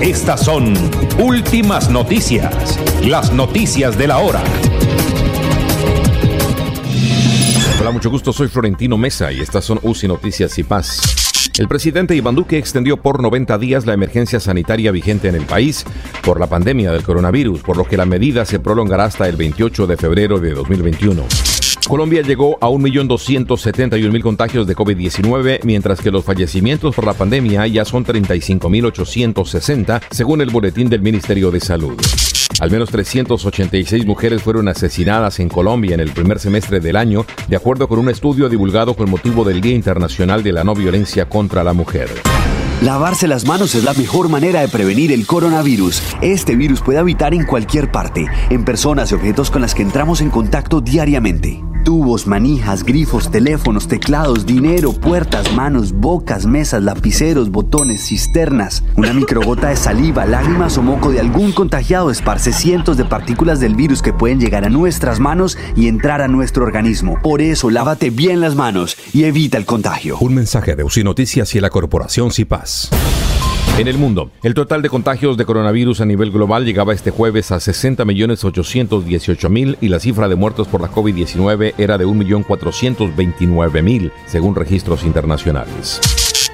Estas son últimas noticias, las noticias de la hora. Hola, mucho gusto, soy Florentino Mesa y estas son UCI Noticias y Paz. El presidente Iván Duque extendió por 90 días la emergencia sanitaria vigente en el país por la pandemia del coronavirus, por lo que la medida se prolongará hasta el 28 de febrero de 2021. Colombia llegó a 1.271.000 contagios de COVID-19, mientras que los fallecimientos por la pandemia ya son 35.860, según el boletín del Ministerio de Salud. Al menos 386 mujeres fueron asesinadas en Colombia en el primer semestre del año, de acuerdo con un estudio divulgado con motivo del Día Internacional de la No Violencia contra la Mujer. Lavarse las manos es la mejor manera de prevenir el coronavirus. Este virus puede habitar en cualquier parte, en personas y objetos con las que entramos en contacto diariamente. Tubos, manijas, grifos, teléfonos, teclados, dinero, puertas, manos, bocas, mesas, lapiceros, botones, cisternas. Una microgota de saliva, lágrimas o moco de algún contagiado esparce cientos de partículas del virus que pueden llegar a nuestras manos y entrar a nuestro organismo. Por eso, lávate bien las manos y evita el contagio. Un mensaje de UCI Noticias y la Corporación CIPAS. En el mundo, el total de contagios de coronavirus a nivel global llegaba este jueves a 60.818.000 y la cifra de muertos por la COVID-19 era de 1.429.000, según registros internacionales.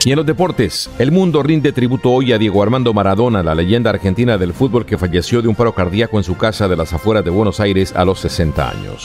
Y en los deportes, el mundo rinde tributo hoy a Diego Armando Maradona, la leyenda argentina del fútbol que falleció de un paro cardíaco en su casa de las afueras de Buenos Aires a los 60 años.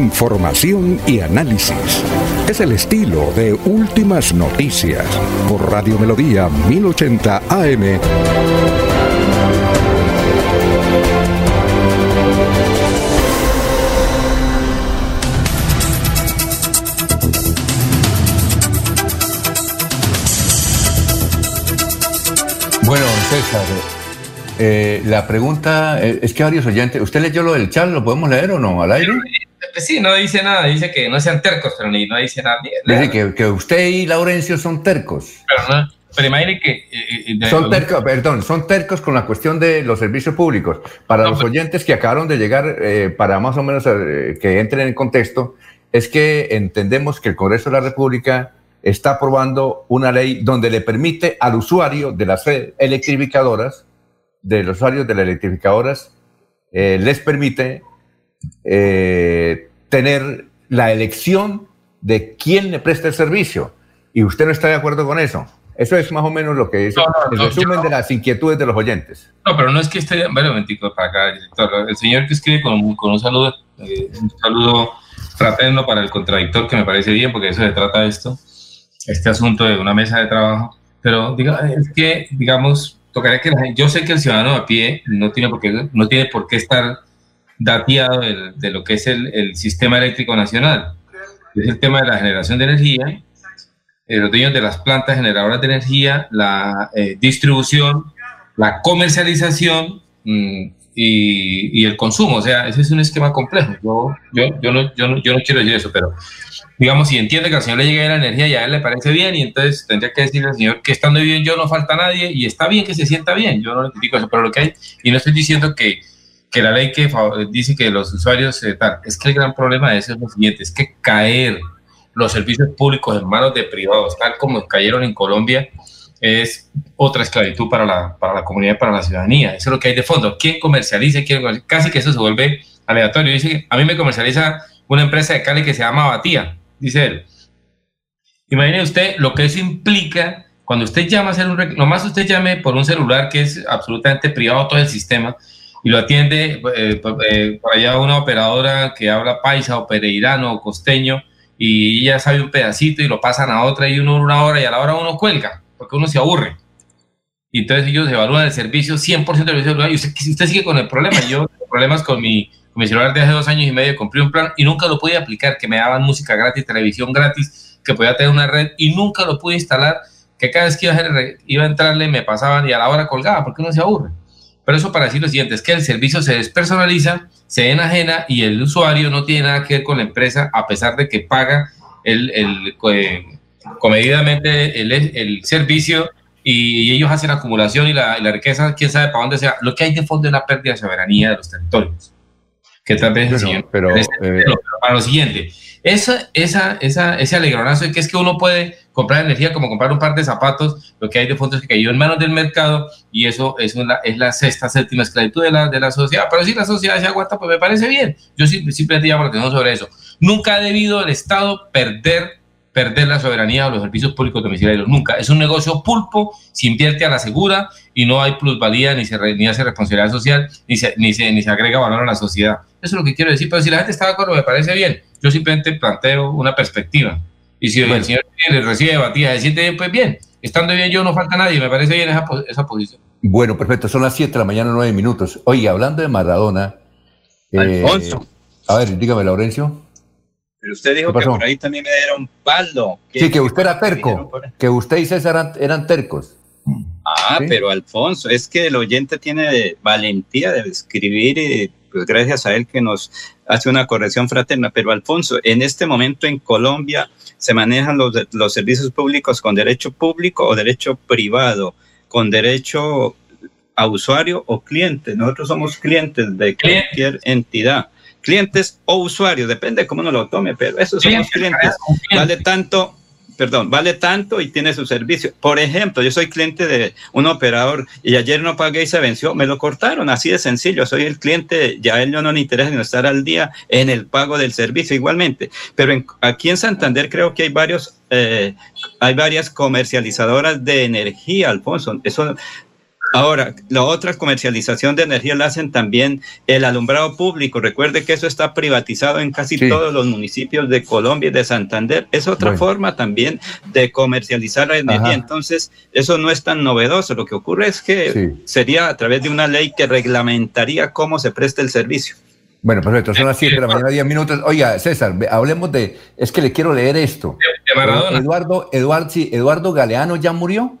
Información y análisis. Es el estilo de Últimas Noticias por Radio Melodía 1080 AM. Bueno, César, eh, la pregunta eh, es que varios oyentes, ¿usted leyó lo del chat? ¿Lo podemos leer o no al aire? Pues sí, no dice nada, dice que no sean tercos, pero ni no dice nada. Dice que, que usted y Laurencio son tercos. Pero, no, pero imagine que... eh, eh, de- Son tercos, perdón, son tercos con la cuestión de los servicios públicos. Para los oyentes que acabaron de llegar, eh, para más o menos eh, que entren en contexto, es que entendemos que el Congreso de la República está aprobando una ley donde le permite al usuario de las electrificadoras, de los usuarios de las electrificadoras, eh, les permite eh, tener la elección de quién le presta el servicio. Y usted no está de acuerdo con eso. Eso es más o menos lo que es No, no, el no, resumen de las inquietudes de los oyentes. No, pero no es que esté. Bueno, momentico para acá, director. El señor que escribe con, con un saludo, eh, un saludo fraterno para el contradictor, que me parece bien, porque de eso se trata esto, este asunto de una mesa de trabajo. Pero diga, es que, digamos, tocaría que la gente- yo sé que el ciudadano a pie no tiene por qué, no tiene por qué estar dateado de lo que es el, el sistema eléctrico nacional. Es el tema de la generación de energía, eh, los dueños de las plantas generadoras de energía, la eh, distribución, la comercialización, mm, y, el consumo. O sea, ese es un esquema complejo. Yo, yo, yo, no, yo, no, yo no quiero decir eso, pero digamos, si entiende que al señor le llega la energía y a él le parece bien, y entonces tendría que decirle al señor que estando bien yo no falta nadie y está bien que se sienta bien. Yo no le critico eso, pero lo que hay, y no estoy diciendo que, que la ley que dice que los usuarios, eh, tal, es que el gran problema de eso es lo siguiente, es que caer los servicios públicos en manos de privados, tal como cayeron en Colombia, es otra esclavitud para la, para la comunidad, para la ciudadanía. Eso es lo que hay de fondo. ¿Quién comercializa? ¿Quién Casi que eso se vuelve aleatorio. Dice, a mí me comercializa una empresa de Cali que se llama Batía, dice él. Imagine usted lo que eso implica cuando usted llama a hacer un... Nomás usted llame por un celular que es absolutamente privado todo el sistema y lo atiende eh, eh, por allá una operadora que habla paisa o pereirano o costeño y ella sabe un pedacito y lo pasan a otra y uno una hora y a la hora uno cuelga porque uno se aburre. Y entonces ellos evalúan el servicio 100% del servicio y usted, sigue con el problema. Yo problemas con mi, con mi celular de hace dos años y medio, compré un plan y nunca lo pude aplicar, que me daban música gratis, televisión gratis, que podía tener una red y nunca lo pude instalar, que cada vez que iba a, iba a entrarle me pasaban y a la hora colgaba, porque uno se aburre. Pero eso para decir lo siguiente, es que el servicio se despersonaliza, se enajena y el usuario no tiene nada que ver con la empresa, a pesar de que paga el, el, eh, comedidamente el, el servicio y ellos hacen acumulación y la, la, riqueza, quién sabe para dónde sea. Lo que hay de fondo es la pérdida de soberanía de los territorios. Que tal vez pero, pero, eh, para lo siguiente, esa, esa, esa, ese alegronazo de que es que uno puede comprar energía como comprar un par de zapatos, lo que hay de fondo es que cayó en manos del mercado y eso es, una, es la sexta, séptima esclavitud de la, de la sociedad. Pero si la sociedad se aguanta, pues me parece bien. Yo simplemente llamo la atención sobre eso. Nunca ha debido el Estado perder perder la soberanía o los servicios públicos domiciliarios. Nunca. Es un negocio pulpo, se invierte a la segura y no hay plusvalía, ni se ni hace responsabilidad social, ni se, ni, se, ni se agrega valor a la sociedad. Eso es lo que quiero decir. Pero si la gente está de acuerdo, me parece bien. Yo simplemente planteo una perspectiva. Y si el señor le recibe batida, se siente bien, pues bien. Estando bien yo, no falta nadie. Me parece bien esa, esa posición. Bueno, perfecto. Son las 7 de la mañana, 9 minutos. Oye, hablando de Maradona. Eh, Alfonso. a ver, dígame, Laurencio. Pero usted dijo que por ahí también me dieron palo. Sí, que usted era terco, que usted y César eran, tercos. Ah, pero Alfonso, es que el oyente tiene valentía de escribir y pues gracias a él que nos hace una corrección fraterna. Pero Alfonso, en este momento en Colombia se manejan los, los servicios públicos con derecho público o derecho privado, con derecho a usuario o cliente. Nosotros somos clientes de cualquier entidad clientes o usuarios, depende de cómo uno lo tome, pero esos son los clientes. Vale tanto, perdón, vale tanto y tiene su servicio. Por ejemplo, yo soy cliente de un operador y ayer no pagué y se venció, me lo cortaron, así de sencillo. Soy el cliente, ya a él no le interesa ni estar al día en el pago del servicio igualmente. Pero aquí en Santander creo que hay varios eh, hay varias comercializadoras de energía, Alfonso. Eso Ahora, la otra comercialización de energía la hacen también el alumbrado público. Recuerde que eso está privatizado en casi todos los municipios de Colombia y de Santander. Es otra forma también de comercializar la energía. Entonces, eso no es tan novedoso. Lo que ocurre es que sería a través de una ley que reglamentaría cómo se presta el servicio. Bueno, perfecto, son las 7 de la mañana, 10 minutos. Oiga, César, hablemos de, es que le quiero leer esto. Eduardo, Eduardo, sí, Eduardo Galeano ya murió.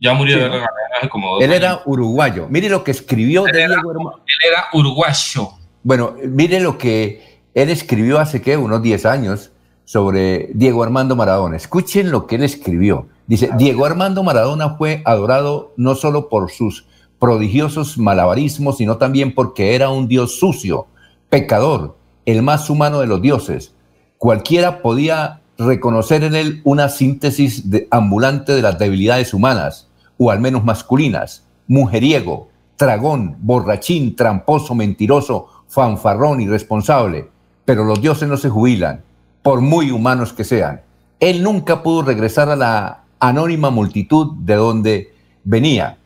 Ya murió de hace como dos Él era uruguayo. Mire lo que escribió él de era, Diego Él era uruguayo. Bueno, mire lo que él escribió hace que unos 10 años sobre Diego Armando Maradona. Escuchen lo que él escribió. Dice, Diego Armando Maradona fue adorado no solo por sus prodigiosos malabarismos, sino también porque era un dios sucio, pecador, el más humano de los dioses. Cualquiera podía reconocer en él una síntesis de, ambulante de las debilidades humanas, o al menos masculinas, mujeriego, tragón, borrachín, tramposo, mentiroso, fanfarrón, irresponsable. Pero los dioses no se jubilan, por muy humanos que sean. Él nunca pudo regresar a la anónima multitud de donde venía.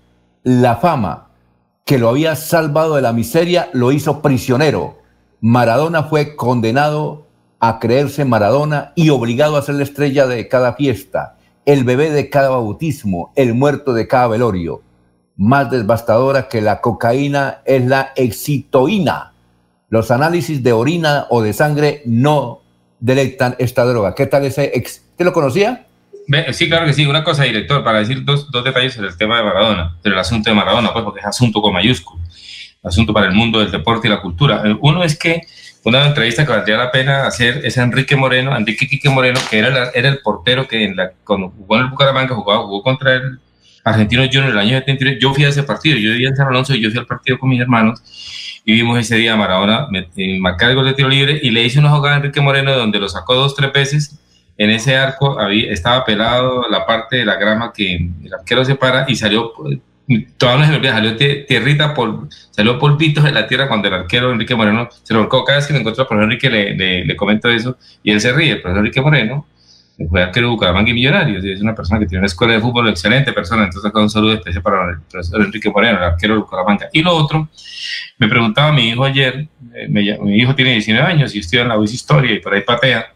La fama que lo había salvado de la miseria lo hizo prisionero. Maradona fue condenado a creerse Maradona y obligado a ser la estrella de cada fiesta, el bebé de cada bautismo, el muerto de cada velorio. Más devastadora que la cocaína es la excitoína. Los análisis de orina o de sangre no delectan esta droga. ¿Qué tal ese ex? ¿Te lo conocía? Sí, claro que sí. Una cosa, director, para decir dos, dos detalles sobre el tema de Maradona, del asunto de Maradona, pues porque es asunto con mayúsculo. asunto para el mundo del deporte y la cultura. Eh, uno es que una entrevista que valdría la pena hacer es a Enrique Moreno, Enrique Quique Moreno, que era, era el portero que en la, cuando jugó en el Bucaramanga jugaba, jugó contra el Argentino Junior el año 73. Yo fui a ese partido, yo vivía en San Alonso y yo fui al partido con mis hermanos y vimos ese día a Maradona eh, marcar el gol de tiro libre y le hice una jugada a Enrique Moreno donde lo sacó dos, tres veces. En ese arco había, estaba pelado la parte de la grama que el arquero separa y salió todavía no se me olvida, salió tierrita, por, salió polvitos de la tierra cuando el arquero Enrique Moreno se lo volcó. Cada vez que me encontró al profesor Enrique le, le, comento eso y él se ríe. El profesor Enrique Moreno fue arquero de Bucaramanga y Millonarios, es una persona que tiene una escuela de fútbol excelente persona, entonces acá un saludo especial para el profesor Enrique Moreno, el arquero de Bucaramanga. Y lo otro, me preguntaba mi hijo ayer, eh, mi hijo tiene 19 años y estudia en la UIS Historia y por ahí patea,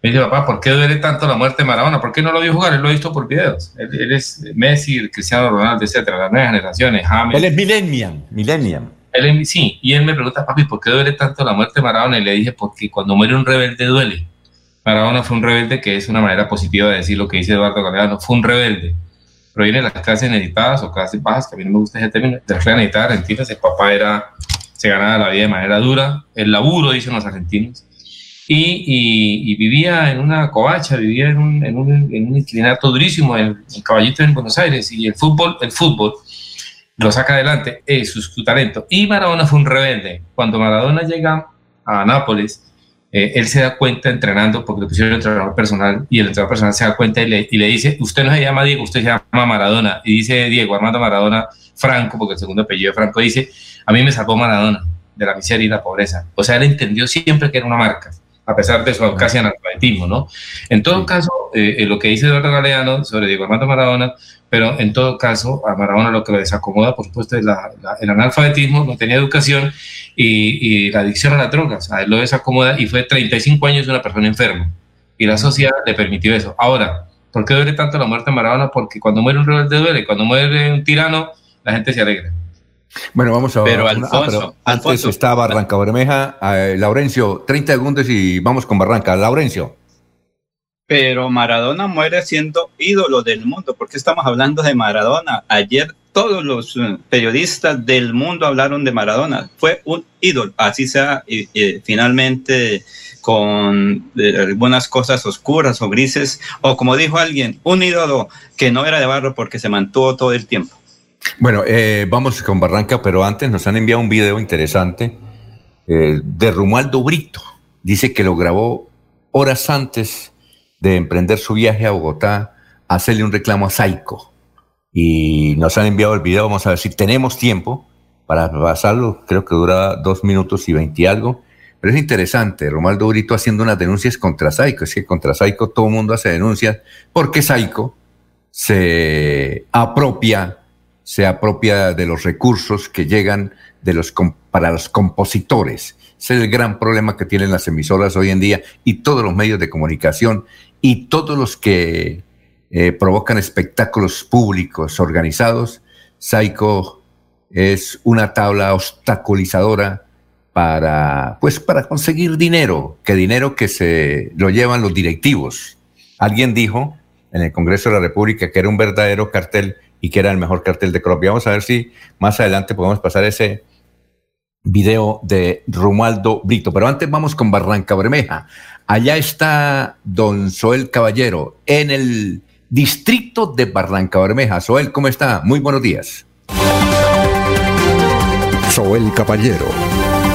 me dice, papá, ¿por qué duele tanto la muerte de Maradona? ¿Por qué no lo vio jugar? Él lo ha visto por videos. Él, es Messi, Cristiano Ronaldo, etcétera, las nuevas generaciones, James. Él es millennial, millennial. Él sí, y él me pregunta, papi, ¿por qué duele tanto la muerte de Maradona? Y le dije, porque cuando muere un rebelde duele. Maradona fue un rebelde, que es una manera positiva de decir lo que dice Eduardo Galeano, fue un rebelde. Proviene de las clases necesitadas o clases bajas, que a mí no me gusta ese término, de las clases necesitadas argentinas. El papá era, se ganaba la vida de manera dura, el laburo, dicen los argentinos y, vivía en una covacha, vivía en un, en un, en inclinato durísimo, en, el Caballito en Buenos Aires, y el fútbol, el fútbol lo saca adelante, es su, talento. Y Maradona fue un rebelde. Cuando Maradona llega a Nápoles, eh, él se da cuenta entrenando, porque le pusieron el entrenador personal, y el entrenador personal se da cuenta y le, y le dice, usted no se llama Diego, usted se llama Maradona. Y dice Diego Armando Maradona Franco, porque el segundo apellido de Franco dice, a mí me salvó Maradona de la miseria y la pobreza. O sea, él entendió siempre que era una marca a pesar de su casi analfabetismo, ¿no? En todo caso, eh, eh, lo que dice Eduardo Galeano sobre Diego Armando Maradona, pero en todo caso, a Maradona lo que le desacomoda, por supuesto, es el analfabetismo, no tenía educación y, la adicción a las drogas. A él lo desacomoda y fue 35 años una persona enferma. Y la sociedad le permitió eso. Ahora, ¿por qué duele tanto la muerte de Maradona? Porque cuando muere un rebelde duele, cuando muere un tirano, la gente se alegra. Bueno, vamos a pero, Alfonso, antes está Barranca Bermeja. Eh, Laurencio, 30 segundos y vamos con Barranca. Laurencio. Pero Maradona muere siendo ídolo del mundo. ¿Por qué estamos hablando de Maradona? Ayer todos los eh, periodistas del mundo hablaron de Maradona. Fue un ídolo, así sea finalmente con eh, algunas cosas oscuras o grises, o como dijo alguien, un ídolo que no era de barro porque se mantuvo todo el tiempo. Bueno, eh, vamos con Barranca, pero antes nos han enviado un video interesante eh, de Romualdo Brito. Dice que lo grabó horas antes de emprender su viaje a Bogotá a hacerle un reclamo a Saico. Y nos han enviado el video, vamos a ver si tenemos tiempo para pasarlo, creo que dura dos minutos y veinte algo. Pero es interesante, Romualdo Brito haciendo unas denuncias contra Saico. Es que contra Saico todo el mundo hace denuncias porque Saico se apropia se apropia de los recursos que llegan de los, para los compositores. Ese es el gran problema que tienen las emisoras hoy en día y todos los medios de comunicación y todos los que eh, provocan espectáculos públicos organizados. Saico es una tabla obstaculizadora para, pues, para conseguir dinero, que dinero que se lo llevan los directivos. Alguien dijo en el Congreso de la República que era un verdadero cartel y que era el mejor cartel de Colombia. Vamos a ver si más adelante podemos pasar ese video de Romualdo Brito. Pero antes vamos con Barranca Bermeja. Allá está don Soel Caballero en el distrito de Barranca Bermeja. Soel, ¿cómo está? Muy buenos días. Soel Caballero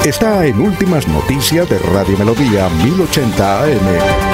está en Últimas Noticias de Radio Melodía 1080 AM.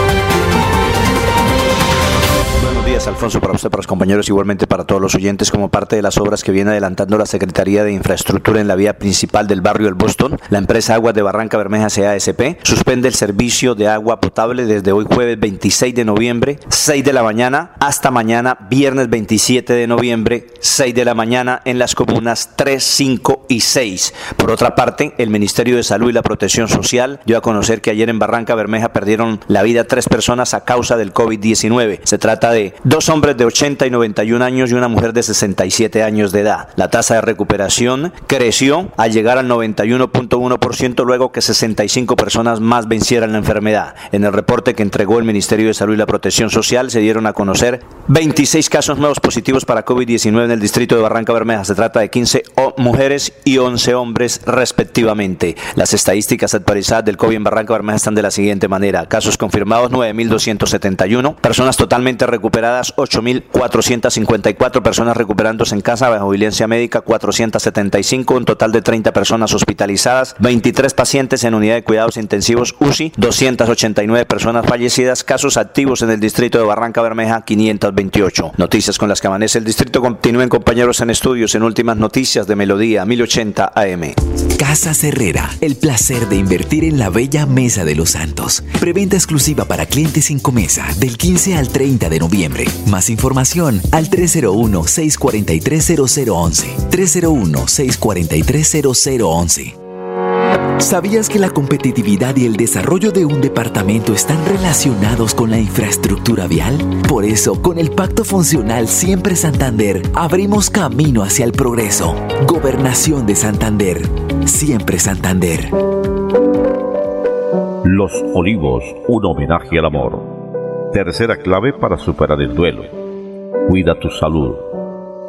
Alfonso, para usted, para los compañeros, igualmente para todos los oyentes, como parte de las obras que viene adelantando la Secretaría de Infraestructura en la vía principal del barrio El Boston, la empresa Aguas de Barranca Bermeja CASP suspende el servicio de agua potable desde hoy jueves 26 de noviembre, 6 de la mañana, hasta mañana viernes 27 de noviembre, 6 de la mañana en las comunas 3, 5 y 6. Por otra parte, el Ministerio de Salud y la Protección Social dio a conocer que ayer en Barranca Bermeja perdieron la vida tres personas a causa del COVID-19. Se trata de dos dos hombres de 80 y 91 años y una mujer de 67 años de edad. La tasa de recuperación creció al llegar al 91.1% luego que 65 personas más vencieran la enfermedad. En el reporte que entregó el Ministerio de Salud y la Protección Social se dieron a conocer 26 casos nuevos positivos para COVID-19 en el distrito de Barranca Bermeja. Se trata de 15 mujeres y 11 hombres respectivamente. Las estadísticas actualizadas del COVID en Barranca Bermeja están de la siguiente manera. Casos confirmados 9.271, personas totalmente recuperadas 8.454, personas recuperándose en casa bajo vigilancia médica 475, un total de 30 personas hospitalizadas, 23 pacientes en unidad de cuidados intensivos UCI, 289 personas fallecidas, casos activos en el distrito de Barranca Bermeja 528. Noticias con las que amanece el distrito. Continúen compañeros en estudios en últimas noticias de Melodía 1080 AM. Casa Herrera, el placer de invertir en la bella Mesa de los Santos. Preventa exclusiva para clientes sin comesa del 15 al 30 de noviembre. Más información al 301-643-0011. 301-643-0011. ¿Sabías que la competitividad y el desarrollo de un departamento están relacionados con la infraestructura vial? Por eso, con el Pacto Funcional Siempre Santander, abrimos camino hacia el progreso. Gobernación de Santander. Siempre Santander. Los Olivos, un homenaje al amor. Tercera clave para superar el duelo. Cuida tu salud.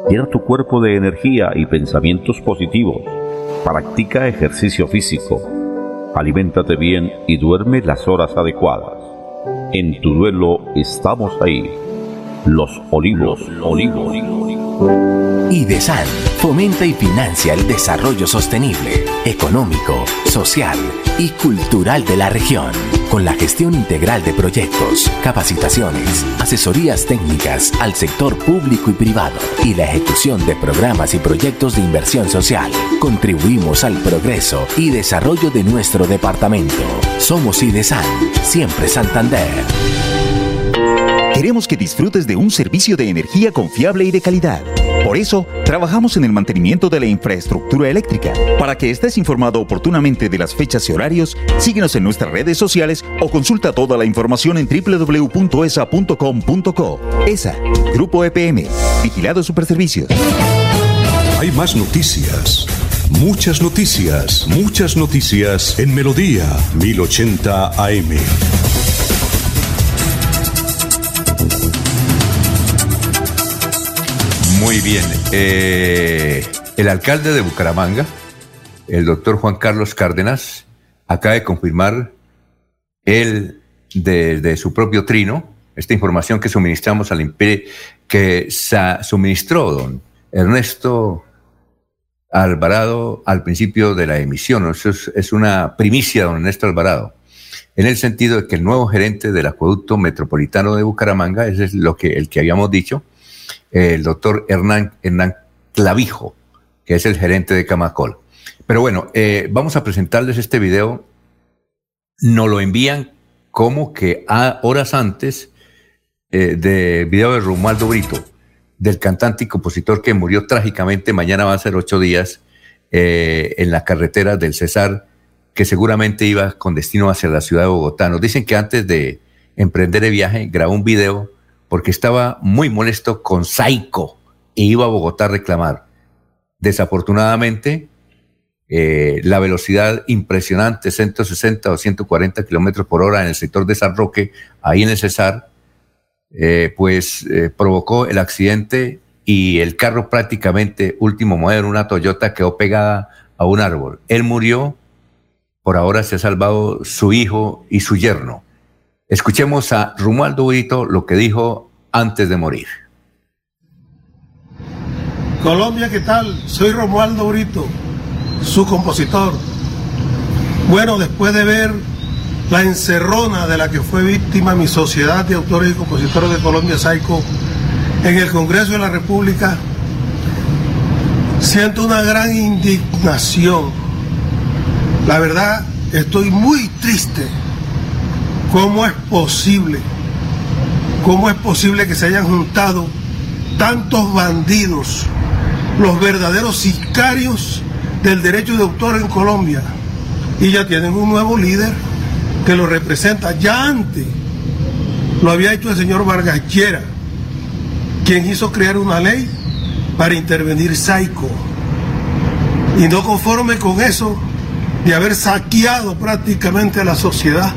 Llena tu cuerpo de energía y pensamientos positivos Practica ejercicio físico, aliméntate bien y duerme las horas adecuadas. En tu duelo estamos ahí. Los olivos, olivos. IDESAN fomenta y financia el desarrollo sostenible, económico, social y cultural de la región, con la gestión integral de proyectos, capacitaciones, asesorías técnicas al sector público y privado y la ejecución de programas y proyectos de inversión social. Contribuimos al progreso y desarrollo de nuestro departamento. Somos IDESAN, siempre Santander. Queremos que disfrutes de un servicio de energía confiable y de calidad. Por eso, trabajamos en el mantenimiento de la infraestructura eléctrica. Para que estés informado oportunamente de las fechas y horarios, síguenos en nuestras redes sociales o consulta toda la información en www.esa.com.co. ESA, Grupo EPM, Vigilado Superservicios. Hay más noticias. Muchas noticias, muchas noticias en Melodía 1080 AM. Muy bien. Eh, el alcalde de Bucaramanga, el doctor Juan Carlos Cárdenas, acaba de confirmar él de, su propio trino esta información que suministramos al imperio, que suministró don Ernesto Alvarado al principio de la emisión. Es, una primicia, don Ernesto Alvarado, en el sentido de que el nuevo gerente del acueducto metropolitano de Bucaramanga, ese es lo que, el que habíamos dicho, el doctor Hernán, Hernán Clavijo, que es el gerente de Camacol. Pero bueno, eh, vamos a presentarles este video. Nos lo envían como que a horas antes eh, de video de Romualdo Brito, del cantante y compositor que murió trágicamente, mañana va a ser ocho días, eh, en la carretera del César, que seguramente iba con destino hacia la ciudad de Bogotá. Nos dicen que antes de emprender el viaje grabó un video porque estaba muy molesto con Saico e iba a Bogotá a reclamar. Desafortunadamente, eh, la velocidad impresionante, 160 o 140 kilómetros por hora en el sector de San Roque, ahí en el Cesar, eh, pues eh, provocó el accidente y el carro prácticamente último modelo, una Toyota, quedó pegada a un árbol. Él murió, por ahora se ha salvado su hijo y su yerno. Escuchemos a Romualdo Brito lo que dijo antes de morir. Colombia, ¿qué tal? Soy Romualdo Brito, su compositor. Bueno, después de ver la encerrona de la que fue víctima mi sociedad de autores y compositores de Colombia Saico en el Congreso de la República, siento una gran indignación. La verdad, estoy muy triste ¿Cómo es posible? ¿Cómo es posible que se hayan juntado tantos bandidos, los verdaderos sicarios del derecho de autor en Colombia? Y ya tienen un nuevo líder que lo representa. Ya antes lo había hecho el señor Vargas Llera. quien hizo crear una ley para intervenir Saico. Y no conforme con eso, de haber saqueado prácticamente la sociedad,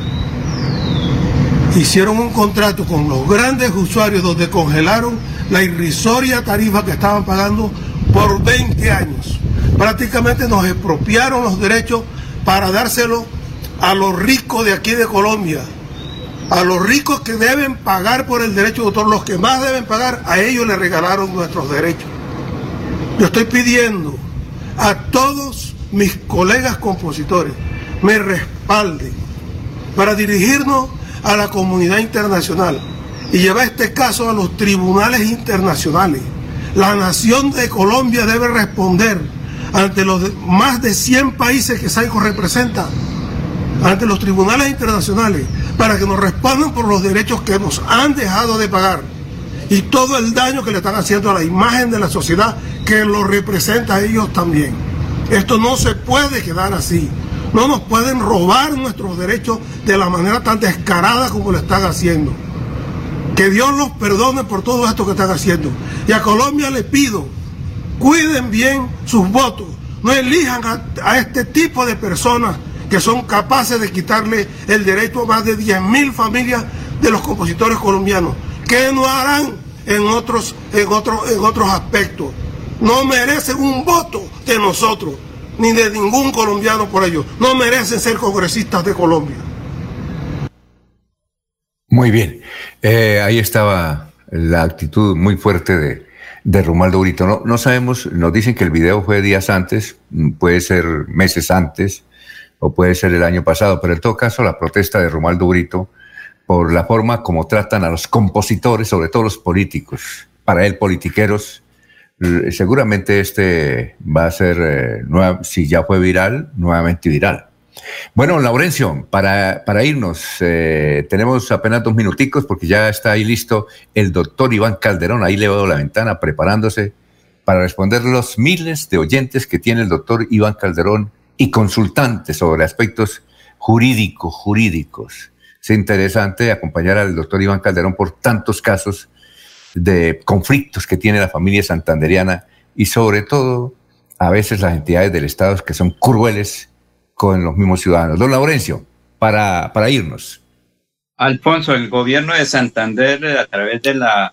hicieron un contrato con los grandes usuarios donde congelaron la irrisoria tarifa que estaban pagando por 20 años. Prácticamente nos expropiaron los derechos para dárselo a los ricos de aquí de Colombia, a los ricos que deben pagar por el derecho de autor, los que más deben pagar, a ellos les regalaron nuestros derechos. Yo estoy pidiendo a todos mis colegas compositores me respalden para dirigirnos a la comunidad internacional y llevar este caso a los tribunales internacionales. La nación de Colombia debe responder ante los más de 100 países que SAICO representa, ante los tribunales internacionales, para que nos respondan por los derechos que nos han dejado de pagar y todo el daño que le están haciendo a la imagen de la sociedad que lo representa a ellos también. Esto no se puede quedar así. No nos pueden robar nuestros derechos de la manera tan descarada como lo están haciendo. Que Dios los perdone por todo esto que están haciendo. Y a Colombia le pido, cuiden bien sus votos. No elijan a, este tipo de personas que son capaces de quitarle el derecho a más de 10.000 familias de los compositores colombianos. ¿Qué no harán en otros, en, en otros aspectos? No merecen un voto de nosotros, ni de ningún colombiano por ello. No merecen ser congresistas de Colombia. Muy bien. Eh, ahí estaba la actitud muy fuerte de, de Romualdo Brito. No, no sabemos, nos dicen que el video fue días antes, puede ser meses antes, o puede ser el año pasado, pero en todo caso la protesta de Romualdo Brito por la forma como tratan a los compositores, sobre todo los políticos, para él politiqueros, seguramente este va a ser, eh, si ya fue viral, nuevamente viral. Bueno, Laurencio, para, para irnos, eh, tenemos apenas dos minuticos porque ya está ahí listo el doctor Iván Calderón, ahí le veo la ventana preparándose para responder los miles de oyentes que tiene el doctor Iván Calderón y consultantes sobre aspectos jurídicos, jurídicos. Es interesante acompañar al doctor Iván Calderón por tantos casos de conflictos que tiene la familia santanderiana y sobre todo a veces las entidades del Estado que son crueles con los mismos ciudadanos. Don Laurencio, para, para irnos. Alfonso, el gobierno de Santander, a través de la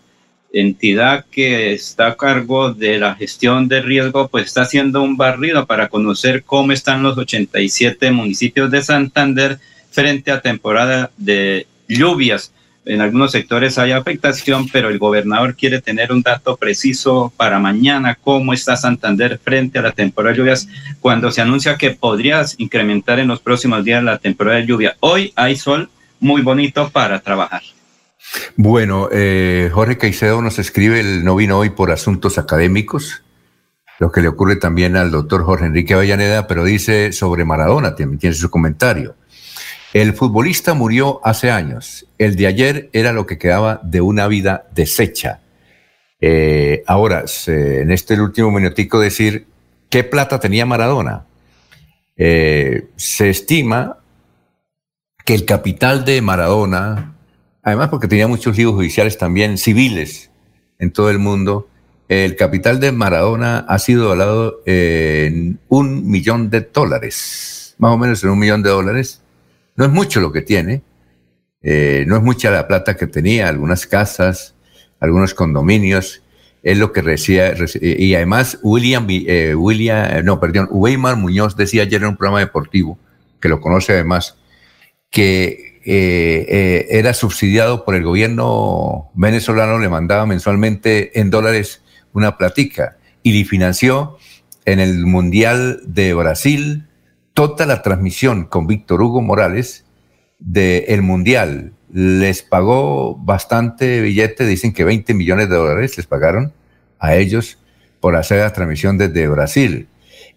entidad que está a cargo de la gestión de riesgo, pues está haciendo un barrido para conocer cómo están los 87 municipios de Santander frente a temporada de lluvias en algunos sectores hay afectación, pero el gobernador quiere tener un dato preciso para mañana, cómo está Santander frente a la temporada de lluvias, cuando se anuncia que podría incrementar en los próximos días la temporada de lluvia. Hoy hay sol muy bonito para trabajar. Bueno, eh, Jorge Caicedo nos escribe, él no vino hoy por asuntos académicos, lo que le ocurre también al doctor Jorge Enrique Avellaneda, pero dice sobre Maradona, también tiene su comentario. El futbolista murió hace años. El de ayer era lo que quedaba de una vida deshecha. Eh, ahora, en este último minutico decir qué plata tenía Maradona. Eh, se estima que el capital de Maradona, además porque tenía muchos libros judiciales también civiles en todo el mundo, el capital de Maradona ha sido valorado en un millón de dólares, más o menos en un millón de dólares no es mucho lo que tiene, eh, no es mucha la plata que tenía, algunas casas, algunos condominios, es lo que recibía, y además William, eh, William, no, perdón, Weimar Muñoz decía ayer en un programa deportivo, que lo conoce además, que eh, era subsidiado por el gobierno venezolano, le mandaba mensualmente en dólares una platica y le financió en el Mundial de Brasil, toda la transmisión con Víctor Hugo Morales del Mundial. Les pagó bastante billete, dicen que 20 millones de dólares les pagaron a ellos por hacer la transmisión desde Brasil.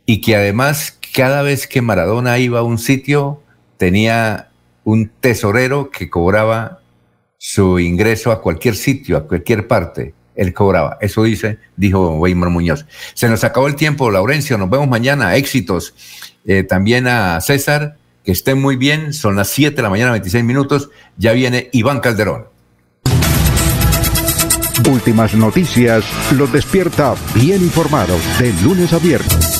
Y que además cada vez que Maradona iba a un sitio tenía un tesorero que cobraba su ingreso a cualquier sitio, a cualquier parte. Él cobraba. Eso dice, dijo Weimar Muñoz. Se nos acabó el tiempo, Laurencio. Nos vemos mañana. Éxitos. Eh, también a César, que estén muy bien, son las 7 de la mañana, 26 minutos, ya viene Iván Calderón. Últimas noticias los despierta bien informados de lunes a viernes.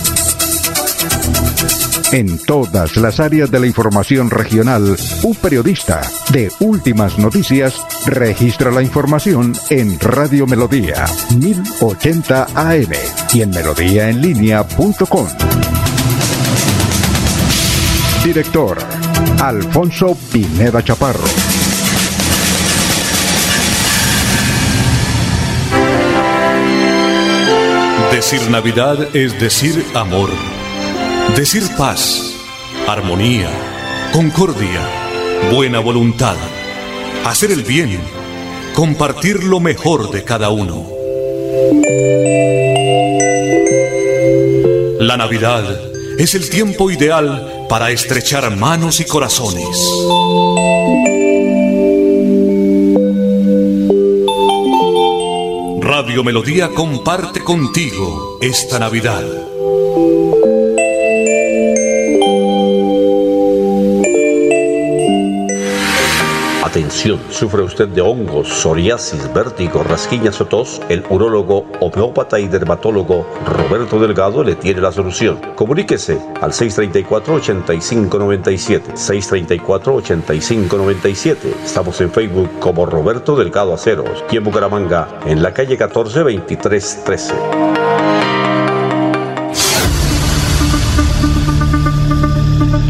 En todas las áreas de la información regional, un periodista de Últimas Noticias registra la información en Radio Melodía 1080 AM y en melodíaenlínea.com. Director Alfonso Pineda Chaparro. Decir Navidad es decir amor. Decir paz, armonía, concordia, buena voluntad. Hacer el bien, compartir lo mejor de cada uno. La Navidad es el tiempo ideal para estrechar manos y corazones. Radio Melodía comparte contigo esta Navidad. Sufre usted de hongos, psoriasis, vértigo, rasquiñas o tos, el urólogo, homeópata y dermatólogo Roberto Delgado le tiene la solución. Comuníquese al 634-8597. 634-8597. Estamos en Facebook como Roberto Delgado Aceros y en Bucaramanga en la calle 14 2313.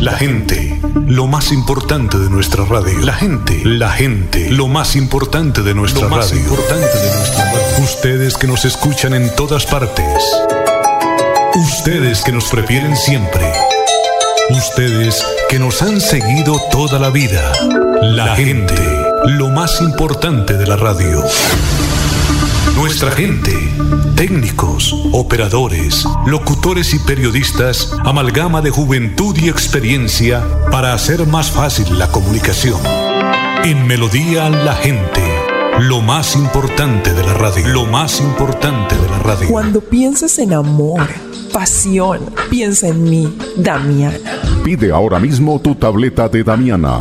La gente, lo más importante de nuestra radio. La gente, la gente, lo más importante de nuestra Lo más radio. importante de nuestra radio. Ustedes que nos escuchan en todas partes. Ustedes que nos prefieren siempre. Ustedes que nos han seguido toda la vida. La gente, lo más importante de la radio. Nuestra gente, técnicos, operadores, locutores y periodistas, amalgama de juventud y experiencia para hacer más fácil la comunicación. En Melodía la gente, lo más importante de la radio, lo más importante de la radio. Cuando pienses en amor, pasión, piensa en mí, Damiana. Pide ahora mismo tu tableta de Damiana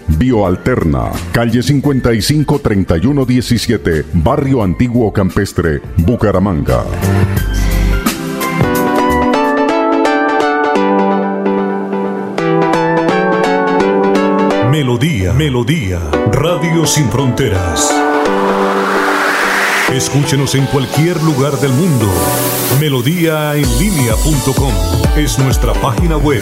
Bioalterna, calle 55 3117, Barrio Antiguo Campestre, Bucaramanga. Melodía, Melodía, Radio Sin Fronteras. Escúchenos en cualquier lugar del mundo. Melodíaenlínea.com es nuestra página web.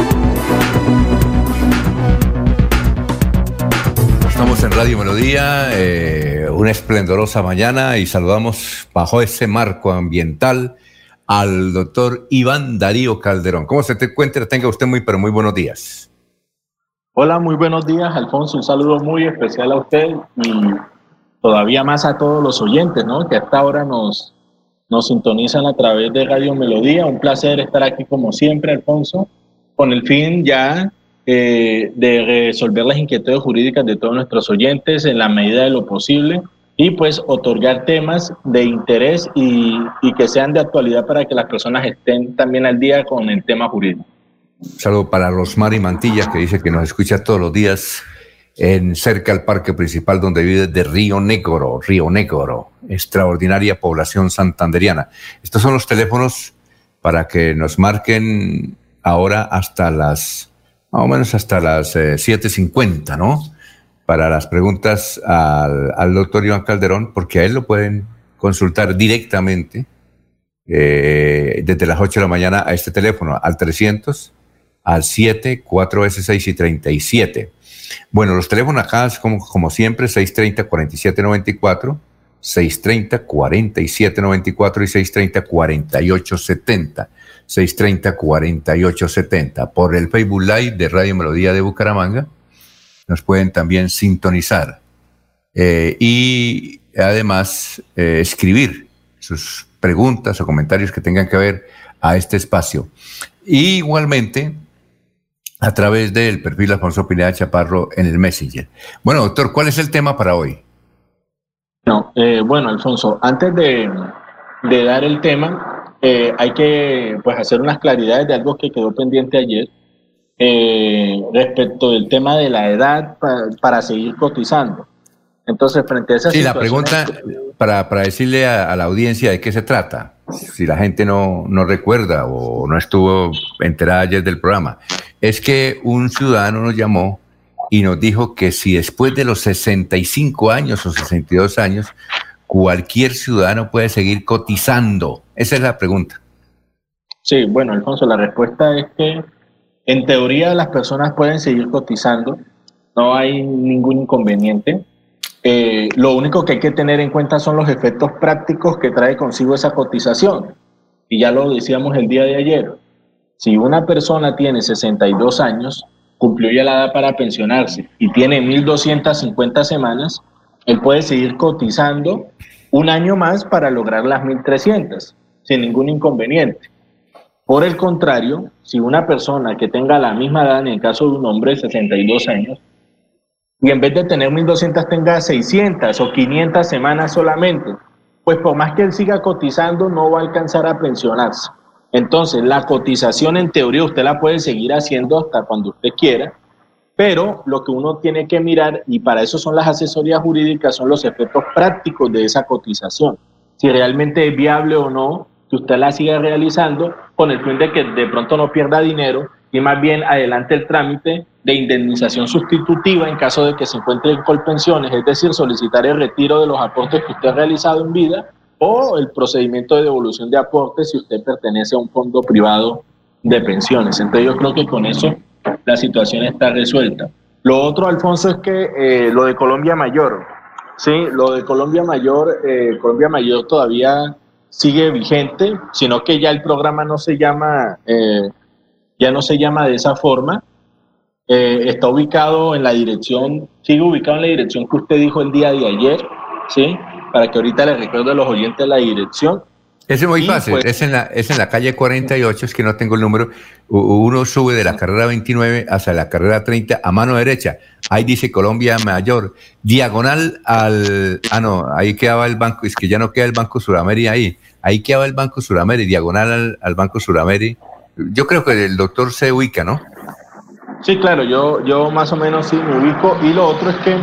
En Radio Melodía, eh, una esplendorosa mañana y saludamos bajo ese marco ambiental al doctor Iván Darío Calderón. ¿Cómo se te encuentra? Tenga usted muy, pero muy buenos días. Hola, muy buenos días, Alfonso. Un saludo muy especial a usted y todavía más a todos los oyentes, ¿no? Que hasta ahora nos, nos sintonizan a través de Radio Melodía. Un placer estar aquí como siempre, Alfonso, con el fin ya eh, de resolver las inquietudes jurídicas de todos nuestros oyentes en la medida de lo posible y pues otorgar temas de interés y, y que sean de actualidad para que las personas estén también al día con el tema jurídico. Saludo para Rosmary Mantilla, que dice que nos escucha todos los días en cerca al parque principal donde vive de Río Negro, Río Negro, extraordinaria población santanderiana. Estos son los teléfonos para que nos marquen ahora hasta las, más o menos hasta las 7.50, ¿no? Para las preguntas al, al doctor Iván Calderón, porque a él lo pueden consultar directamente eh, desde las 8 de la mañana a este teléfono, al 300, al 7, 4S6 y 37. Bueno, los teléfonos acá, como, como siempre, 630-4794, 630-4794 y 630-4870. 630-4870. Por el Facebook Live de Radio Melodía de Bucaramanga nos pueden también sintonizar. Eh, y además eh, escribir sus preguntas o comentarios que tengan que ver a este espacio. Y igualmente a través del perfil Alfonso Pineda Chaparro en el Messenger. Bueno, doctor, ¿cuál es el tema para hoy? No, eh, bueno, Alfonso, antes de, dar el tema, eh, hay que pues, hacer unas claridades de algo que quedó pendiente ayer eh, respecto del tema de la edad para, seguir cotizando. Entonces, frente a esa Sí, la pregunta, para, para decirle a, la audiencia de qué se trata, si la gente no, no recuerda o no estuvo enterada ayer del programa, es que un ciudadano nos llamó y nos dijo que si después de los 65 años o 62 años, cualquier ciudadano puede seguir cotizando. Esa es la pregunta. Sí, bueno, Alfonso, la respuesta es que en teoría las personas pueden seguir cotizando, no hay ningún inconveniente. Eh, lo único que hay que tener en cuenta son los efectos prácticos que trae consigo esa cotización. Y ya lo decíamos el día de ayer. Si una persona tiene 62 años, cumplió ya la edad para pensionarse y tiene 1.250 semanas, él puede seguir cotizando un año más para lograr las 1.300, sin ningún inconveniente. Por el contrario, si una persona que tenga la misma edad, en el caso de un hombre de 62 años, y en vez de tener 1.200 tenga 600 o 500 semanas solamente, pues por más que él siga cotizando no va a alcanzar a pensionarse. Entonces, la cotización en teoría usted la puede seguir haciendo hasta cuando usted quiera, pero lo que uno tiene que mirar, y para eso son las asesorías jurídicas, son los efectos prácticos de esa cotización. Si realmente es viable o no que usted la siga realizando con el fin de que de pronto no pierda dinero y más bien adelante el trámite de indemnización sustitutiva en caso de que se encuentre en colpensiones, es decir, solicitar el retiro de los aportes que usted ha realizado en vida o el procedimiento de devolución de aportes si usted pertenece a un fondo privado de pensiones. Entonces yo creo que con eso la situación está resuelta. Lo otro, Alfonso, es que eh, lo de Colombia Mayor, sí, lo de Colombia Mayor, eh, Colombia Mayor todavía sigue vigente, sino que ya el programa no se llama, eh, ya no se llama de esa forma. está ubicado en la dirección, sigue ubicado en la dirección que usted dijo el día de ayer, sí, para que ahorita les recuerdo a los oyentes la dirección. Ese es muy fácil, pues es, en la, es en la calle 48, es que no tengo el número. Uno sube de la carrera 29 hasta la carrera 30 a mano derecha. Ahí dice Colombia Mayor. Diagonal al. Ah, no, ahí quedaba el banco. Es que ya no queda el Banco Suramérica ahí. Ahí quedaba el Banco Suramérica, diagonal al, al Banco Suramérica. Yo creo que el doctor se ubica, ¿no? Sí, claro, yo, yo más o menos sí me ubico. Y lo otro es que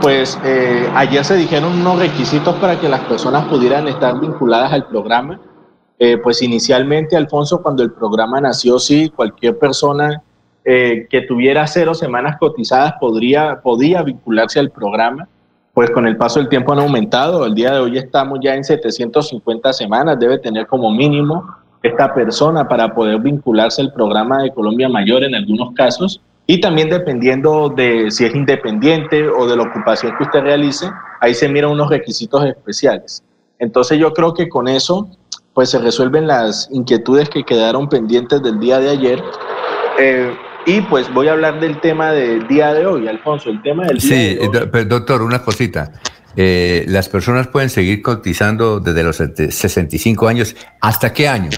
pues eh, ayer se dijeron unos requisitos para que las personas pudieran estar vinculadas al programa. Eh, pues inicialmente, Alfonso, cuando el programa nació, sí, cualquier persona eh, que tuviera cero semanas cotizadas podría, podía vincularse al programa. Pues con el paso del tiempo han aumentado. El día de hoy estamos ya en 750 semanas. Debe tener como mínimo esta persona para poder vincularse al programa de Colombia Mayor en algunos casos. Y también dependiendo de si es independiente o de la ocupación que usted realice, ahí se miran unos requisitos especiales. Entonces yo creo que con eso pues se resuelven las inquietudes que quedaron pendientes del día de ayer. Eh, y pues voy a hablar del tema del día de hoy, Alfonso, el tema del día de hoy. doctor, una cosita. Eh, las personas pueden seguir cotizando desde los 65 años. ¿Hasta qué año?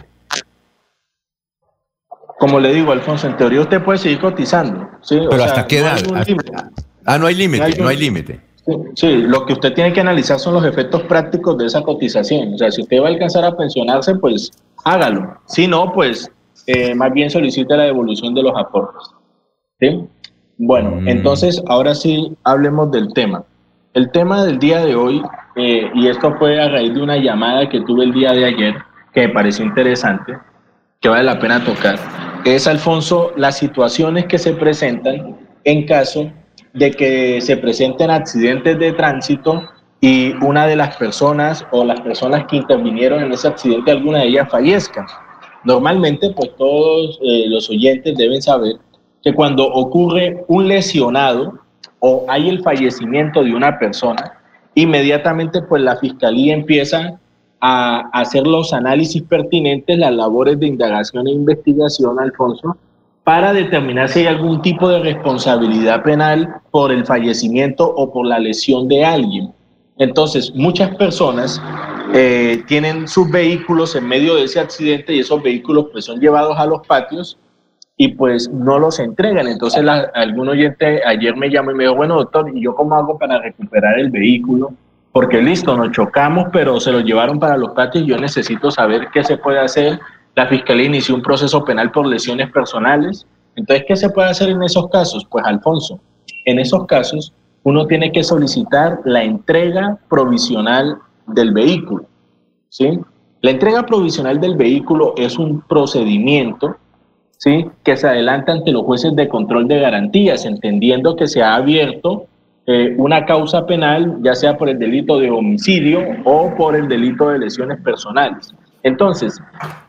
Como le digo, Alfonso, en teoría usted puede seguir cotizando. ¿sí? Pero ¿hasta qué edad? ah, no hay límite, no hay límite. Sí, lo que usted tiene que analizar son los efectos prácticos de esa cotización. O sea, si usted va a alcanzar a pensionarse, pues hágalo. Si no, pues eh, más bien solicite la devolución de los aportes. ¿sí? Bueno, mm. entonces ahora sí hablemos del tema. El tema del día de hoy, eh, y esto fue a raíz de una llamada que tuve el día de ayer, que me pareció interesante, que vale la pena tocar, es, Alfonso, las situaciones que se presentan en caso de que se presenten accidentes de tránsito y una de las personas o las personas que intervinieron en ese accidente, alguna de ellas fallezca. Normalmente, pues todos eh, los oyentes deben saber que cuando ocurre un lesionado o hay el fallecimiento de una persona, inmediatamente pues la fiscalía empieza a hacer los análisis pertinentes, las labores de indagación e investigación, Alfonso, para determinar si hay algún tipo de responsabilidad penal por el fallecimiento o por la lesión de alguien. Entonces, muchas personas eh, tienen sus vehículos en medio de ese accidente y esos vehículos pues son llevados a los patios y pues no los entregan. Entonces algún oyente ayer me llamó y me dijo, bueno doctor, ¿y yo cómo hago para recuperar el vehículo? Porque listo, nos chocamos, pero se lo llevaron para los patios yo necesito saber qué se puede hacer. La fiscalía inició un proceso penal por lesiones personales. Entonces, ¿qué se puede hacer en esos casos? Pues Alfonso, en esos casos uno tiene que solicitar la entrega provisional del vehículo. ¿sí? La entrega provisional del vehículo es un procedimiento ¿sí? que se adelanta ante los jueces de control de garantías, entendiendo que se ha abierto eh, una causa penal, ya sea por el delito de homicidio o por el delito de lesiones personales. Entonces,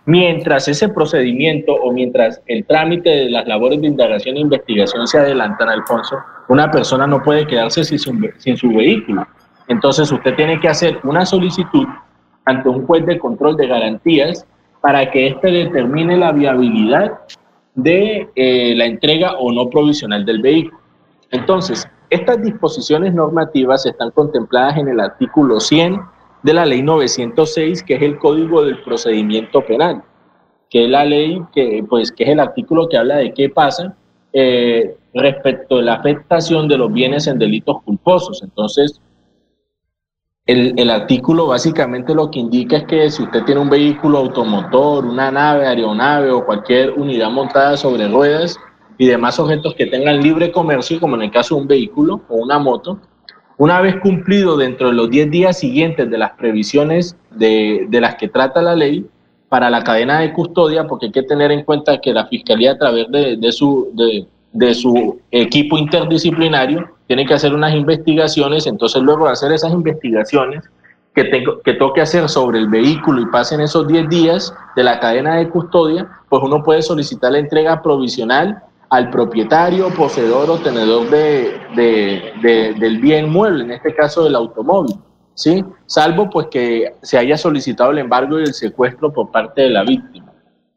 mientras ese procedimiento o mientras el trámite de las labores de indagación e investigación se adelantan, Alfonso, una persona no puede quedarse sin su, sin su vehículo. Entonces, usted tiene que hacer una solicitud ante un juez de control de garantías para que éste determine la viabilidad de eh, la entrega o no provisional del vehículo. Entonces, estas disposiciones normativas están contempladas en el artículo 100 de la ley 906, que es el Código del Procedimiento Penal, que es la ley que, pues, que es el artículo que habla de qué pasa eh, respecto de la afectación de los bienes en delitos culposos. Entonces, el, el, artículo básicamente lo que indica es que si usted tiene un vehículo automotor, una nave, aeronave o cualquier unidad montada sobre ruedas y demás objetos que tengan libre comercio, como en el caso de un vehículo o una moto, una vez cumplido dentro de los 10 días siguientes de las previsiones de, de las que trata la ley, para la cadena de custodia, porque hay que tener en cuenta que la Fiscalía a través de, de su, de, de su equipo interdisciplinario tiene que hacer unas investigaciones, entonces luego de hacer esas investigaciones que, tengo, que toque hacer sobre el vehículo y pasen esos 10 días de la cadena de custodia, pues uno puede solicitar la entrega provisional al propietario, poseedor o tenedor de, de, del bien mueble, en este caso del automóvil, ¿sí? Salvo pues que se haya solicitado el embargo y el secuestro por parte de la víctima.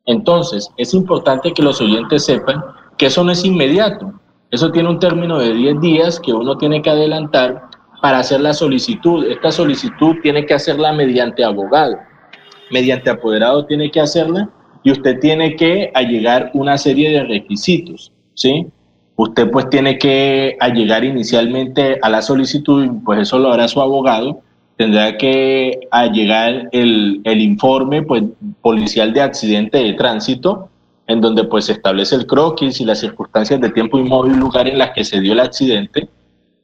Entonces, es importante que los oyentes sepan que eso no es inmediato. Eso tiene un término de 10 días que uno tiene que adelantar para hacer la solicitud. Esta solicitud tiene que hacerla mediante abogado, mediante apoderado tiene que hacerla y usted tiene que allegar una serie de requisitos, ¿sí? Usted pues tiene que allegar inicialmente a la solicitud, pues eso lo hará su abogado, tendrá que allegar el, el informe pues, policial de accidente de tránsito, en donde pues se establece el croquis y las circunstancias de tiempo y modo y lugar en las que se dio el accidente,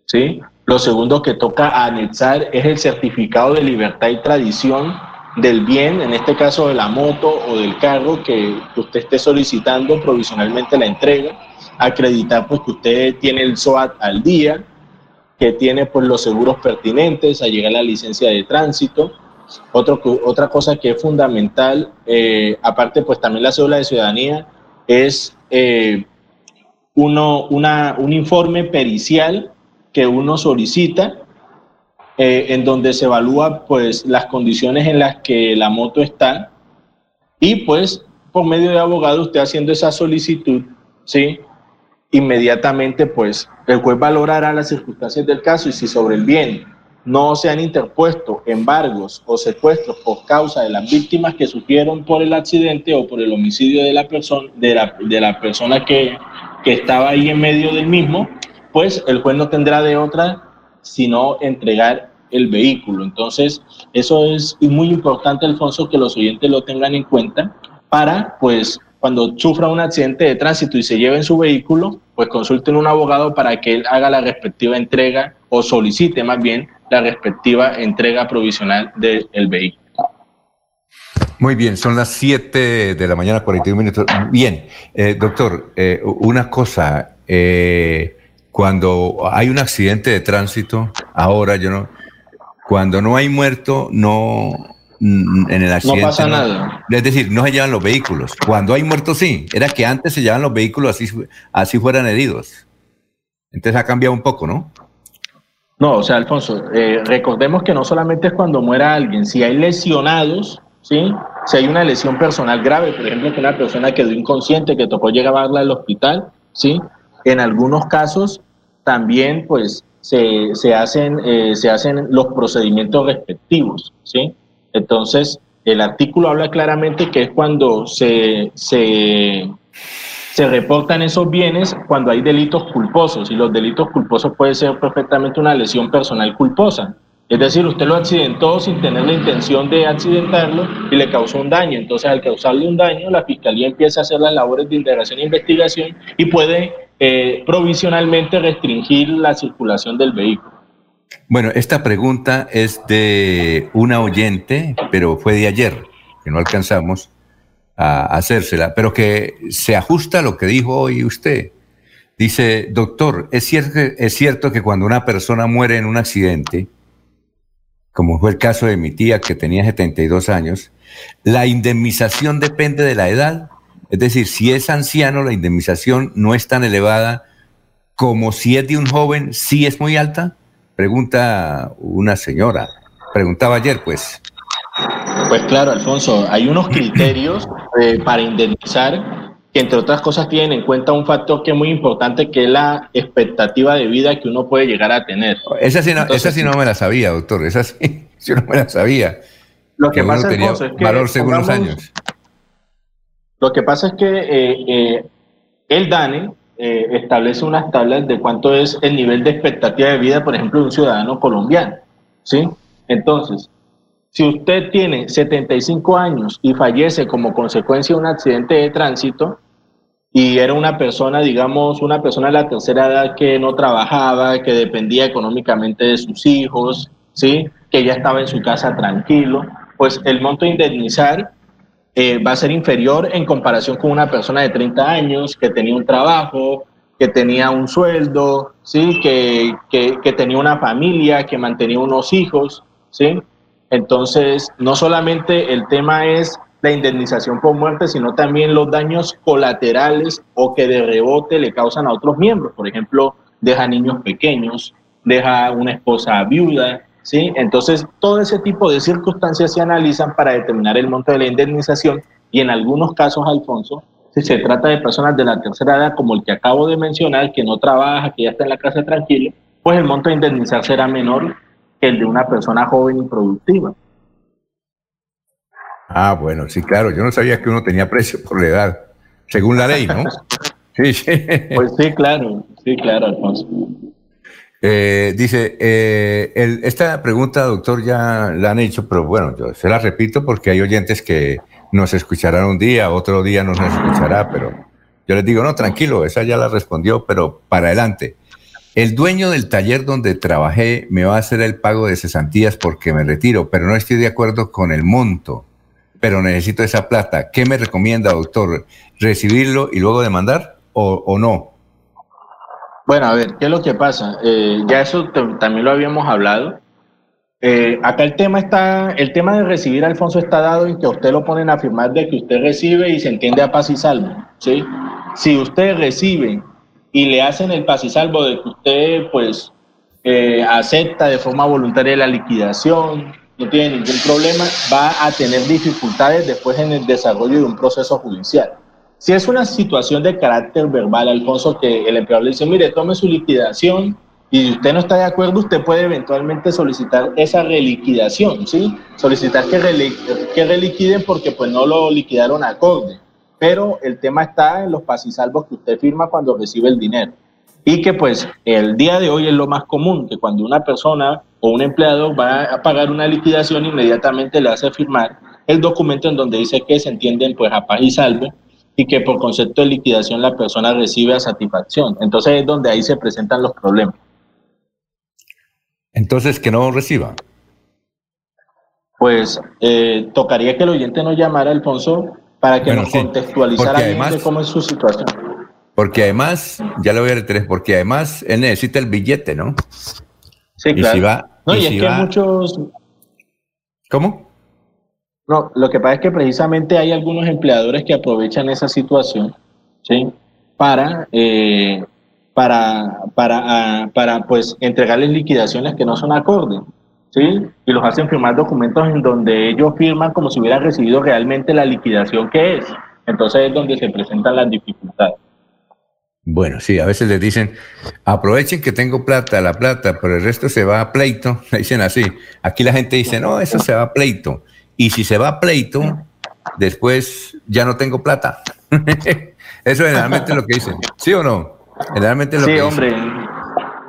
¿sí? Lo segundo que toca anexar es el certificado de libertad y tradición del bien, en este caso de la moto o del carro que usted esté solicitando provisionalmente la entrega, acreditar pues que usted tiene el SOAT al día, que tiene pues los seguros pertinentes, a llegar la licencia de tránsito, otra cosa que es fundamental, eh, aparte pues también la cédula de ciudadanía, es eh, uno, una, un informe pericial que uno solicita eh, en donde se evalúa pues las condiciones en las que la moto está y pues por medio de abogado usted haciendo esa solicitud, ¿sí? Inmediatamente pues el juez valorará las circunstancias del caso y si sobre el bien no se han interpuesto embargos o secuestros por causa de las víctimas que sufrieron por el accidente o por el homicidio de la persona, de la, de la persona que, que estaba ahí en medio del mismo, pues el juez no tendrá de otra sino entregar el vehículo. Entonces, eso es muy importante, Alfonso, que los oyentes lo tengan en cuenta para, pues, cuando sufra un accidente de tránsito y se lleven su vehículo, pues consulten un abogado para que él haga la respectiva entrega o solicite más bien la respectiva entrega provisional del vehículo. Muy bien, son las 7 de la mañana, 41 minutos. Bien, eh, doctor, eh, una cosa, eh, cuando hay un accidente de tránsito, ahora yo no, cuando no hay muerto, no, en el accidente. No pasa nada. Es decir, no se llevan los vehículos. Cuando hay muertos, sí. Era que antes se llevan los vehículos así, así fueran heridos. Entonces ha cambiado un poco, ¿no? No, o sea, Alfonso, recordemos que no solamente es cuando muera alguien, si hay lesionados, ¿sí? Si hay una lesión personal grave, por ejemplo, que una persona quedó inconsciente, que tocó llevarla al hospital, ¿sí? En algunos casos también, pues, se, se hacen, eh, se hacen los procedimientos respectivos, ¿sí? Entonces, el artículo habla claramente que es cuando se, se, se reportan esos bienes cuando hay delitos culposos, y los delitos culposos puede ser perfectamente una lesión personal culposa, es decir, usted lo accidentó sin tener la intención de accidentarlo y le causó un daño. Entonces, al causarle un daño, la fiscalía empieza a hacer las labores de integración e investigación y puede eh, provisionalmente restringir la circulación del vehículo. Bueno, esta pregunta es de una oyente, pero fue de ayer, que no alcanzamos a hacérsela, pero que se ajusta a lo que dijo hoy usted. Dice, doctor, ¿es cierto, es cierto que cuando una persona muere en un accidente, como fue el caso de mi tía que tenía 72 años, la indemnización depende de la edad. Es decir, si es anciano, la indemnización no es tan elevada como si es de un joven, sí es muy alta. Pregunta una señora. Preguntaba ayer, pues. Pues claro, Alfonso, hay unos criterios *clears throat* eh, para indemnizar que entre otras cosas tienen en cuenta un factor que es muy importante, que es la expectativa de vida que uno puede llegar a tener. Esa sí no, esa sí no me la sabía, doctor, esa sí, *laughs* yo no me la sabía. Lo que, pasa es que valor según los años. Lo que pasa es que eh, eh, el DANE eh, establece unas tablas de cuánto es el nivel de expectativa de vida, por ejemplo, de un ciudadano colombiano. ¿sí? Entonces, si usted tiene 75 años y fallece como consecuencia de un accidente de tránsito y era una persona, digamos, una persona de la tercera edad que no trabajaba, que dependía económicamente de sus hijos, ¿sí? que ya estaba en su casa tranquilo, pues el monto a indemnizar eh, va a ser inferior en comparación con una persona de 30 años que tenía un trabajo, que tenía un sueldo, ¿sí? que, que, que tenía una familia, que mantenía unos hijos. ¿sí? Entonces, no solamente el tema es la indemnización por muerte, sino también los daños colaterales o que de rebote le causan a otros miembros. Por ejemplo, deja niños pequeños, deja una esposa viuda, ¿sí? Entonces, todo ese tipo de circunstancias se analizan para determinar el monto de la indemnización y en algunos casos, Alfonso, si se trata de personas de la tercera edad, como el que acabo de mencionar, que no trabaja, que ya está en la casa tranquilo, pues el monto de indemnizar será menor el de una persona joven y productiva. Ah, bueno, sí, claro. Yo no sabía que uno tenía precio por la edad, según la ley, ¿no? *laughs* sí, sí. Pues sí, claro, sí, claro, Alfonso. Eh, dice, eh, esta pregunta, doctor, ya la han hecho, pero bueno, yo se la repito porque hay oyentes que nos escucharán un día, otro día no nos escuchará, pero yo les digo, no, tranquilo, esa ya la respondió, pero para adelante. El dueño del taller donde trabajé me va a hacer el pago de cesantías porque me retiro, pero no estoy de acuerdo con el monto, pero necesito esa plata. ¿Qué me recomienda, doctor? ¿Recibirlo y luego demandar o, no? Bueno, a ver, ¿qué es lo que pasa? Eh, ya eso también lo habíamos hablado. Eh, acá el tema está, el tema de recibir, Alfonso, está dado en que usted lo ponen a firmar de que usted recibe y se entiende a paz y salvo, ¿sí? Si usted recibe y le hacen el pasisalvo de que usted pues eh, acepta de forma voluntaria la liquidación, no tiene ningún problema, va a tener dificultades después en el desarrollo de un proceso judicial. Si es una situación de carácter verbal, Alfonso, que el empleador le dice, mire, tome su liquidación y si usted no está de acuerdo, usted puede eventualmente solicitar esa reliquidación, ¿sí? Solicitar que, que reliquiden porque pues no lo liquidaron acorde pero el tema está en los pasisalvos que usted firma cuando recibe el dinero. Y que pues el día de hoy es lo más común, que cuando una persona o un empleado va a pagar una liquidación, inmediatamente le hace firmar el documento en donde dice que se entienden pues a paz y salvo y que por concepto de liquidación la persona recibe a satisfacción. Entonces es donde ahí se presentan los problemas. Entonces que no reciba. pues eh, tocaría que el oyente nos llamara, Alfonso, para que nos contextualizara bien de cómo es su situación. Porque además, ya le voy a reiterar, porque además él necesita el billete, ¿no? Sí, claro. va, no, y, es que muchos... ¿Cómo? No, lo que pasa es que precisamente hay algunos empleadores que aprovechan esa situación, ¿sí? Para, eh, para, para, ah, para, pues, entregarles liquidaciones que no son acordes, ¿sí? Y los hacen firmar documentos en donde ellos firman como si hubieran recibido realmente la liquidación que es. Entonces es donde se presentan las dificultades. Bueno, sí, a veces les dicen, aprovechen que tengo plata, la plata, pero el resto se va a pleito. Le *laughs* dicen así. Aquí la gente dice, no, eso se va a pleito. Y si se va a pleito, después ya no tengo plata. *laughs* eso generalmente es lo que dicen. ¿Sí o no? Generalmente es lo sí, que hombre.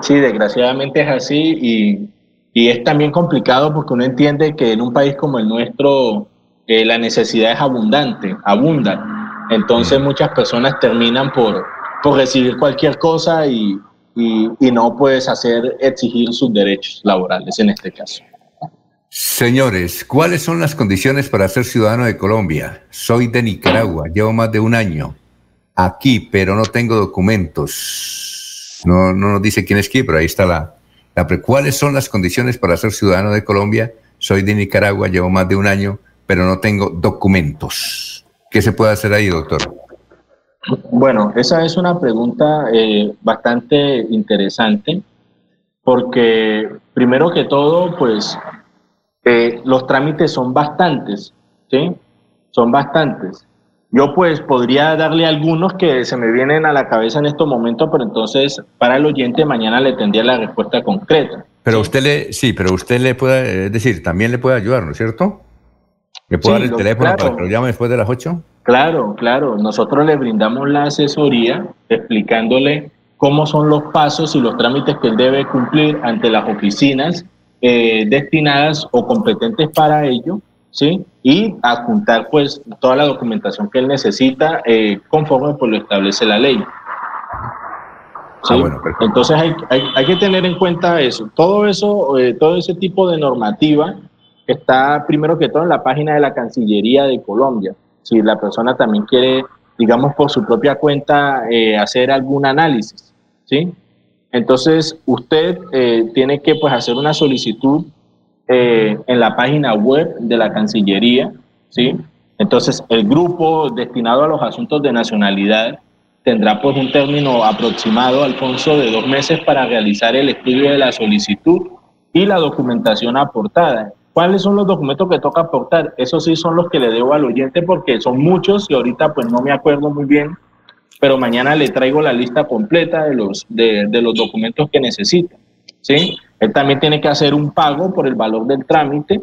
Sí, desgraciadamente es así y, y, es también complicado porque uno entiende que en un país como el nuestro eh, la necesidad es abundante, abunda. Entonces mm. muchas personas terminan por por recibir cualquier cosa y, y, no puedes hacer exigir sus derechos laborales en este caso. Señores, ¿cuáles son las condiciones para ser ciudadano de Colombia? Soy de Nicaragua, llevo más de un año aquí, pero no tengo documentos. No, no nos dice quién es quién, pero ahí está la. ¿Cuáles son las condiciones para ser ciudadano de Colombia? Soy de Nicaragua, llevo más de un año, pero no tengo documentos. ¿Qué se puede hacer ahí, doctor? Bueno, esa es una pregunta eh, bastante interesante porque primero que todo, pues eh, los trámites son bastantes, ¿sí? Son bastantes. Yo pues podría darle algunos que se me vienen a la cabeza en estos momentos, pero entonces para el oyente mañana le tendría la respuesta concreta. Pero usted le, sí, pero usted le puede, es decir, también le puede ayudar, ¿no es cierto? ¿Le puedo dar el teléfono para que lo llame después de las 8? Claro, claro. Nosotros le brindamos la asesoría explicándole cómo son los pasos y los trámites que él debe cumplir ante las oficinas eh, destinadas o competentes para ello, ¿sí? Y adjuntar pues toda la documentación que él necesita eh, conforme pues, lo establece la ley. ¿Sí? Ah, Entonces hay, hay, que tener en cuenta eso. Todo eso, eh, todo ese tipo de normativa está primero que todo en la página de la Cancillería de Colombia si la persona también quiere, digamos, por su propia cuenta hacer algún análisis, ¿sí? Entonces, usted eh, tiene que pues, hacer una solicitud eh, en la página web de la Cancillería, ¿sí? Entonces, el grupo destinado a los asuntos de nacionalidad tendrá pues un término aproximado, Alfonso, de dos meses para realizar el estudio de la solicitud y la documentación aportada. ¿Cuáles son los documentos que toca aportar? Esos sí son los que le debo al oyente porque son muchos y ahorita pues no me acuerdo muy bien, pero mañana le traigo la lista completa de los, de, los documentos que necesita. ¿sí? Él también tiene que hacer un pago por el valor del trámite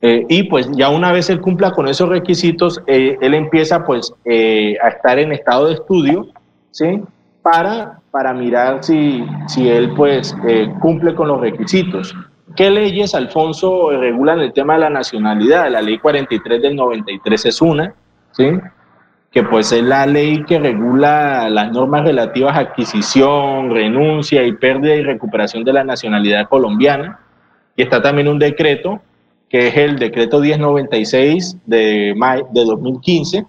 eh, y pues ya una vez él cumpla con esos requisitos, eh, él empieza pues eh, a estar en estado de estudio, ¿sí? Para, para mirar si, si él pues cumple con los requisitos. ¿Qué leyes, Alfonso, regulan el tema de la nacionalidad? La ley 43 del 93 es una, ¿sí? Que pues es la ley que regula las normas relativas a adquisición, renuncia y pérdida y recuperación de la nacionalidad colombiana. Y está también un decreto, que es el decreto 1096 de, de 2015.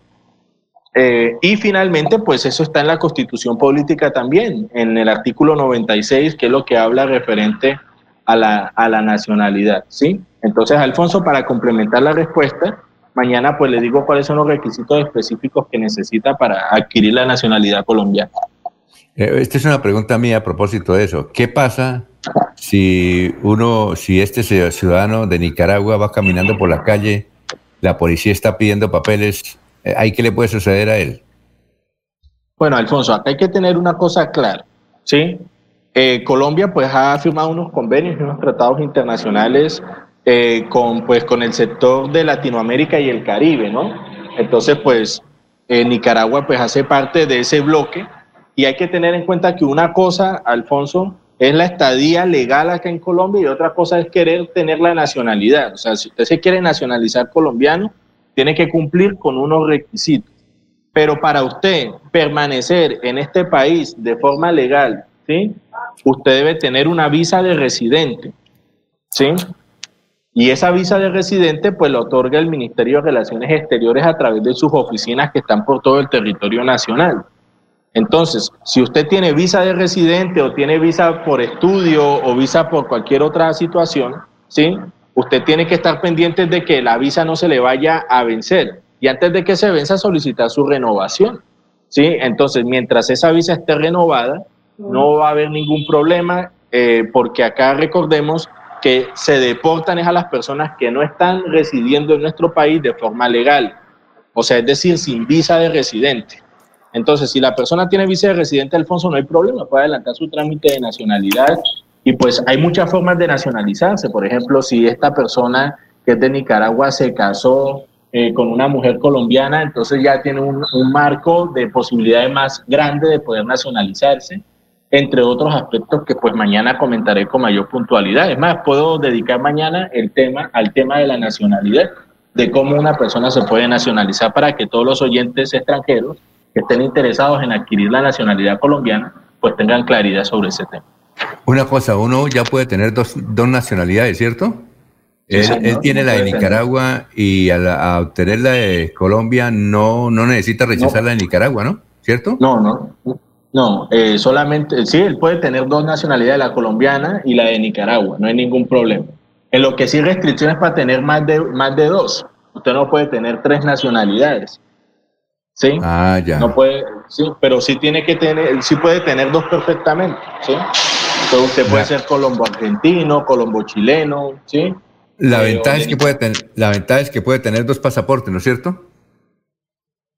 Eh, y finalmente, pues eso está en la constitución política también, en el artículo 96, que es lo que habla referente a la, a la nacionalidad, ¿sí? Entonces, Alfonso, para complementar la respuesta, mañana pues le digo cuáles son los requisitos específicos que necesita para adquirir la nacionalidad colombiana. Eh, esta es una pregunta mía a propósito de eso. ¿Qué pasa si uno, si este ciudadano de Nicaragua va caminando por la calle, la policía está pidiendo papeles, eh, ¿ahí qué le puede suceder a él? Bueno, Alfonso, acá hay que tener una cosa clara, ¿sí? Eh, Colombia pues ha firmado unos convenios y unos tratados internacionales eh, con, pues, con el sector de Latinoamérica y el Caribe, ¿no? Entonces pues eh, Nicaragua pues hace parte de ese bloque y hay que tener en cuenta que una cosa, Alfonso, es la estadía legal acá en Colombia y otra cosa es querer tener la nacionalidad. O sea, si usted se quiere nacionalizar colombiano, tiene que cumplir con unos requisitos. Pero para usted permanecer en este país de forma legal, ¿sí? usted debe tener una visa de residente, ¿sí? Y esa visa de residente pues lo otorga el Ministerio de Relaciones Exteriores a través de sus oficinas que están por todo el territorio nacional. Entonces, si usted tiene visa de residente o tiene visa por estudio o visa por cualquier otra situación, ¿sí? Usted tiene que estar pendiente de que la visa no se le vaya a vencer y antes de que se venza solicitar su renovación, ¿sí? Entonces, mientras esa visa esté renovada, no va a haber ningún problema eh, porque acá recordemos que se deportan es a las personas que no están residiendo en nuestro país de forma legal, o sea, es decir, sin visa de residente. Entonces, si la persona tiene visa de residente, Alfonso, no hay problema, puede adelantar su trámite de nacionalidad y pues hay muchas formas de nacionalizarse. Por ejemplo, si esta persona que es de Nicaragua se casó eh, con una mujer colombiana, entonces ya tiene un, un marco de posibilidades más grande de poder nacionalizarse entre otros aspectos que pues mañana comentaré con mayor puntualidad. Es más, puedo dedicar mañana el tema al tema de la nacionalidad, de cómo una persona se puede nacionalizar para que todos los oyentes extranjeros que estén interesados en adquirir la nacionalidad colombiana, pues tengan claridad sobre ese tema. Una cosa, uno ya puede tener dos, dos nacionalidades, ¿cierto? él, tiene la de Nicaragua y a, obtener la de Colombia no, no necesita rechazar la de Nicaragua, ¿no? ¿Cierto? No, no. No, eh, solamente, sí, él puede tener dos nacionalidades, la colombiana y la de Nicaragua, no hay ningún problema. En lo que sí restricciones para tener más de, más de dos. Usted no puede tener tres nacionalidades. ¿Sí? Ah, ya. No puede, sí, pero sí tiene que tener, sí puede tener dos perfectamente, ¿sí? Entonces usted puede ser colombo argentino, colombo chileno, ¿sí? La eh, ventaja es que puede tener, la ventaja es que puede tener dos pasaportes, ¿no es cierto?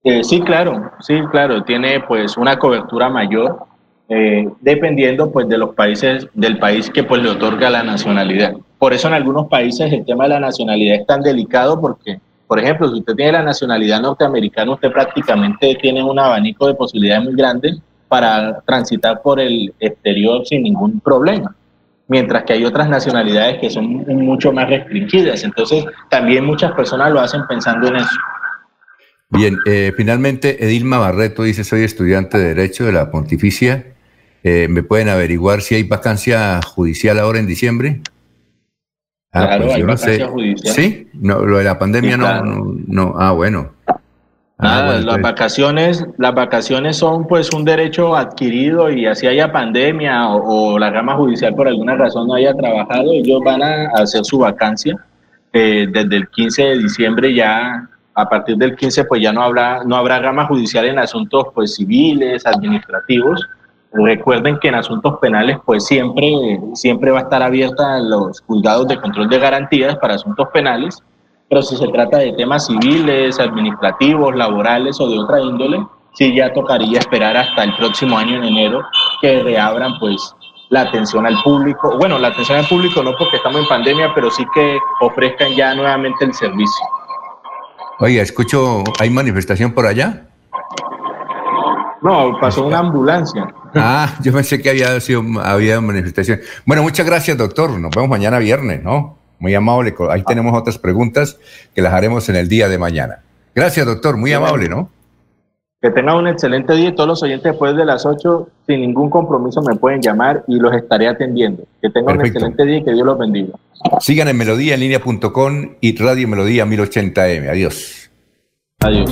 Eh, sí, claro, sí, claro, tiene pues una cobertura mayor eh, dependiendo pues de los países, del país que pues le otorga la nacionalidad. Por eso en algunos países el tema de la nacionalidad es tan delicado porque, por ejemplo, si usted tiene la nacionalidad norteamericana, usted prácticamente tiene un abanico de posibilidades muy grandes para transitar por el exterior sin ningún problema mientras que hay otras nacionalidades que son mucho más restringidas. Entonces, también muchas personas lo hacen pensando en eso. Bien, eh, finalmente Edilma Barreto dice, soy estudiante de Derecho de la Pontificia. Eh, ¿Me pueden averiguar si hay vacancia judicial ahora en diciembre? Ah, claro, pues hay vacancia judicial. ¿Sí? No, lo de la pandemia no, no, Ah, bueno. Ah, las vacaciones, las vacaciones son pues un derecho adquirido y así haya pandemia o, la rama judicial por alguna razón no haya trabajado, ellos van a hacer su vacancia. Eh, desde el 15 de diciembre ya a partir del 15 pues ya no habrá, no habrá rama judicial en asuntos pues civiles, administrativos. Recuerden que en asuntos penales pues siempre, siempre va a estar abierta los juzgados de control de garantías para asuntos penales, pero si se trata de temas civiles, administrativos, laborales o de otra índole, sí ya tocaría esperar hasta el próximo año en enero que reabran pues la atención al público. Bueno, la atención al público no porque estamos en pandemia, pero sí que ofrezcan ya nuevamente el servicio. Oye, escucho, ¿hay manifestación por allá? No, pasó una ambulancia. Ah, *laughs* yo pensé que había sido había manifestación. Bueno, muchas gracias, doctor. Nos vemos mañana viernes, ¿no? Muy amable. Ahí tenemos otras preguntas que las haremos en el día de mañana. Gracias, doctor. Muy amable, ¿no? Que tengan un excelente día y todos los oyentes después de las 8, sin ningún compromiso, me pueden llamar y los estaré atendiendo. Que tengan un excelente día y que Dios los bendiga. Sigan en melodíaenlínea.com y Radio Melodía 1080M. Adiós. Adiós.